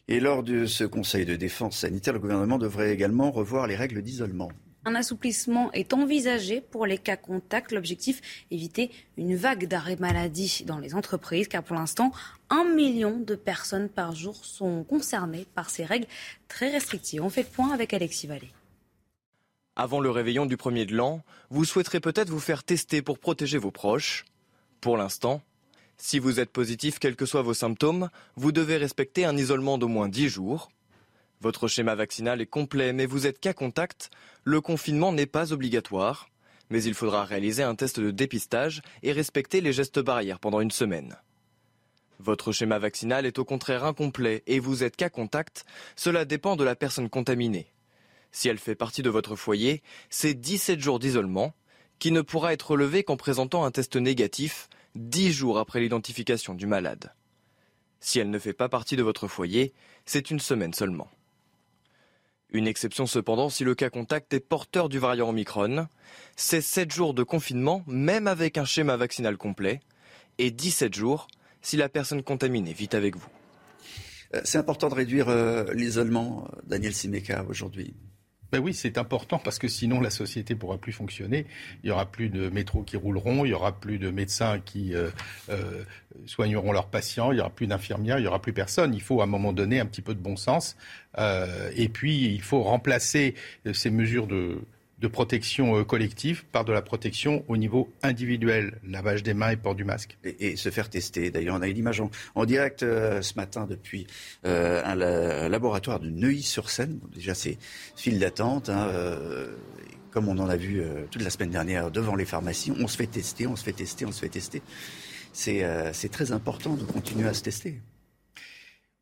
Et lors de ce Conseil de défense sanitaire, le gouvernement devrait également revoir les règles d'isolement. Un assouplissement est envisagé pour les cas contacts. L'objectif, éviter une vague d'arrêt maladie dans les entreprises, car pour l'instant, un million de personnes par jour sont concernées par ces règles très restrictives. On fait le point avec Alexis Vallée. Avant le réveillon du premier de l'an, vous souhaiterez peut-être vous faire tester pour protéger vos proches. Pour l'instant, si vous êtes positif, quels que soient vos symptômes, vous devez respecter un isolement d'au moins 10 jours. Votre schéma vaccinal est complet, mais vous êtes cas contact, le confinement n'est pas obligatoire, mais il faudra réaliser un test de dépistage et respecter les gestes barrières pendant une semaine. Votre schéma vaccinal est au contraire incomplet et vous êtes cas contact, cela dépend de la personne contaminée. Si elle fait partie de votre foyer, c'est 17 jours d'isolement, qui ne pourra être relevé qu'en présentant un test négatif 10 jours après l'identification du malade. Si elle ne fait pas partie de votre foyer, c'est une semaine seulement. Une exception cependant si le cas contact est porteur du variant Omicron, c'est 7 jours de confinement même avec un schéma vaccinal complet et 17 jours si la personne contaminée vit avec vous. Euh, c'est important de réduire euh, l'isolement, euh, Daniel Simeka, aujourd'hui. Ben oui, c'est important parce que sinon la société ne pourra plus fonctionner. Il y aura plus de métros qui rouleront, il y aura plus de médecins qui euh, euh, soigneront leurs patients, il y aura plus d'infirmières, il y aura plus personne. Il faut à un moment donné un petit peu de bon sens euh, et puis il faut remplacer ces mesures de de protection euh, collective par de la protection au niveau individuel, lavage des mains et port du masque. Et, se faire tester. D'ailleurs, on a une image en, direct euh, ce matin depuis euh, un, laboratoire de Neuilly-sur-Seine. déjà, c'est file d'attente. Hein, comme on en a vu toute la semaine dernière devant les pharmacies, on se fait tester, on se fait tester, on se fait tester. C'est très important de continuer à se tester.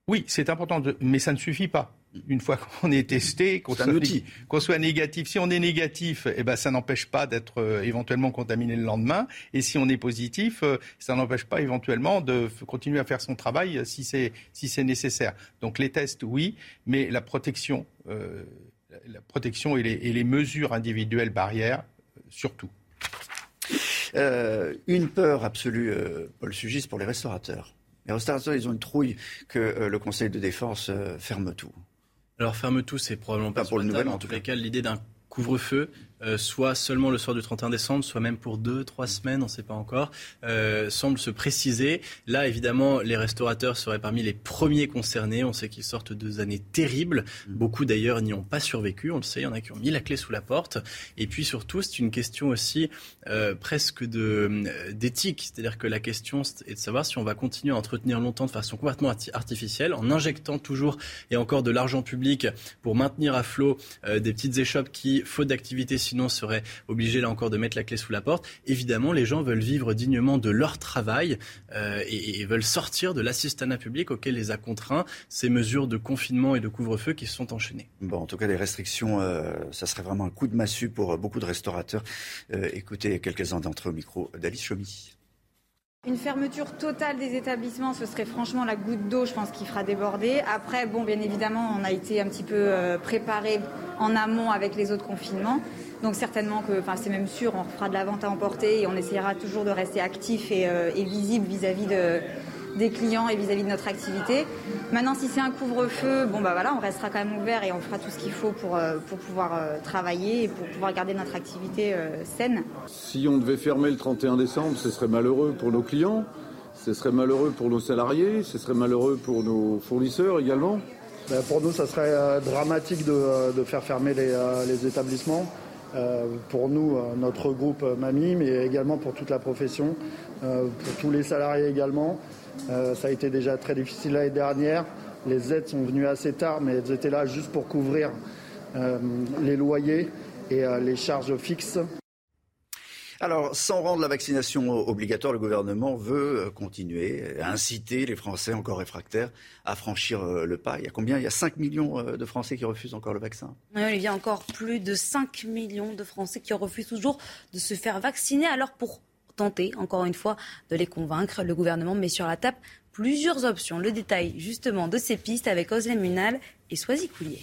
Oui, c'est important, mais ça ne suffit pas une fois *laughs* qu'on est testé, qu'on soit, négatif. Si on est négatif, eh ben, ça n'empêche pas d'être euh, éventuellement contaminé le lendemain. Et si on est positif, euh, ça n'empêche pas éventuellement de continuer à faire son travail euh, si c'est si nécessaire. Donc les tests, oui, mais la protection, la protection et les, mesures individuelles barrières, surtout. une peur absolue, Paul Sugis, pour les restaurateurs. Les restaurateurs, ils ont une trouille que le Conseil de défense ferme tout. Alors ferme tout, c'est probablement pas, pour le nouvel. En, tout cas, l'idée d'un couvre-feu euh, soit seulement le soir du 31 décembre, soit même pour deux, trois semaines, on ne sait pas encore, euh, semble se préciser. Là, évidemment, les restaurateurs seraient parmi les premiers concernés. On sait qu'ils sortent de deux années terribles. Mm. Beaucoup d'ailleurs n'y ont pas survécu, on le sait. Il y en a qui ont mis la clé sous la porte. Et puis surtout, c'est une question aussi euh, presque de d'éthique. C'est-à-dire que la question est de savoir si on va continuer à entretenir longtemps de façon complètement artificielle, en injectant toujours et encore de l'argent public pour maintenir à flot des petites échoppes qui, faute d'activité, sinon serait obligé là encore de mettre la clé sous la porte. Évidemment, les gens veulent vivre dignement de leur travail euh, et, veulent sortir de l'assistanat public auquel les a contraints ces mesures de confinement et de couvre-feu qui se sont enchaînées. Bon, en tout cas, les restrictions, euh, ça serait vraiment un coup de massue pour beaucoup de restaurateurs. Euh, écoutez quelques-uns d'entre eux au micro d'Alice Chomy. Une fermeture totale des établissements, ce serait franchement la goutte d'eau, je pense, qui fera déborder. Après, bon, bien évidemment, on a été un petit peu préparé en amont avec les autres confinements. Donc certainement que, enfin c'est même sûr, on fera de la vente à emporter et on essaiera toujours de rester actif et, euh, visible vis-à-vis de, des clients et vis-à-vis de notre activité. Maintenant, si c'est un couvre-feu, bon bah voilà, on restera quand même ouvert et on fera tout ce qu'il faut pour, euh, pour pouvoir euh, travailler et pour pouvoir garder notre activité euh, saine. Si on devait fermer le 31 décembre, ce serait malheureux pour nos clients, ce serait malheureux pour nos salariés, ce serait malheureux pour nos fournisseurs également. Ben, pour nous, ça serait dramatique de, de, faire fermer les, les établissements. Euh, pour nous, notre groupe Mamie, mais également pour toute la profession, euh, pour tous les salariés également. Euh, ça a été déjà très difficile l'année dernière. Les aides sont venues assez tard, mais elles étaient là juste pour couvrir les loyers et les charges fixes. Alors, sans rendre la vaccination obligatoire, le gouvernement veut euh, continuer à inciter les Français encore réfractaires à franchir euh, le pas. Il y a combien? Il y a 5 millions euh, de Français qui refusent encore le vaccin. Oui, il y a encore plus de 5 millions de Français qui refusent toujours de se faire vacciner. Alors, pour tenter, encore une fois, de les convaincre, le gouvernement met sur la table plusieurs options. Le détail, justement, de ces pistes avec Oslem Munal et Soisy Coulier.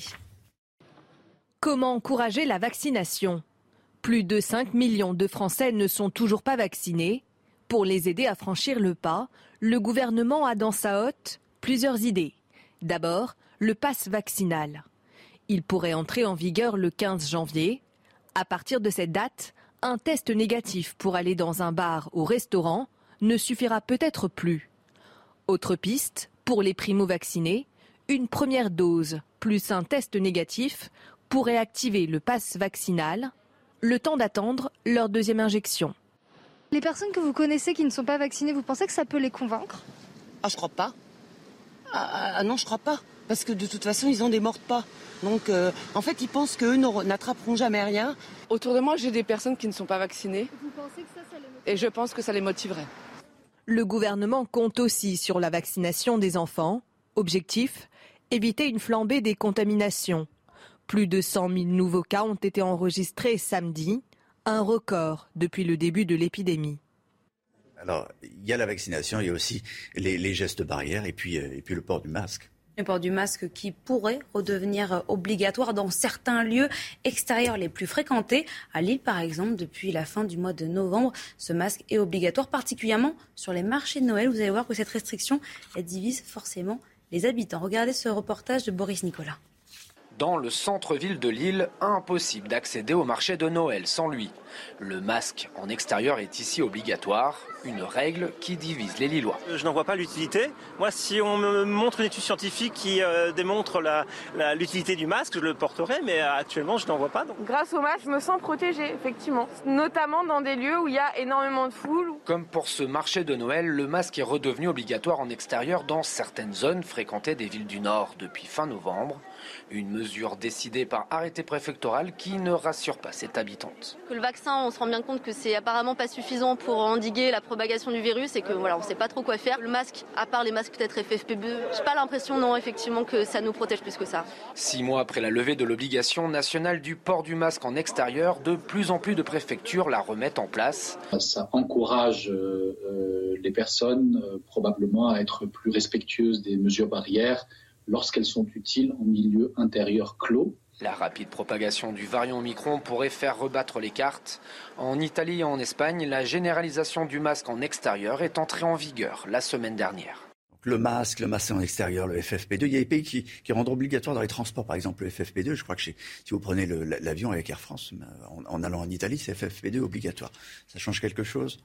Comment encourager la vaccination? Plus de 5 millions de Français ne sont toujours pas vaccinés. Pour les aider à franchir le pas, le gouvernement a dans sa hotte plusieurs idées. D'abord, le pass vaccinal. Il pourrait entrer en vigueur le 15 janvier. À partir de cette date, un test négatif pour aller dans un bar ou restaurant ne suffira peut-être plus. Autre piste, pour les primo-vaccinés, une première dose plus un test négatif pourrait activer le pass vaccinal le temps d'attendre leur deuxième injection. Les personnes que vous connaissez qui ne sont pas vaccinées, vous pensez que ça peut les convaincre? Ah, je crois pas. Ah, ah, non, je crois pas. Parce que de toute façon, ils en démordent pas. Donc, euh, en fait, ils pensent qu'eux n'attraperont jamais rien. Autour de moi, j'ai des personnes qui ne sont pas vaccinées. Vous pensez que ça, ça les Et je pense que ça les motiverait. Le gouvernement compte aussi sur la vaccination des enfants. Objectif éviter une flambée des contaminations. Plus de 100 000 nouveaux cas ont été enregistrés samedi, un record depuis le début de l'épidémie. Alors, il y a la vaccination, il y a aussi les, gestes barrières et puis, euh, et puis le port du masque. Le port du masque qui pourrait redevenir obligatoire dans certains lieux extérieurs les plus fréquentés. À Lille, par exemple, depuis la fin du mois de novembre, ce masque est obligatoire, particulièrement sur les marchés de Noël. Vous allez voir que cette restriction elle divise forcément les habitants. Regardez ce reportage de Boris Nicolas. Dans le centre-ville de Lille, impossible d'accéder au marché de Noël sans lui. Le masque en extérieur est ici obligatoire, une règle qui divise les Lillois. Je n'en vois pas l'utilité. Moi, si on me montre une étude scientifique qui euh, démontre l'utilité du masque, je le porterai, mais actuellement, je n'en vois pas. Grâce au masque, je me sens protégée, effectivement. Notamment dans des lieux où il y a énormément de foule. Comme pour ce marché de Noël, le masque est redevenu obligatoire en extérieur dans certaines zones fréquentées des villes du Nord depuis fin novembre. Une mesure décidée par arrêté préfectoral qui ne rassure pas cette habitante. Que le vaccin, on se rend bien compte que c'est apparemment pas suffisant pour endiguer la propagation du virus et que voilà, on sait pas trop quoi faire. Le masque, à part les masques peut-être FFP2, j'ai pas l'impression non effectivement que ça nous protège plus que ça. Six mois après la levée de l'obligation nationale du port du masque en extérieur, de plus en plus de préfectures la remettent en place. Ça encourage euh, euh, les personnes euh, probablement à être plus respectueuses des mesures barrières lorsqu'elles sont utiles en milieu intérieur clos. La rapide propagation du variant Omicron pourrait faire rebattre les cartes. En Italie et en Espagne, la généralisation du masque en extérieur est entrée en vigueur la semaine dernière. Le masque, le masque en extérieur, le FFP2. Il y a des pays qui, rendent obligatoire dans les transports, par exemple, le FFP2. Je crois que si vous prenez l'avion avec Air France, en, en allant en Italie, c'est FFP2 obligatoire. Ça change quelque chose?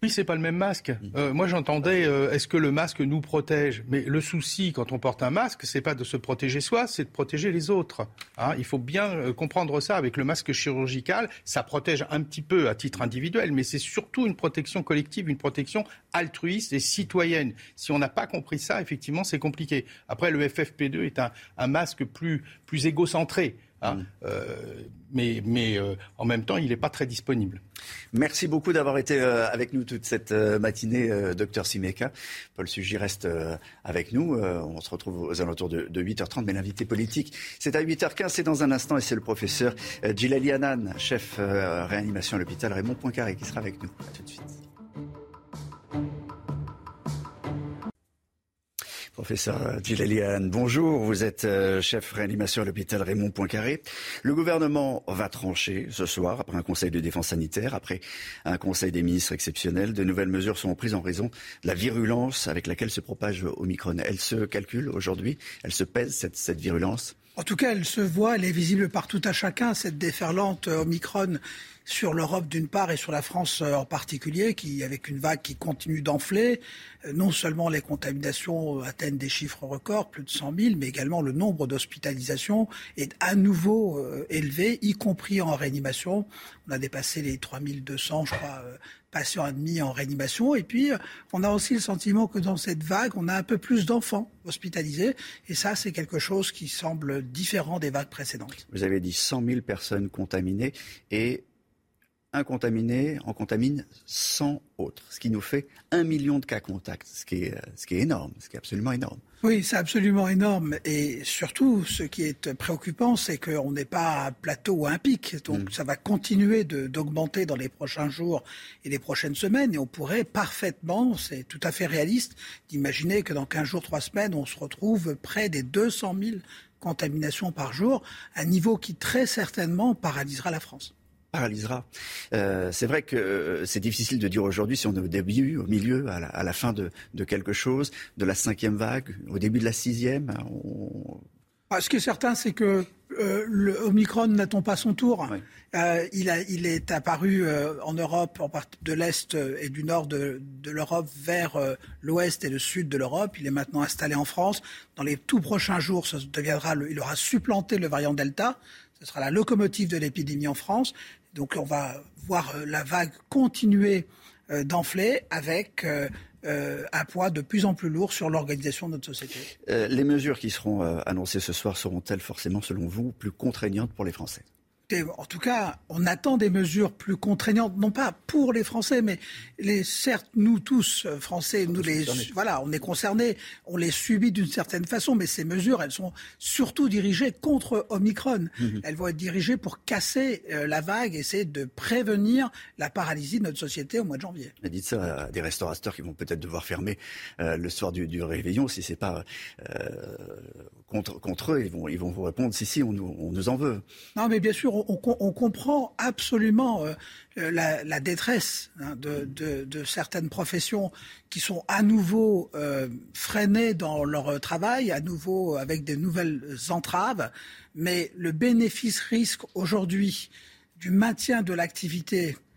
Oui, c'est pas le même masque. Euh, moi, j'entendais, euh, est-ce que le masque nous protège? Mais le souci, quand on porte un masque, c'est pas de se protéger soi, c'est de protéger les autres. Hein. Il faut bien euh, comprendre ça. Avec le masque chirurgical, ça protège un petit peu à titre individuel, mais c'est surtout une protection collective, une protection altruiste et citoyenne. Si on n'a pas compris ça, effectivement, c'est compliqué. Après, le FFP2 est un, un masque plus, plus égocentré. Hein. Mm. Euh, mais, mais euh, en même temps, il n'est pas très disponible. Merci beaucoup d'avoir été euh, avec nous toute cette matinée, docteur Simeka. Paul Sugy reste avec nous. on se retrouve aux alentours de, 8h30, mais l'invité politique, c'est à 8h15, c'est dans un instant, et c'est le professeur Djilali Hanan, chef réanimation à l'hôpital Raymond Poincaré, qui sera avec nous. tout de suite. Professeur Gilelian, bonjour. Vous êtes euh, chef réanimation à l'hôpital Raymond Poincaré. Le gouvernement va trancher ce soir après un conseil de défense sanitaire, après un conseil des ministres exceptionnel. De nouvelles mesures sont prises en raison de la virulence avec laquelle se propage Omicron. Elle se calcule aujourd'hui Elle se pèse cette, cette virulence? En tout cas, elle se voit, elle est visible par tout à chacun, cette déferlante Omicron sur l'Europe d'une part et sur la France euh, en particulier, qui, avec une vague qui continue d'enfler. Euh, non seulement les contaminations atteignent des chiffres records, plus de 100 000, mais également le nombre d'hospitalisations est à nouveau euh, élevé, y compris en réanimation. On a dépassé les 3200, je crois, patients admis en réanimation. Et puis, on a aussi le sentiment que dans cette vague, on a un peu plus d'enfants hospitalisés. Et ça, c'est quelque chose qui semble différent des vagues précédentes. Vous avez dit 100 000 personnes contaminées et un contaminé en contamine 100 autres, ce qui nous fait un million de cas contacts, ce qui est, ce qui est énorme, ce qui est absolument énorme. Oui, c'est absolument énorme. Et surtout, ce qui est préoccupant, c'est qu'on n'est pas à un plateau ou à un pic. Donc, mm. ça va continuer d'augmenter dans les prochains jours et les prochaines semaines. Et on pourrait parfaitement, c'est tout à fait réaliste, d'imaginer que dans 15 jours, 3 semaines, on se retrouve près des 200 000 contaminations par jour, un niveau qui très certainement paralysera la France paralysera. Euh, c'est vrai que euh, c'est difficile de dire aujourd'hui si on est au début, au milieu, à la, fin de, quelque chose, de la cinquième vague, au début de la sixième. Ah, ce qui est certain, c'est que euh, le Omicron n'attend pas son tour. il, est apparu en Europe, en partie de l'Est et du Nord de, de l'Europe vers l'Ouest et le Sud de l'Europe. Il est maintenant installé en France. Dans les tout prochains jours, ça deviendra il aura supplanté le variant Delta. Ce sera la locomotive de l'épidémie en France. Donc on va voir euh, la vague continuer euh, d'enfler avec euh, un poids de plus en plus lourd sur l'organisation de notre société. les mesures qui seront annoncées ce soir seront-elles forcément, selon vous, plus contraignantes pour les Français? En tout cas, on attend des mesures plus contraignantes, non pas pour les Français, mais les, certes, nous tous, euh, Français, nous les, voilà, on est concernés, on les subit d'une certaine façon, mais ces mesures, elles sont surtout dirigées contre Omicron. Mhm. Elles vont être dirigées pour casser euh, la vague, essayer de prévenir la paralysie de notre société au mois de janvier. Mais dites ça à des restaurateurs qui vont peut-être devoir fermer euh, le soir du, du réveillon si c'est pas contre, contre eux, ils vont, ils vont vous répondre si, si, on nous, on nous en veut. Non, mais bien sûr, on, on, comprend absolument euh, la, la, détresse hein, de, de, de, certaines professions qui sont à nouveau euh, freinées dans leur travail, à nouveau avec des nouvelles entraves. Mais le bénéfice-risque aujourd'hui du maintien de l'activité euh,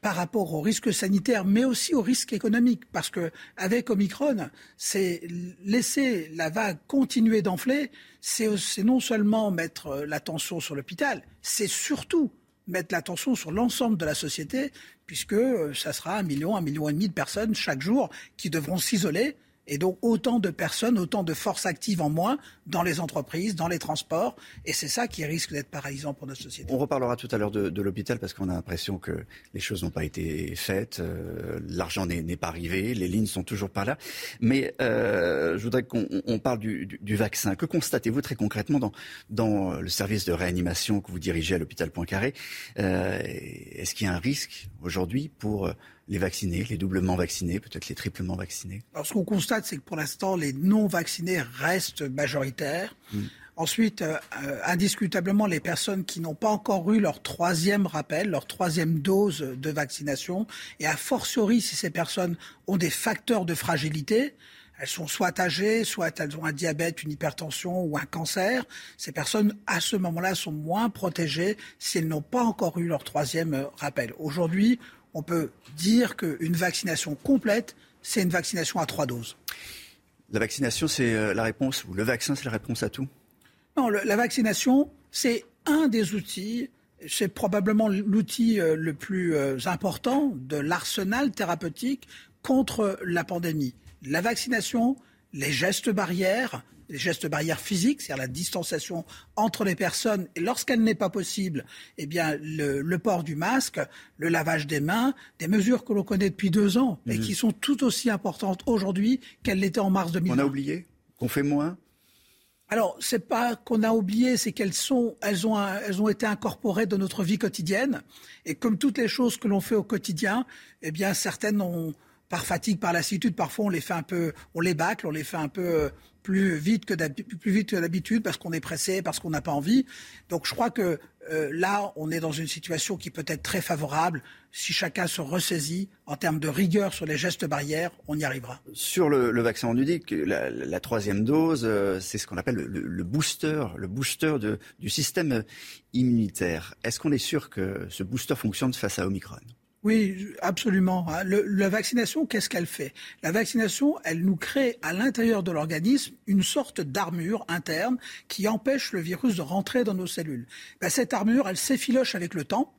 par rapport au risque sanitaire, mais aussi au risque économique, parce que avec Omicron, c'est laisser la vague continuer d'enfler, c'est non seulement mettre euh, l'attention sur l'hôpital, c'est surtout mettre l'attention sur l'ensemble de la société, puisque euh, ça sera un million, un million et demi de personnes chaque jour qui devront s'isoler et donc autant de personnes, autant de forces actives en moins dans les entreprises, dans les transports. Et c'est ça qui risque d'être paralysant pour notre société. On reparlera tout à l'heure de, l'hôpital parce qu'on a l'impression que les choses n'ont pas été faites, euh, l'argent n'est pas arrivé, les lignes sont toujours pas là. Mais euh, je voudrais qu'on parle du, vaccin. Que constatez-vous très concrètement dans, le service de réanimation que vous dirigez à l'hôpital Poincaré? Euh, Est-ce qu'il y a un risque aujourd'hui pour les vaccinés, les doublement vaccinés, peut-être les triplement vaccinés Alors ce qu'on constate, c'est que pour l'instant, les non vaccinés restent majoritaires. Hmm. Ensuite, euh, euh, indiscutablement, les personnes qui n'ont pas encore eu leur troisième rappel, leur troisième dose de vaccination, et a fortiori si ces personnes ont des facteurs de fragilité, elles sont soit âgées, soit elles ont un diabète, une hypertension ou un cancer. Ces personnes, à ce moment-là, sont moins protégées si elles n'ont pas encore eu leur troisième euh, rappel. Aujourd'hui, on peut dire qu'une vaccination complète, c'est une vaccination à trois doses. La vaccination, c'est euh, la réponse, ou le vaccin, c'est la réponse à tout? Non, la vaccination, c'est un des outils, c'est probablement l'outil euh, le plus euh, important de l'arsenal thérapeutique contre la pandémie. La vaccination, les gestes barrières, les gestes barrières physiques, c'est-à-dire la distanciation entre les personnes, et lorsqu'elle n'est pas possible, eh bien le, port du masque, le lavage des mains, des mesures que l'on connaît depuis deux ans et qui sont tout aussi importantes aujourd'hui qu'elles l'étaient en mars 2020. On a oublié Qu'on fait moins? Alors, c'est pas qu'on a oublié, c'est qu'elles sont, elles ont, elles ont été incorporées dans notre vie quotidienne. Et comme toutes les choses que l'on fait au quotidien, eh bien, certaines ont, par fatigue, par lassitude, parfois on les fait un peu, on les bâcle, on les fait un peu plus vite que d'habitude parce qu'on est pressé, parce qu'on n'a pas envie. Donc je crois que euh, là, on est dans une situation qui peut être très favorable. Si chacun se ressaisit en termes de rigueur sur les gestes barrières, on y arrivera. Sur le, vaccin, on nous dit que la, troisième dose, euh, c'est ce qu'on appelle le, booster, le booster du système immunitaire. Est-ce qu'on est sûr que ce booster fonctionne face à Omicron? Oui, absolument. Hein. la vaccination, qu'est-ce qu'elle fait? La vaccination, elle nous crée à l'intérieur de l'organisme une sorte d'armure interne qui empêche le virus de rentrer dans nos cellules. Ben, cette armure, elle s'effiloche avec le temps.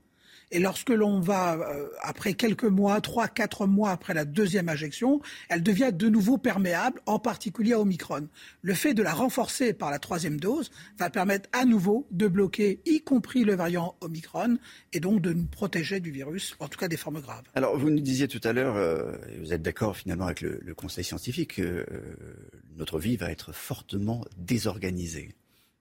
Et lorsque l'on va, euh, après quelques mois, trois, quatre mois après la deuxième injection, elle devient de nouveau perméable, en particulier à Omicron. Le fait de la renforcer par la troisième dose va permettre à nouveau de bloquer, y compris le variant Omicron, et donc de nous protéger du virus, en tout cas des formes graves. Alors, vous nous disiez tout à l'heure, euh, vous êtes d'accord finalement avec le, Conseil scientifique, que euh, notre vie va être fortement désorganisée.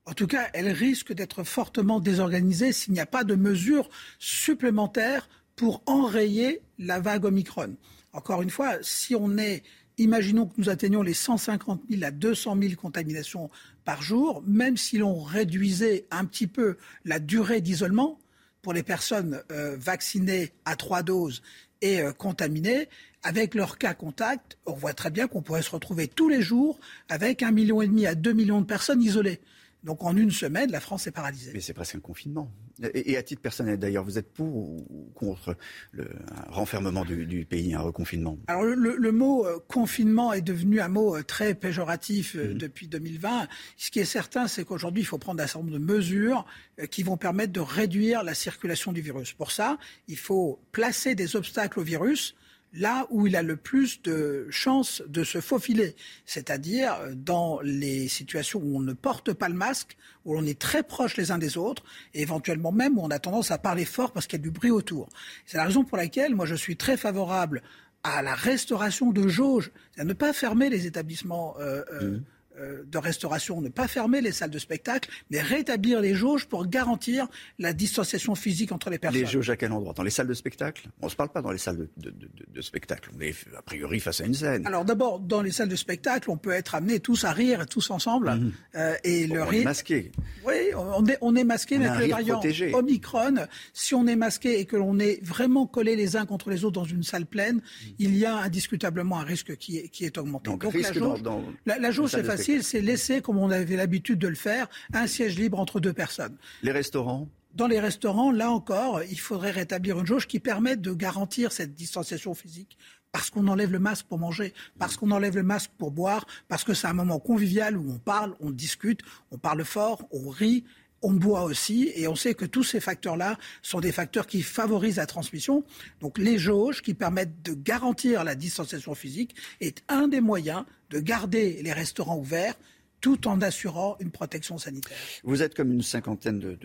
En tout cas, elle risque d'être fortement désorganisée s'il n'y a pas de mesures supplémentaires pour enrayer la vague Omicron. Encore une fois, si on est, imaginons que nous atteignons les 150 000 à 200 000 contaminations par jour, même si l'on réduisait un petit peu la durée d'isolement pour les personnes euh, vaccinées à trois doses et euh, contaminées, avec leur cas contact, on voit très bien qu'on pourrait se retrouver tous les jours avec un million et demi à deux millions de personnes isolées. Donc en une semaine, la France est paralysée. Mais c'est presque un confinement. Et, à titre personnel d'ailleurs, vous êtes pour ou contre le renfermement du, pays, un reconfinement? Alors le, mot euh, confinement est devenu un mot euh, très péjoratif euh, mhm. depuis 2020. Ce qui est certain, c'est qu'aujourd'hui, il faut prendre un certain nombre de mesures qui vont permettre de réduire la circulation du virus. Pour ça, il faut placer des obstacles au virus là où il a le plus de chances de se faufiler, c'est-à-dire dans les situations où on ne porte pas le masque, où on est très proche les uns des autres, et éventuellement même où on a tendance à parler fort parce qu'il y a du bruit autour. C'est la raison pour laquelle moi je suis très favorable à la restauration de jauges, à ne pas fermer les établissements. Euh, euh, mmh. Euh, de restauration, ne pas fermer les salles de spectacle, mais rétablir les jauges pour garantir la distanciation physique entre les personnes. Les jauges à quel endroit? Dans les salles de spectacle? On ne se parle pas dans les salles de, spectacle. On est a priori face à une scène. Alors d'abord, dans les salles de spectacle, on peut être amenés tous à rire, tous ensemble. Mhm. Euh, et le on est masqué. Oui, on est, on est masqué, mais avec le variant Omicron, si on est masqué et que l'on est vraiment collé les uns contre les autres dans une salle pleine, mhm. il y a indiscutablement un risque qui est, qui est augmenté. Donc, la jauge, la jauge c'est facile c'est laisser, comme on avait l'habitude de le faire, un siège libre entre deux personnes. Les restaurants dans les restaurants, là encore, il faudrait rétablir une jauge qui permette de garantir cette distanciation physique parce qu'on enlève le masque pour manger, parce qu'on enlève le masque pour boire, parce que c'est un moment convivial où on parle, on discute, on parle fort, on rit, on boit aussi, et on sait que tous ces facteurs-là sont des facteurs qui favorisent la transmission. Donc les jauges qui permettent de garantir la distanciation physique est un des moyens de garder les restaurants ouverts tout en assurant une protection sanitaire. Vous êtes comme une cinquantaine de,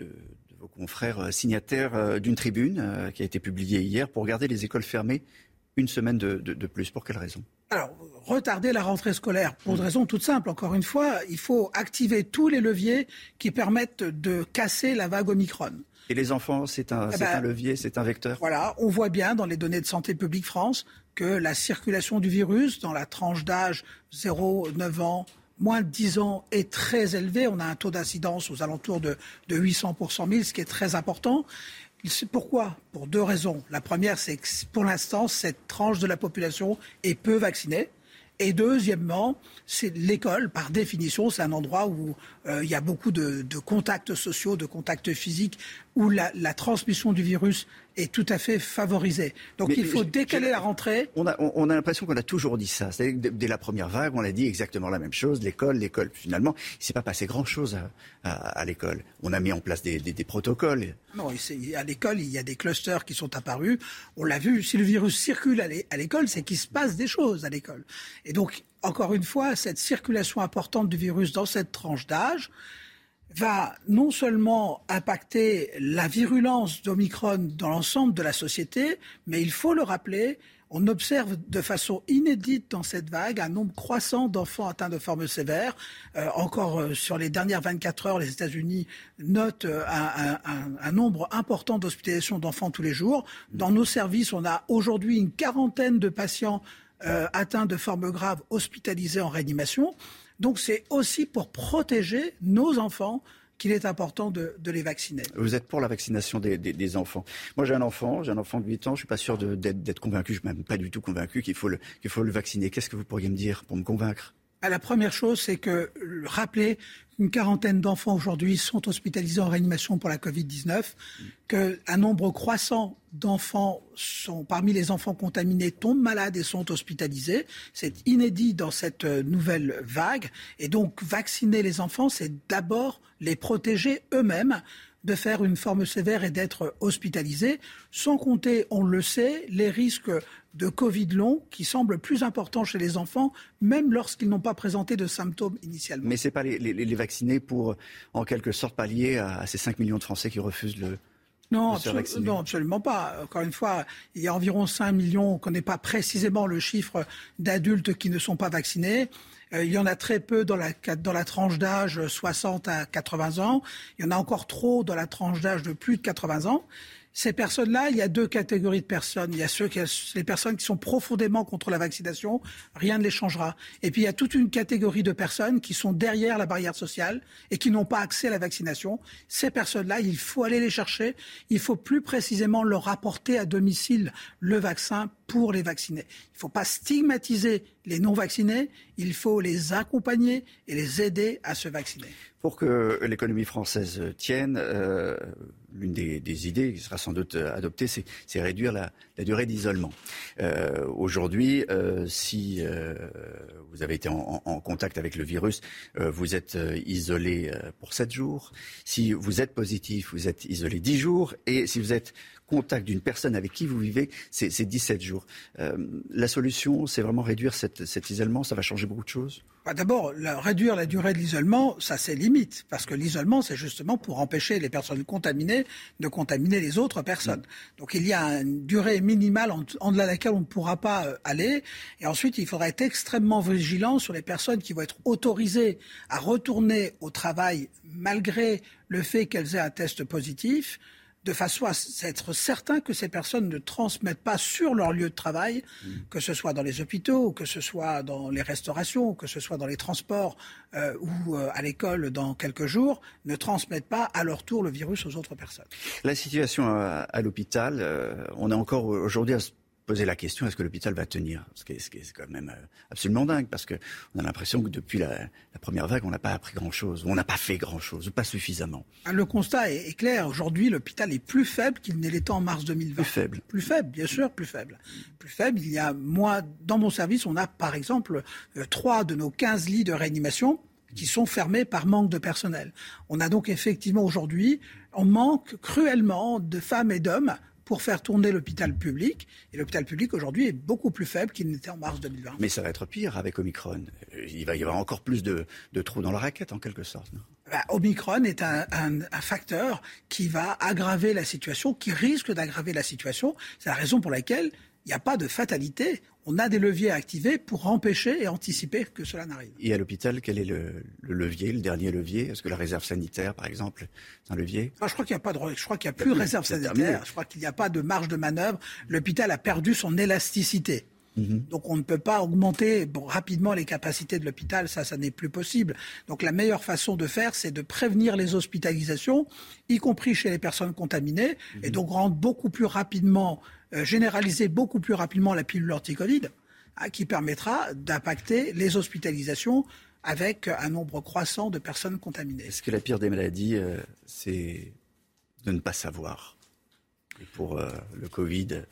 vos confrères euh, signataires euh, d'une tribune euh, qui a été publiée hier pour garder les écoles fermées une semaine de, plus. Pour quelle raison? Alors, retarder la rentrée scolaire, pour une raison toute simple. Encore une fois, il faut activer tous les leviers qui permettent de casser la vague Omicron. Et les enfants, c'est un, eh ben, levier, c'est un vecteur? Voilà, on voit bien dans les données de Santé publique France que la circulation du virus dans la tranche d'âge 0-9 ans, moins de 10 ans est très élevée. On a un taux d'incidence aux alentours de, de 800 pour 100 000, ce qui est très important. Pourquoi? Pour deux raisons. La première, c'est que pour l'instant, cette tranche de la population est peu vaccinée. Et deuxièmement, c'est l'école, par définition, c'est un endroit où euh, il y a beaucoup de, contacts sociaux, de contacts physiques, où la, transmission du virus est tout à fait favorisée. Donc il faut décaler la rentrée. On a, on a l'impression qu'on a toujours dit ça. Dès la première vague, on a dit exactement la même chose. L'école, l'école. Finalement, il ne s'est pas passé grand-chose à, l'école. On a mis en place des, protocoles. Non, à l'école, il y a des clusters qui sont apparus. On l'a vu, si le virus circule à l'école, c'est qu'il se passe des choses à l'école. Et donc, encore une fois, cette circulation importante du virus dans cette tranche d'âge va non seulement impacter la virulence d'Omicron dans l'ensemble de la société, mais il faut le rappeler, on observe de façon inédite dans cette vague un nombre croissant d'enfants atteints de formes sévères. Euh, encore euh, sur les dernières 24 heures, les États-Unis notent euh, un, nombre important d'hospitalisations d'enfants tous les jours. Dans nos services, on a aujourd'hui une quarantaine de patients atteints de formes graves hospitalisés en réanimation. Donc c'est aussi pour protéger nos enfants qu'il est important de, les vacciner. Vous êtes pour la vaccination des, enfants. Moi, j'ai un enfant, j'ai un enfant de 8 ans, je ne suis pas sûr d'être convaincu, je suis même pas du tout convaincu qu'il faut, le vacciner. Qu'est-ce que vous pourriez me dire pour me convaincre? La première chose, c'est que rappeler qu'une quarantaine d'enfants aujourd'hui sont hospitalisés en réanimation pour la Covid-19, qu'un nombre croissant d'enfants sont parmi les enfants contaminés tombent malades et sont hospitalisés. C'est inédit dans cette euh, nouvelle vague. Et donc, vacciner les enfants, c'est d'abord les protéger eux-mêmes de faire une forme sévère et d'être hospitalisés, sans compter, on le sait, les risques de Covid long qui semblent plus importants chez les enfants, même lorsqu'ils n'ont pas présenté de symptômes initialement. Mais ce n'est pas les, vacciner pour, en quelque sorte, pallier à, ces 5 millions de Français qui refusent le, non, non, absolument pas. Encore une fois, il y a environ 5 millions, on ne connaît pas précisément le chiffre d'adultes qui ne sont pas vaccinés. Euh, il y en a très peu dans la, dans la tranche d'âge 60 à 80 ans. Il y en a encore trop dans la tranche d'âge de plus de 80 ans. Ces personnes-là, il y a deux catégories de personnes. Il y a ceux qui, les personnes qui sont profondément contre la vaccination, rien ne les changera. Et puis il y a toute une catégorie de personnes qui sont derrière la barrière sociale et qui n'ont pas accès à la vaccination. Ces personnes-là, il faut aller les chercher. Il faut plus précisément leur apporter à domicile le vaccin pour les vacciner. Il ne faut pas stigmatiser les non-vaccinés, il faut les accompagner et les aider à se vacciner. Pour que l'économie française tienne, euh, l'une des, idées qui sera sans doute adoptée, c'est réduire la, durée d'isolement. Euh, aujourd'hui, euh, si vous avez été en, en, contact avec le virus, vous êtes isolé pour 7 jours. Si vous êtes positif, vous êtes isolé 10 jours. Et si vous êtes contact d'une personne avec qui vous vivez, c'est 17 jours. Euh, la solution, c'est vraiment réduire cet isolement. Ça va changer beaucoup de choses? Bah, D'abord, réduire la durée de l'isolement, ça c'est limite. Parce que l'isolement, c'est justement pour empêcher les personnes contaminées de contaminer les autres personnes. Mm. Donc il y a une durée minimale en, en de laquelle on ne pourra pas euh, aller. Et ensuite, il faudra être extrêmement vigilant sur les personnes qui vont être autorisées à retourner au travail malgré le fait qu'elles aient un test positif de façon à être certain que ces personnes ne transmettent pas sur leur lieu de travail, mmh. que ce soit dans les hôpitaux, que ce soit dans les restaurations, que ce soit dans les transports euh, ou euh, à l'école dans quelques jours, ne transmettent pas à leur tour le virus aux autres personnes. La situation à, l'hôpital, euh, on est encore aujourd'hui à poser la question est-ce que l'hôpital va tenir? Ce qui est, quand même euh, absolument dingue, parce qu'on a l'impression que depuis la, première vague, on n'a pas appris grand-chose, on n'a pas fait grand-chose, pas suffisamment. Ah, le constat est, clair. Aujourd'hui, l'hôpital est plus faible qu'il ne l'était en mars 2020. Plus faible. Plus faible, bien sûr, plus faible. Plus faible. Il y a, moi, dans mon service, on a par exemple euh, trois de nos 15 lits de réanimation qui sont fermés par manque de personnel. On a donc effectivement aujourd'hui, on manque cruellement de femmes et d'hommes pour faire tourner l'hôpital public. Et l'hôpital public aujourd'hui est beaucoup plus faible qu'il n'était en mars 2020. Mais ça va être pire avec Omicron. Il va y avoir encore plus de, trous dans la raquette en quelque sorte. Bah, Omicron est un, facteur qui va aggraver la situation, qui risque d'aggraver la situation. C'est la raison pour laquelle il n'y a pas de fatalité. On a des leviers à activer pour empêcher et anticiper que cela n'arrive. Et à l'hôpital, quel est le, levier, le dernier levier? Est-ce que la réserve sanitaire, par exemple, c'est un levier? Je crois qu'il n'y a pas de, je crois qu'il y a plus de réserve sanitaire. Je crois qu'il n'y a pas de marge de manœuvre. L'hôpital a perdu son élasticité. Mhm. Donc on ne peut pas augmenter rapidement les capacités de l'hôpital, ça, ça n'est plus possible. Donc la meilleure façon de faire, c'est de prévenir les hospitalisations, y compris chez les personnes contaminées, et mhm. donc rendre beaucoup plus rapidement, généraliser beaucoup plus rapidement la pilule anti-Covid, hein, qui permettra d'impacter les hospitalisations avec un nombre croissant de personnes contaminées. Est-ce que la pire des maladies, euh, c'est de ne pas savoir? Pour euh, le Covid,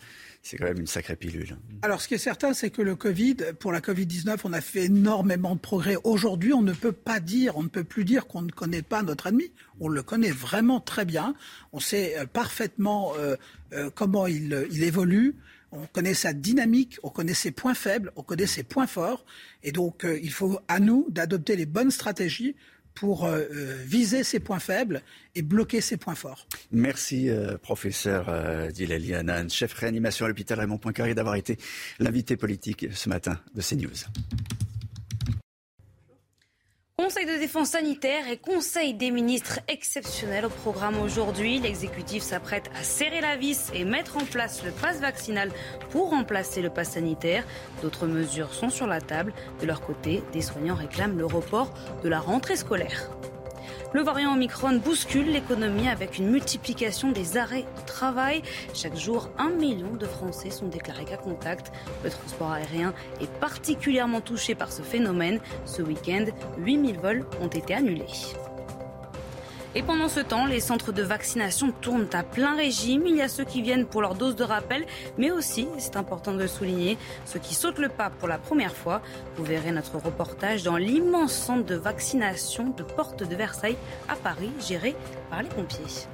c'est quand même une sacrée pilule. Alors, ce qui est certain, c'est que le Covid, pour la Covid-19, on a fait énormément de progrès. Aujourd'hui, on ne peut pas dire, on ne peut plus dire qu'on ne connaît pas notre ennemi. On le connaît vraiment très bien. On sait euh, parfaitement euh, euh, comment il, il évolue. On connaît sa dynamique, on connaît ses points faibles, on connaît ses points forts. Et donc, il faut à nous d'adopter les bonnes stratégies pour euh, euh, viser ses points faibles et bloquer ses points forts. Merci, euh, professeur euh, Dilali chef réanimation à l'hôpital Raymond Poincaré, d'avoir été l'invité politique ce matin de CNews. Conseil de défense sanitaire et Conseil des ministres exceptionnels au programme aujourd'hui. L'exécutif s'apprête à serrer la vis et mettre en place le pass vaccinal pour remplacer le pass sanitaire. D'autres mesures sont sur la table. De leur côté, des soignants réclament le report de la rentrée scolaire. Le variant Omicron bouscule l'économie avec une multiplication des arrêts de travail. Chaque jour, un million de Français sont déclarés cas contact. Le transport aérien est particulièrement touché par ce phénomène. Ce week-end, 8000 vols ont été annulés. Et pendant ce temps, les centres de vaccination tournent à plein régime. Il y a ceux qui viennent pour leur dose de rappel, mais aussi, c'est important de le souligner, ceux qui sautent le pas pour la première fois. Vous verrez notre reportage dans l'immense centre de vaccination de Porte de Versailles à Paris, géré par les pompiers.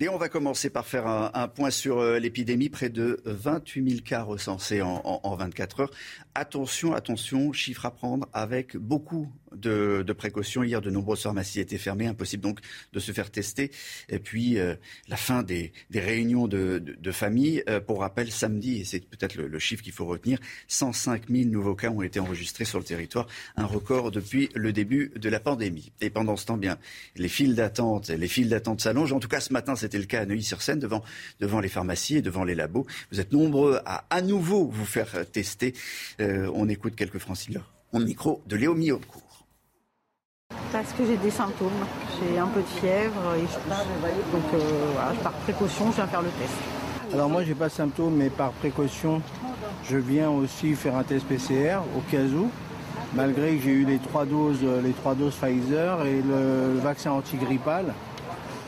Et on va commencer par faire un, point sur euh, l'épidémie. Près de 28 000 cas recensés en, en 24 heures. Attention, attention, chiffre à prendre avec beaucoup de, de, précautions. Hier, de nombreuses pharmacies étaient fermées, impossible donc de se faire tester. Et puis, euh, la fin des, des réunions de, de, de famille. Euh, pour rappel, samedi, et c'est peut-être le, le, chiffre qu'il faut retenir, 105 000 nouveaux cas ont été enregistrés sur le territoire, un record depuis le début de la pandémie. Et pendant ce temps, bien, les files d'attente, les files d'attente s'allongent. En tout cas, ce matin, c'était le cas à Neuilly-sur-Seine, devant, devant les pharmacies et devant les labos. Vous êtes nombreux à à nouveau vous faire tester. Euh, on écoute quelques franciliens. Au micro de Léo Miocourt. Parce que j'ai des symptômes. J'ai un peu de fièvre et je Donc euh, voilà, par précaution, je viens faire le test. Alors moi, j'ai pas de symptômes, mais par précaution, je viens aussi faire un test PCR au cas où. Malgré que j'ai eu les trois doses, les trois doses Pfizer et le vaccin antigrippal,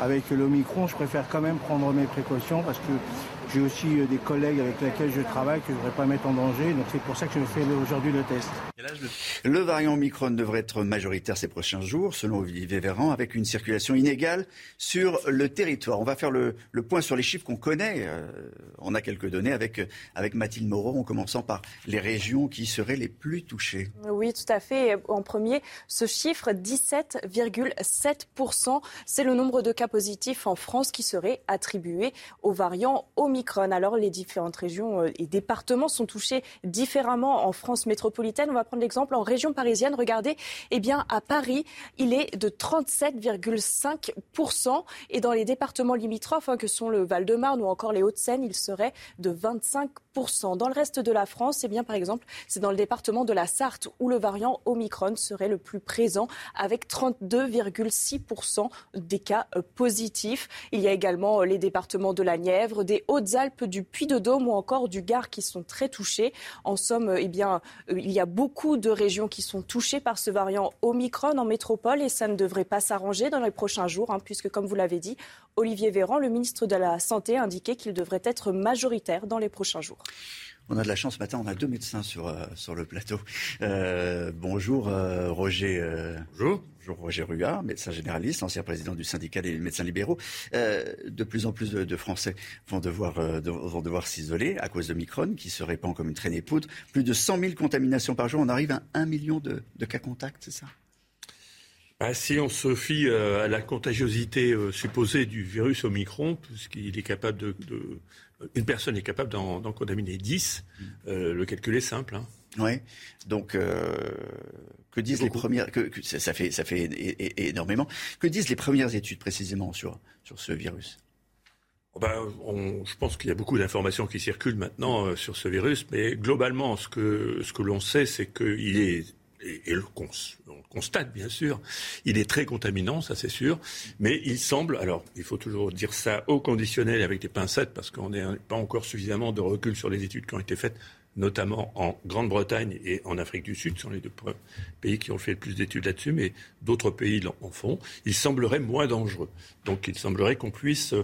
avec l'Omicron, je préfère quand même prendre mes précautions parce que j'ai aussi euh, des collègues avec lesquels je travaille que je ne voudrais pas mettre en danger. Donc c'est pour ça que je fais aujourd'hui le test. Le variant Omicron devrait être majoritaire ces prochains jours, selon Olivier Véran, avec une circulation inégale sur le territoire. On va faire le, le point sur les chiffres qu'on connaît. Euh, on a quelques données avec, avec Mathilde Moreau, en commençant par les régions qui seraient les plus touchées. Oui, tout à fait. En premier, ce chiffre, 17,7%, c'est le nombre de cas positifs en France qui serait attribué au variant Omicron. Alors, les différentes régions euh, et départements sont touchés différemment en France métropolitaine. On va prendre l'exemple en région parisienne. Regardez, eh bien, à Paris, il est de 37,5%. Et dans les départements limitrophes, hein, que sont le Val-de-Marne ou encore les Hauts-de-Seine, il serait de 25%. Dans le reste de la France, eh bien, par exemple, c'est dans le département de la Sarthe où le variant Omicron serait le plus présent avec 32,6% des cas euh, positifs. Il y a également euh, les départements de la Nièvre, des Hautes-Alpes, du Puy-de-Dôme ou encore du Gard qui sont très touchés. En somme, eh bien, euh, il y a beaucoup de régions qui sont touchées par ce variant Omicron en métropole et ça ne devrait pas s'arranger dans les prochains jours, hein, puisque, comme vous l'avez dit, Olivier Véran, le ministre de la Santé, a indiqué qu'il devrait être majoritaire dans les prochains jours. On a de la chance ce matin, on a deux médecins sur, euh, sur le plateau. Euh, bonjour euh, Roger. Euh, bonjour. Roger Ruard, médecin généraliste, ancien président du syndicat des médecins libéraux. Euh, de plus en plus de, de Français vont devoir, de, vont devoir s'isoler à cause de Micron qui se répand comme une traînée poudre. Plus de 100 000 contaminations par jour, on arrive à 1 million de, de cas contacts, c'est ça? Bah, si on se fie à la contagiosité supposée du virus Omicron, puisqu'il est capable de, de, une personne est capable d'en contaminer 10, euh, le calcul est simple. Hein. Oui. Donc, euh, que disent les premières que, que, ça fait ça fait énormément. Que disent les premières études précisément sur sur ce virus? Ben, on, je pense qu'il y a beaucoup d'informations qui circulent maintenant euh, sur ce virus, mais globalement, ce que ce que l'on sait, c'est qu'il est et, et le cons, on le constate bien sûr, il est très contaminant, ça c'est sûr, mais il semble, alors il faut toujours dire ça au conditionnel avec des pincettes parce qu'on n'a pas encore suffisamment de recul sur les études qui ont été faites, notamment en Grande-Bretagne et en Afrique du Sud, ce sont les deux pays qui ont fait le plus d'études là-dessus, mais d'autres pays en font. Il semblerait moins dangereux. Donc il semblerait qu'on puisse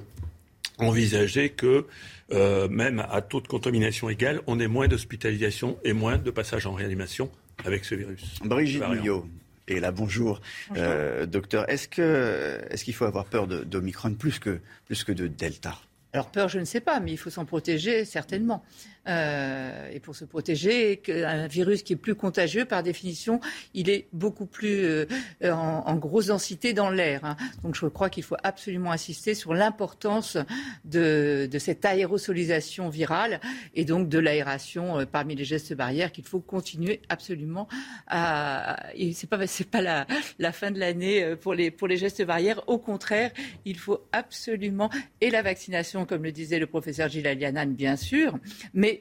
envisager que euh, même à taux de contamination égal, on ait moins d'hospitalisation et moins de passages en réanimation avec ce virus. Brigitte Millot. Et là, bonjour, bonjour. Euh, docteur. Est-ce que est-ce qu'il faut avoir peur d'Omicron plus que plus que de Delta? Alors peur, je ne sais pas, mais il faut s'en protéger certainement. Euh, et pour se protéger. Un virus qui est plus contagieux, par définition, il est beaucoup plus euh, en, grosse densité dans l'air. Hein. Donc je crois qu'il faut absolument insister sur l'importance de, cette aérosolisation virale et donc de l'aération euh, parmi les gestes barrières qu'il faut continuer absolument à. Et c'est pas la, fin de l'année pour les pour les gestes barrières. Au contraire, il faut absolument et la vaccination, comme le disait le professeur Gilles Alianan, bien sûr, mais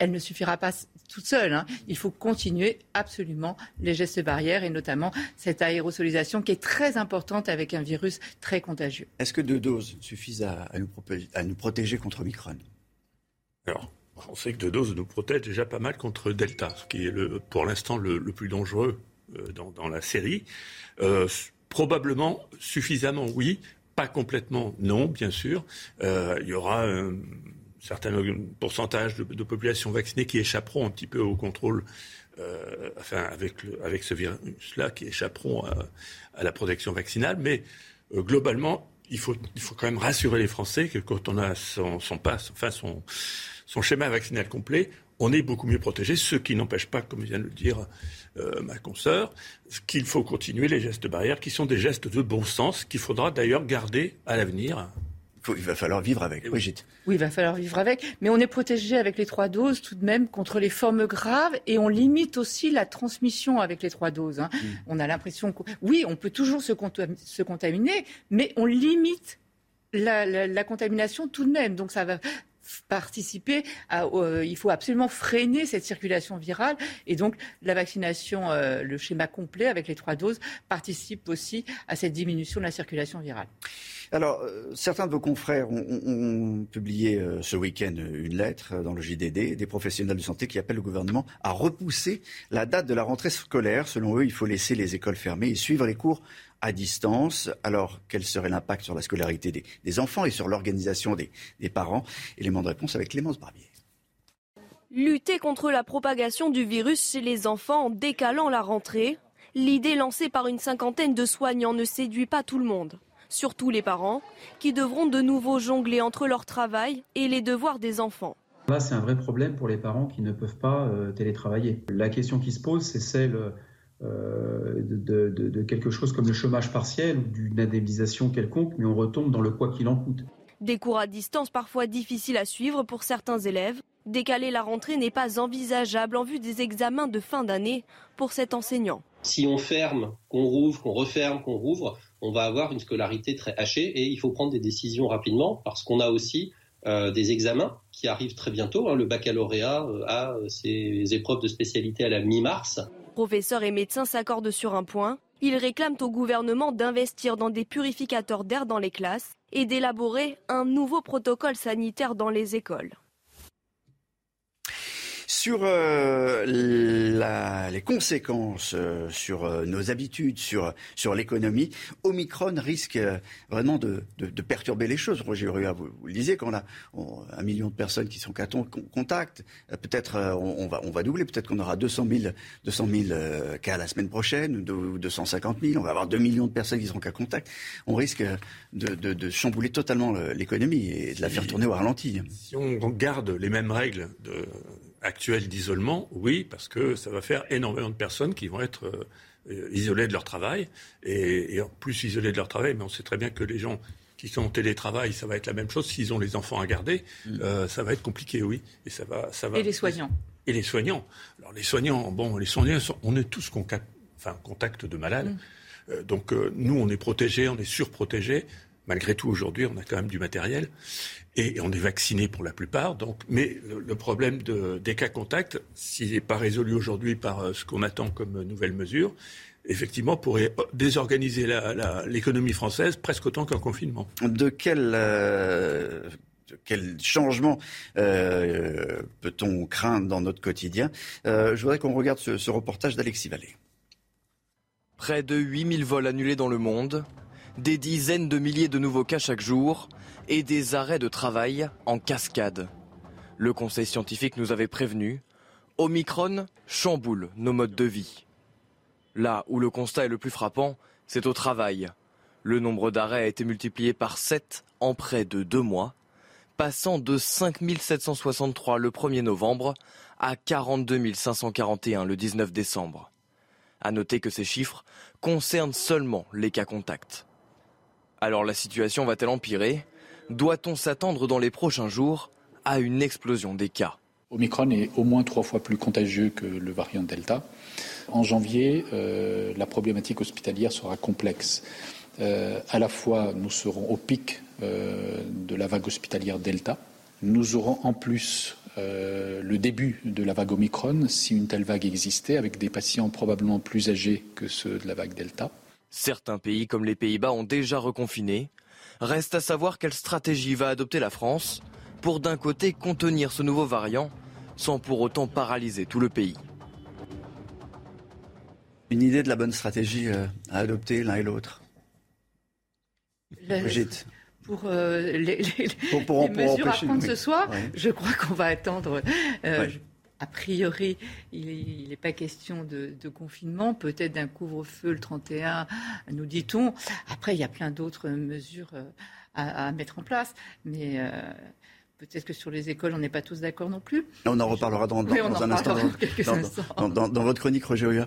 elle ne suffira pas toute seule. Hein. Il faut continuer absolument les gestes barrières et notamment cette aérosolisation qui est très importante avec un virus très contagieux. Est-ce que deux doses suffisent à, nous, protéger contre Omicron? Alors, on sait que deux doses nous protègent déjà pas mal contre Delta, ce qui est pour l'instant le, plus dangereux euh, dans, la série. Euh, probablement suffisamment, oui. Pas complètement, non, bien sûr. Euh, il y aura certain pourcentage de, de, population vaccinée qui échapperont un petit peu au contrôle, euh, enfin avec, ce virus-là, qui échapperont à, la protection vaccinale. Mais euh, globalement, il faut, quand même rassurer les Français que quand on a son, son passe, enfin son, son schéma vaccinal complet, on est beaucoup mieux protégé, ce qui n'empêche pas, comme vient de le dire euh, ma consoeur, qu'il faut continuer les gestes barrières, qui sont des gestes de bon sens, qu'il faudra d'ailleurs garder à l'avenir il va falloir vivre avec, Brigitte. Oui, il va falloir vivre avec. Mais on est protégé avec les trois doses tout de même contre les formes graves et on limite aussi la transmission avec les trois doses. Hein. Mm. On a l'impression que, oui, on peut toujours se, se contaminer, mais on limite la, contamination tout de même. Donc ça va participer à, euh, il faut absolument freiner cette circulation virale et donc la vaccination, euh, le schéma complet avec les trois doses participe aussi à cette diminution de la circulation virale. Alors, euh, certains de vos confrères ont, publié euh, ce week-end une lettre dans le JDD des professionnels de santé qui appellent le gouvernement à repousser la date de la rentrée scolaire. Selon eux, il faut laisser les écoles fermées et suivre les cours à distance. Alors, quel serait l'impact sur la scolarité des, enfants et sur l'organisation des, des parents? Élément de réponse avec Clémence Barbier. Lutter contre la propagation du virus chez les enfants en décalant la rentrée, l'idée lancée par une cinquantaine de soignants ne séduit pas tout le monde surtout les parents, qui devront de nouveau jongler entre leur travail et les devoirs des enfants. Là, c'est un vrai problème pour les parents qui ne peuvent pas euh, télétravailler. La question qui se pose, c'est celle euh, de, quelque chose comme le chômage partiel ou d'une indemnisation quelconque, mais on retombe dans le quoi qu'il en coûte. Des cours à distance parfois difficiles à suivre pour certains élèves. Décaler la rentrée n'est pas envisageable en vue des examens de fin d'année pour cet enseignant. Si on ferme, qu'on rouvre, qu'on referme, qu'on rouvre, on va avoir une scolarité très hachée et il faut prendre des décisions rapidement parce qu'on a aussi euh, des examens qui arrivent très bientôt. Hein. Le baccalauréat euh, a ses épreuves de spécialité à la mi-mars. Professeurs et médecins s'accordent sur un point. Ils réclament au gouvernement d'investir dans des purificateurs d'air dans les classes et d'élaborer un nouveau protocole sanitaire dans les écoles. Sur euh, les conséquences euh, sur euh, nos habitudes, sur, sur l'économie, Omicron risque vraiment de, perturber les choses. Roger Rua, vous, vous, le disiez, quand on a un million de personnes qui sont en contact, peut-être on, va, on va doubler, peut-être qu'on aura 200 000, 200 cas la semaine prochaine, ou 250 000, on va avoir 2 millions de personnes qui seront qu'à contact. On risque de, chambouler totalement l'économie et de la faire tourner au ralenti. Si on garde les mêmes règles de actuel d'isolement, oui, parce que ça va faire énormément de personnes qui vont être euh, isolées de leur travail, et, en plus isolées de leur travail, mais on sait très bien que les gens qui sont en télétravail, ça va être la même chose. S'ils ont les enfants à garder, mm. euh, ça va être compliqué, oui. Et ça va, ça va. Et les soignants. Et les soignants. Alors les soignants, bon, les soignants, on est tous contact, enfin, contact de malades. Mm. Euh, donc nous, on est protégés, on est surprotégés. Malgré tout, aujourd'hui, on a quand même du matériel et on est vacciné pour la plupart. Donc, mais le, problème des cas contacts, s'il n'est pas résolu aujourd'hui par euh, ce qu'on attend comme nouvelle mesure, effectivement, pourrait désorganiser l'économie française presque autant qu'un confinement. De quel, euh, quel changement euh, peut-on craindre dans notre quotidien? Je voudrais qu'on regarde ce, ce reportage d'Alexis Vallée. Près de 8000 vols annulés dans le monde, des dizaines de milliers de nouveaux cas chaque jour et des arrêts de travail en cascade. Le conseil scientifique nous avait prévenu, Omicron chamboule nos modes de vie. Là où le constat est le plus frappant, c'est au travail. Le nombre d'arrêts a été multiplié par 7 en près de deux mois. passant de 5 763 le 1er novembre à 42 541 le 19 décembre. À noter que ces chiffres concernent seulement les cas contacts. Alors la situation va-t-elle empirer? Doit-on s'attendre dans les prochains jours à une explosion des cas? Omicron est au moins trois fois plus contagieux que le variant Delta. En janvier, euh, la problématique hospitalière sera complexe. Euh, à la fois, nous serons au pic euh, de la vague hospitalière Delta. Nous aurons en plus le début de la vague Omicron, si une telle vague existait, avec des patients probablement plus âgés que ceux de la vague Delta. Certains pays comme les Pays-Bas ont déjà reconfiné. Reste à savoir quelle stratégie va adopter la France pour d'un côté contenir ce nouveau variant sans pour autant paralyser tout le pays. Une idée de la bonne stratégie euh, à adopter l'un et l'autre Brigitte pour euh, les, mesures à prendre ce soir, je crois qu'on va attendre. Euh, a priori, il n'est pas question de, confinement, peut-être d'un couvre-feu le 31, nous dit-on. Après, il y a plein d'autres mesures à, mettre en place, mais Peut-être que sur les écoles, on n'est pas tous d'accord non plus. On en reparlera dans, un instant. Dans, votre chronique, Roger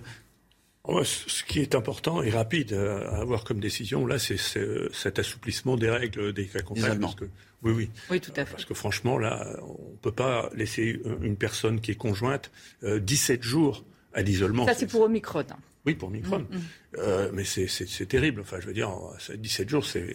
ce qui est important et rapide à avoir comme décision, là, c'est cet assouplissement des règles des cas contacts. oui, oui. Oui, tout à fait. Parce que franchement, là, on ne peut pas laisser une personne qui est conjointe 17 euh, jours à l'isolement. Ça, c'est pour Omicron. Hein. Oui, pour Omicron. Mm, mm. Euh, mais c'est terrible. Enfin, je veux dire, 17 jours, c'est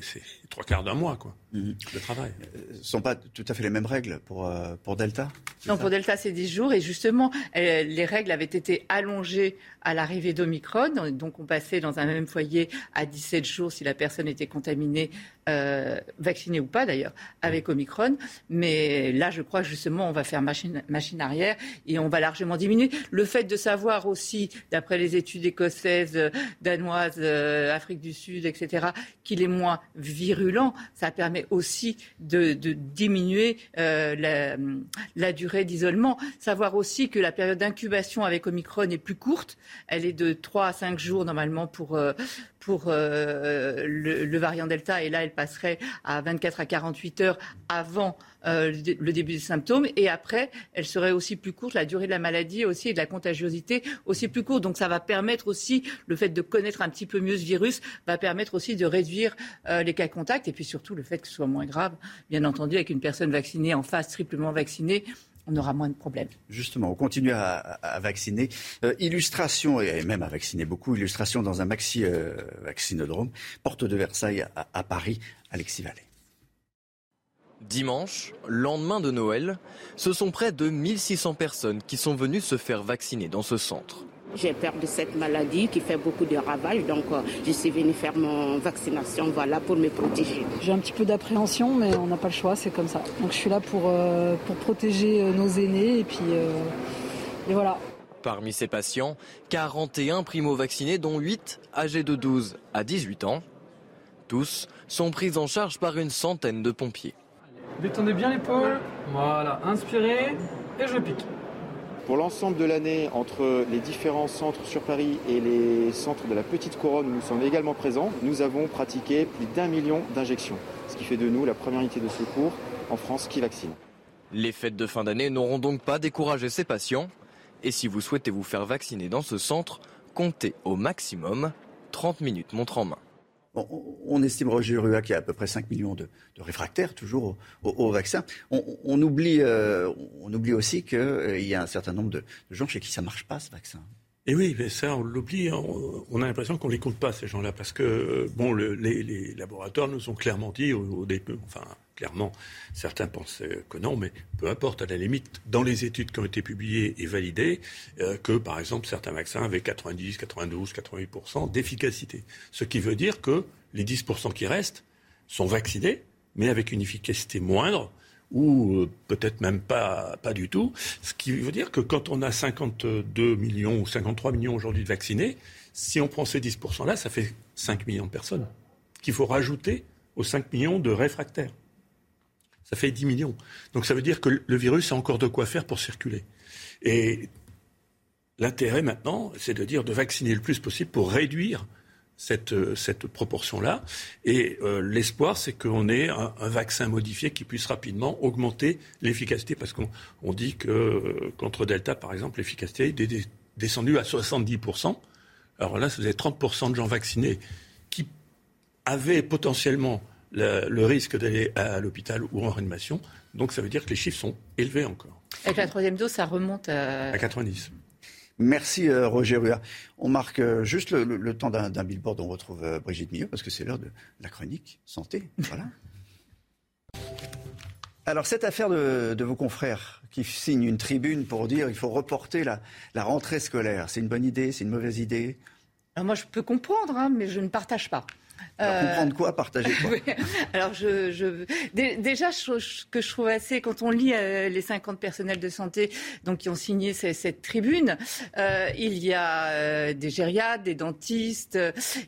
trois quarts d'un mois, quoi, mm. de travail. Ce ne sont pas tout à fait les mêmes règles pour, euh, pour Delta? Non, pour Delta, c'est 10 jours. Et justement, les règles avaient été allongées à l'arrivée d'Omicron. Donc, on passait dans un même foyer à 17 jours si la personne était contaminée, euh, vaccinée ou pas d'ailleurs, avec Omicron. Mais là, je crois justement, on va faire machine, machine arrière et on va largement diminuer. Le fait de savoir aussi, d'après les études écossaises, danoise, euh, Afrique du Sud, etc., qu'il est moins virulent, ça permet aussi de, diminuer euh, la, durée d'isolement. Savoir aussi que la période d'incubation avec Omicron est plus courte. Elle est de 3 à 5 jours normalement pour, euh, pour le, le, variant Delta. Et là, elle passerait à 24 à 48 heures avant euh, le début des symptômes. Et après, elle serait aussi plus courte, la durée de la maladie aussi et de la contagiosité aussi plus courte. Donc ça va permettre aussi, le fait de connaître un petit peu mieux ce virus, va permettre aussi de réduire euh, les cas contacts et puis surtout le fait que ce soit moins grave. Bien entendu, avec une personne vaccinée en face, triplement vaccinée, on aura moins de problèmes. Justement, on continue à, vacciner. Euh, illustration, et même à vacciner beaucoup, illustration dans un maxi vaccinodrome, porte de Versailles à, à Paris, Alexis Vallée. Dimanche, lendemain de Noël, ce sont près de 1600 personnes qui sont venues se faire vacciner dans ce centre. J'ai peur de cette maladie qui fait beaucoup de ravages, donc euh, je suis venue faire mon vaccination voilà, pour me protéger. J'ai un petit peu d'appréhension, mais on n'a pas le choix, c'est comme ça. Donc je suis là pour, euh, pour protéger euh, nos aînés et puis et voilà. Parmi ces patients, 41 primo-vaccinés, dont 8 âgés de 12 à 18 ans. Tous sont pris en charge par une centaine de pompiers. Détendez bien l'épaule. Voilà, inspirez et je pique. Pour l'ensemble de l'année, entre les différents centres sur Paris et les centres de la Petite Couronne où nous sommes également présents, nous avons pratiqué plus d'un million d'injections, ce qui fait de nous la première unité de secours en France qui vaccine. Les fêtes de fin d'année n'auront donc pas découragé ces patients. Et si vous souhaitez vous faire vacciner dans ce centre, comptez au maximum 30 minutes montre en main on, estime, Roger Rua, qu'il y a à peu près 5 millions de, réfractaires toujours au, vaccin. On, oublie, euh, on oublie aussi qu'il euh, y a un certain nombre de, gens chez qui ça ne marche pas, ce vaccin. Et oui, mais ça, on l'oublie. On, a l'impression qu'on ne les compte pas, ces gens-là, parce que bon, les, laboratoires nous ont clairement dit au, début, enfin, clairement, certains pensaient que non, mais peu importe, à la limite, dans les études qui ont été publiées et validées, euh, que par exemple, certains vaccins avaient 90, 92, 88% d'efficacité. Ce qui veut dire que les 10% qui restent sont vaccinés, mais avec une efficacité moindre ou euh, peut-être même pas, pas du tout. Ce qui veut dire que quand on a 52 millions ou 53 millions aujourd'hui de vaccinés, si on prend ces 10%-là, ça fait 5 millions de personnes qu'il faut rajouter aux 5 millions de réfractaires. Ça fait 10 millions. Donc ça veut dire que le virus a encore de quoi faire pour circuler. Et l'intérêt maintenant, c'est de dire de vacciner le plus possible pour réduire cette, euh, proportion-là. Et euh, l'espoir, c'est qu'on ait un, vaccin modifié qui puisse rapidement augmenter l'efficacité, parce qu'on on dit que euh, contre Delta, par exemple, l'efficacité est descendue à 70%. Alors là, vous avez 30% de gens vaccinés qui avaient potentiellement le, risque d'aller à l'hôpital ou en réanimation. Donc ça veut dire que les chiffres sont élevés encore. Avec la troisième dose, ça remonte à... À 90. Merci euh, Roger Rua. On marque euh, juste le, temps d'un billboard. On retrouve euh, Brigitte Millot parce que c'est l'heure de la chronique santé. Voilà. Alors cette affaire de, vos confrères qui signent une tribune pour dire qu'il faut reporter la, rentrée scolaire, c'est une bonne idée, c'est une mauvaise idée? Moi je peux comprendre, hein, mais je ne partage pas. Alors, comprendre quoi, partager quoi *laughs* Alors, je, déjà, ce que je trouve assez, quand on lit euh, les 50 personnels de santé donc, qui ont signé cette, tribune, euh, il y a euh, des gériatres, des dentistes,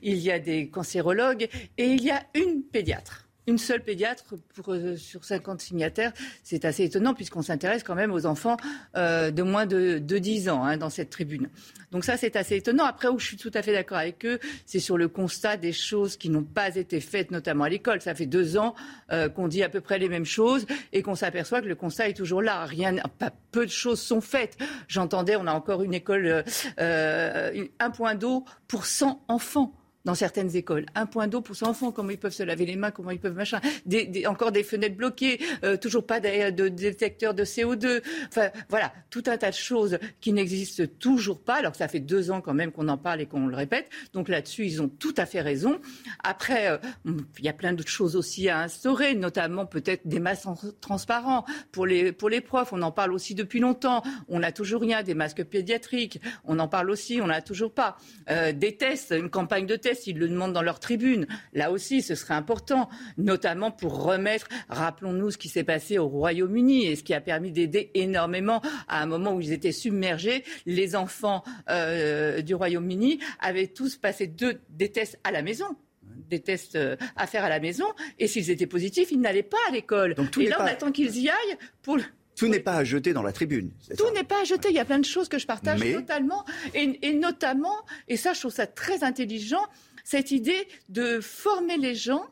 il y a des cancérologues et il y a une pédiatre une seule pédiatre pour, sur 50 signataires, c'est assez étonnant puisqu'on s'intéresse quand même aux enfants de moins de, 10 ans hein, dans cette tribune. Donc ça, c'est assez étonnant. Après, où je suis tout à fait d'accord avec eux, c'est sur le constat des choses qui n'ont pas été faites, notamment à l'école. Ça fait deux ans euh, qu'on dit à peu près les mêmes choses et qu'on s'aperçoit que le constat est toujours là. Rien, pas peu de choses sont faites. J'entendais, on a encore une école, euh, euh un point d'eau pour 100 enfants dans certaines écoles. Un point d'eau pour ses enfants, comment ils peuvent se laver les mains, comment ils peuvent machin. Encore des fenêtres bloquées, euh, toujours pas de, de, détecteur de CO2. Enfin, voilà, tout un tas de choses qui n'existent toujours pas, alors que ça fait deux ans quand même qu'on en parle et qu'on le répète. Donc là-dessus, ils ont tout à fait raison. Après, euh, il y a plein d'autres choses aussi à instaurer, notamment peut-être des masques transparents pour les, pour les profs. On en parle aussi depuis longtemps. On n'a toujours rien, des masques pédiatriques. On en parle aussi, on n'a toujours pas. Euh, des tests, une campagne de tests s'ils le demandent dans leur tribune. Là aussi, ce serait important, notamment pour remettre, rappelons-nous ce qui s'est passé au Royaume-Uni et ce qui a permis d'aider énormément à un moment où ils étaient submergés. Les enfants euh, du Royaume-Uni avaient tous passé deux, des tests à la maison des tests euh, à faire à la maison, et s'ils étaient positifs, ils n'allaient pas à l'école. Et là, on attend qu'ils y aillent pour... Tout n'est pas à jeter dans la tribune. Tout n'est pas à jeter. Il y a plein de choses que je partage totalement. Et, notamment, et ça, je trouve ça très intelligent, cette idée de former les gens,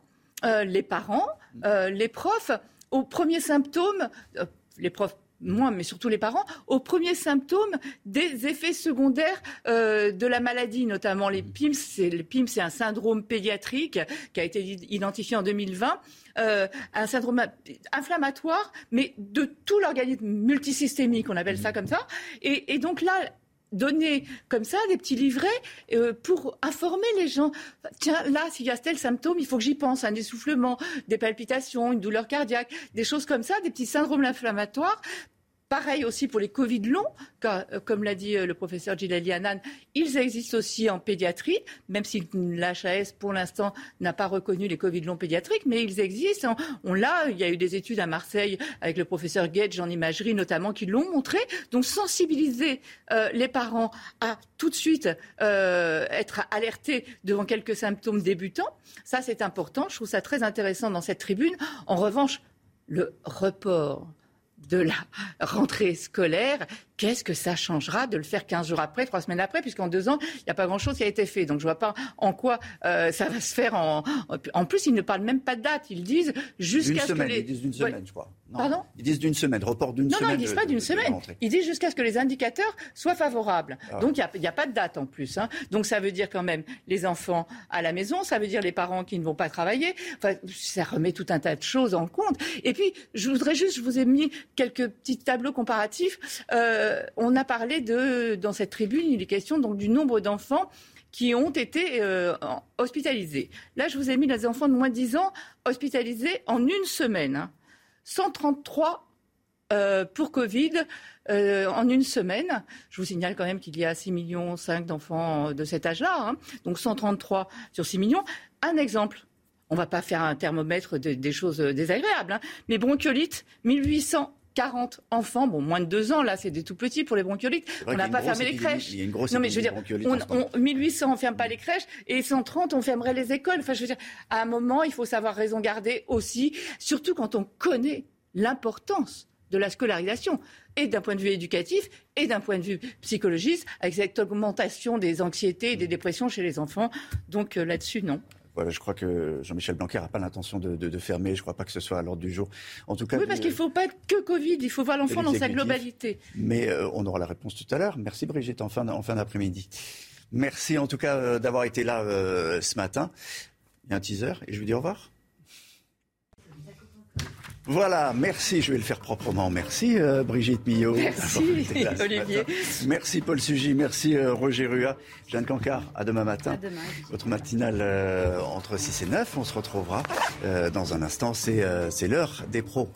euh, les parents, euh, les profs, aux premiers symptômes, euh, les profs moins, mais surtout les parents, aux premiers symptômes des effets secondaires de la maladie, notamment les PIMS. Le PIMS, c'est un syndrome pédiatrique qui a été identifié en 2020. un syndrome inflammatoire, mais de tout l'organisme multisystémique, on appelle ça comme ça. Et, et donc là, donner comme ça des petits livrets euh, pour informer les gens. Tiens, là, s'il y a tel symptôme, il faut que j'y pense. Un essoufflement, des palpitations, une douleur cardiaque, des choses comme ça, des petits syndromes inflammatoires Pareil aussi pour les Covid longs, euh, comme l'a dit euh, le professeur Gilali Hanan, ils existent aussi en pédiatrie, même si l'HAS pour l'instant n'a pas reconnu les Covid longs pédiatriques, mais ils existent. On, l'a, il y a eu des études à Marseille avec le professeur Gage en imagerie notamment qui l'ont montré. Donc sensibiliser euh, les parents à tout de suite être alertés devant quelques symptômes débutants, ça c'est important. Je trouve ça très intéressant dans cette tribune. En revanche, le report de la rentrée scolaire, qu'est-ce que ça changera de le faire 15 jours après, 3 semaines après, puisqu'en deux ans, il n'y a pas grand-chose qui a été fait. Donc je ne vois pas en quoi euh, ça va se faire en... En plus, ils ne parlent même pas de date. Ils disent jusqu'à ce que les... Ils disent d'une semaine, je crois. Pardon? Ils disent d'une semaine, report d'une semaine. Non, non, ils disent pas d'une semaine. Ils disent jusqu'à ce que les indicateurs soient favorables. Ah. Donc il n'y a, pas de date en plus. Hein. Donc ça veut dire quand même les enfants à la maison, ça veut dire les parents qui ne vont pas travailler. Enfin, ça remet tout un tas de choses en compte. Et puis, je voudrais juste, je vous ai mis quelques petits tableaux comparatifs. Euh, on a parlé de, dans cette tribune, il est question du nombre d'enfants qui ont été euh, hospitalisés. Là, je vous ai mis les enfants de moins de 10 ans hospitalisés en une semaine. Hein. 133 euh, pour Covid euh, en une semaine. Je vous signale quand même qu'il y a 6 millions 5 d'enfants de cet âge-là, hein. donc 133 sur 6 millions. Un exemple, on ne va pas faire un thermomètre des choses désagréables, hein, mais bronchiolite, 1800 40 enfants, bon, moins de 2 ans, là, c'est des tout petits pour les bronchiolites. On n'a pas fermé les crèches. Il y a une grosse non, mais je veux dire, on, 1800, on ferme pas les crèches, et 130, on fermerait les écoles. Enfin, je veux dire, à un moment, il faut savoir raison garder aussi, surtout quand on connaît l'importance de la scolarisation, et d'un point de vue éducatif, et d'un point de vue psychologiste, avec cette augmentation des anxiétés et des dépressions chez les enfants. Donc euh, là-dessus, non. Voilà, je crois que Jean-Michel Blanquer n'a pas l'intention de, fermer. Je ne crois pas que ce soit à l'ordre du jour. En tout cas, oui, parce qu'il ne faut pas être que Covid. Il faut voir l'enfant dans sa globalité. Mais euh, on aura la réponse tout à l'heure. Merci Brigitte, en fin, en fin d'après-midi. Merci en tout cas euh, d'avoir été là ce matin. Il y a un teaser et je vous dis au revoir. Voilà, merci, je vais le faire proprement. Merci euh, Brigitte Millot. Merci Olivier. Merci Paul Sugy, merci euh, Roger Rua, Jeanne Cancard, à demain matin. Votre matinale euh, entre 6 et 9, on se retrouvera dans un instant, c'est l'heure des pros.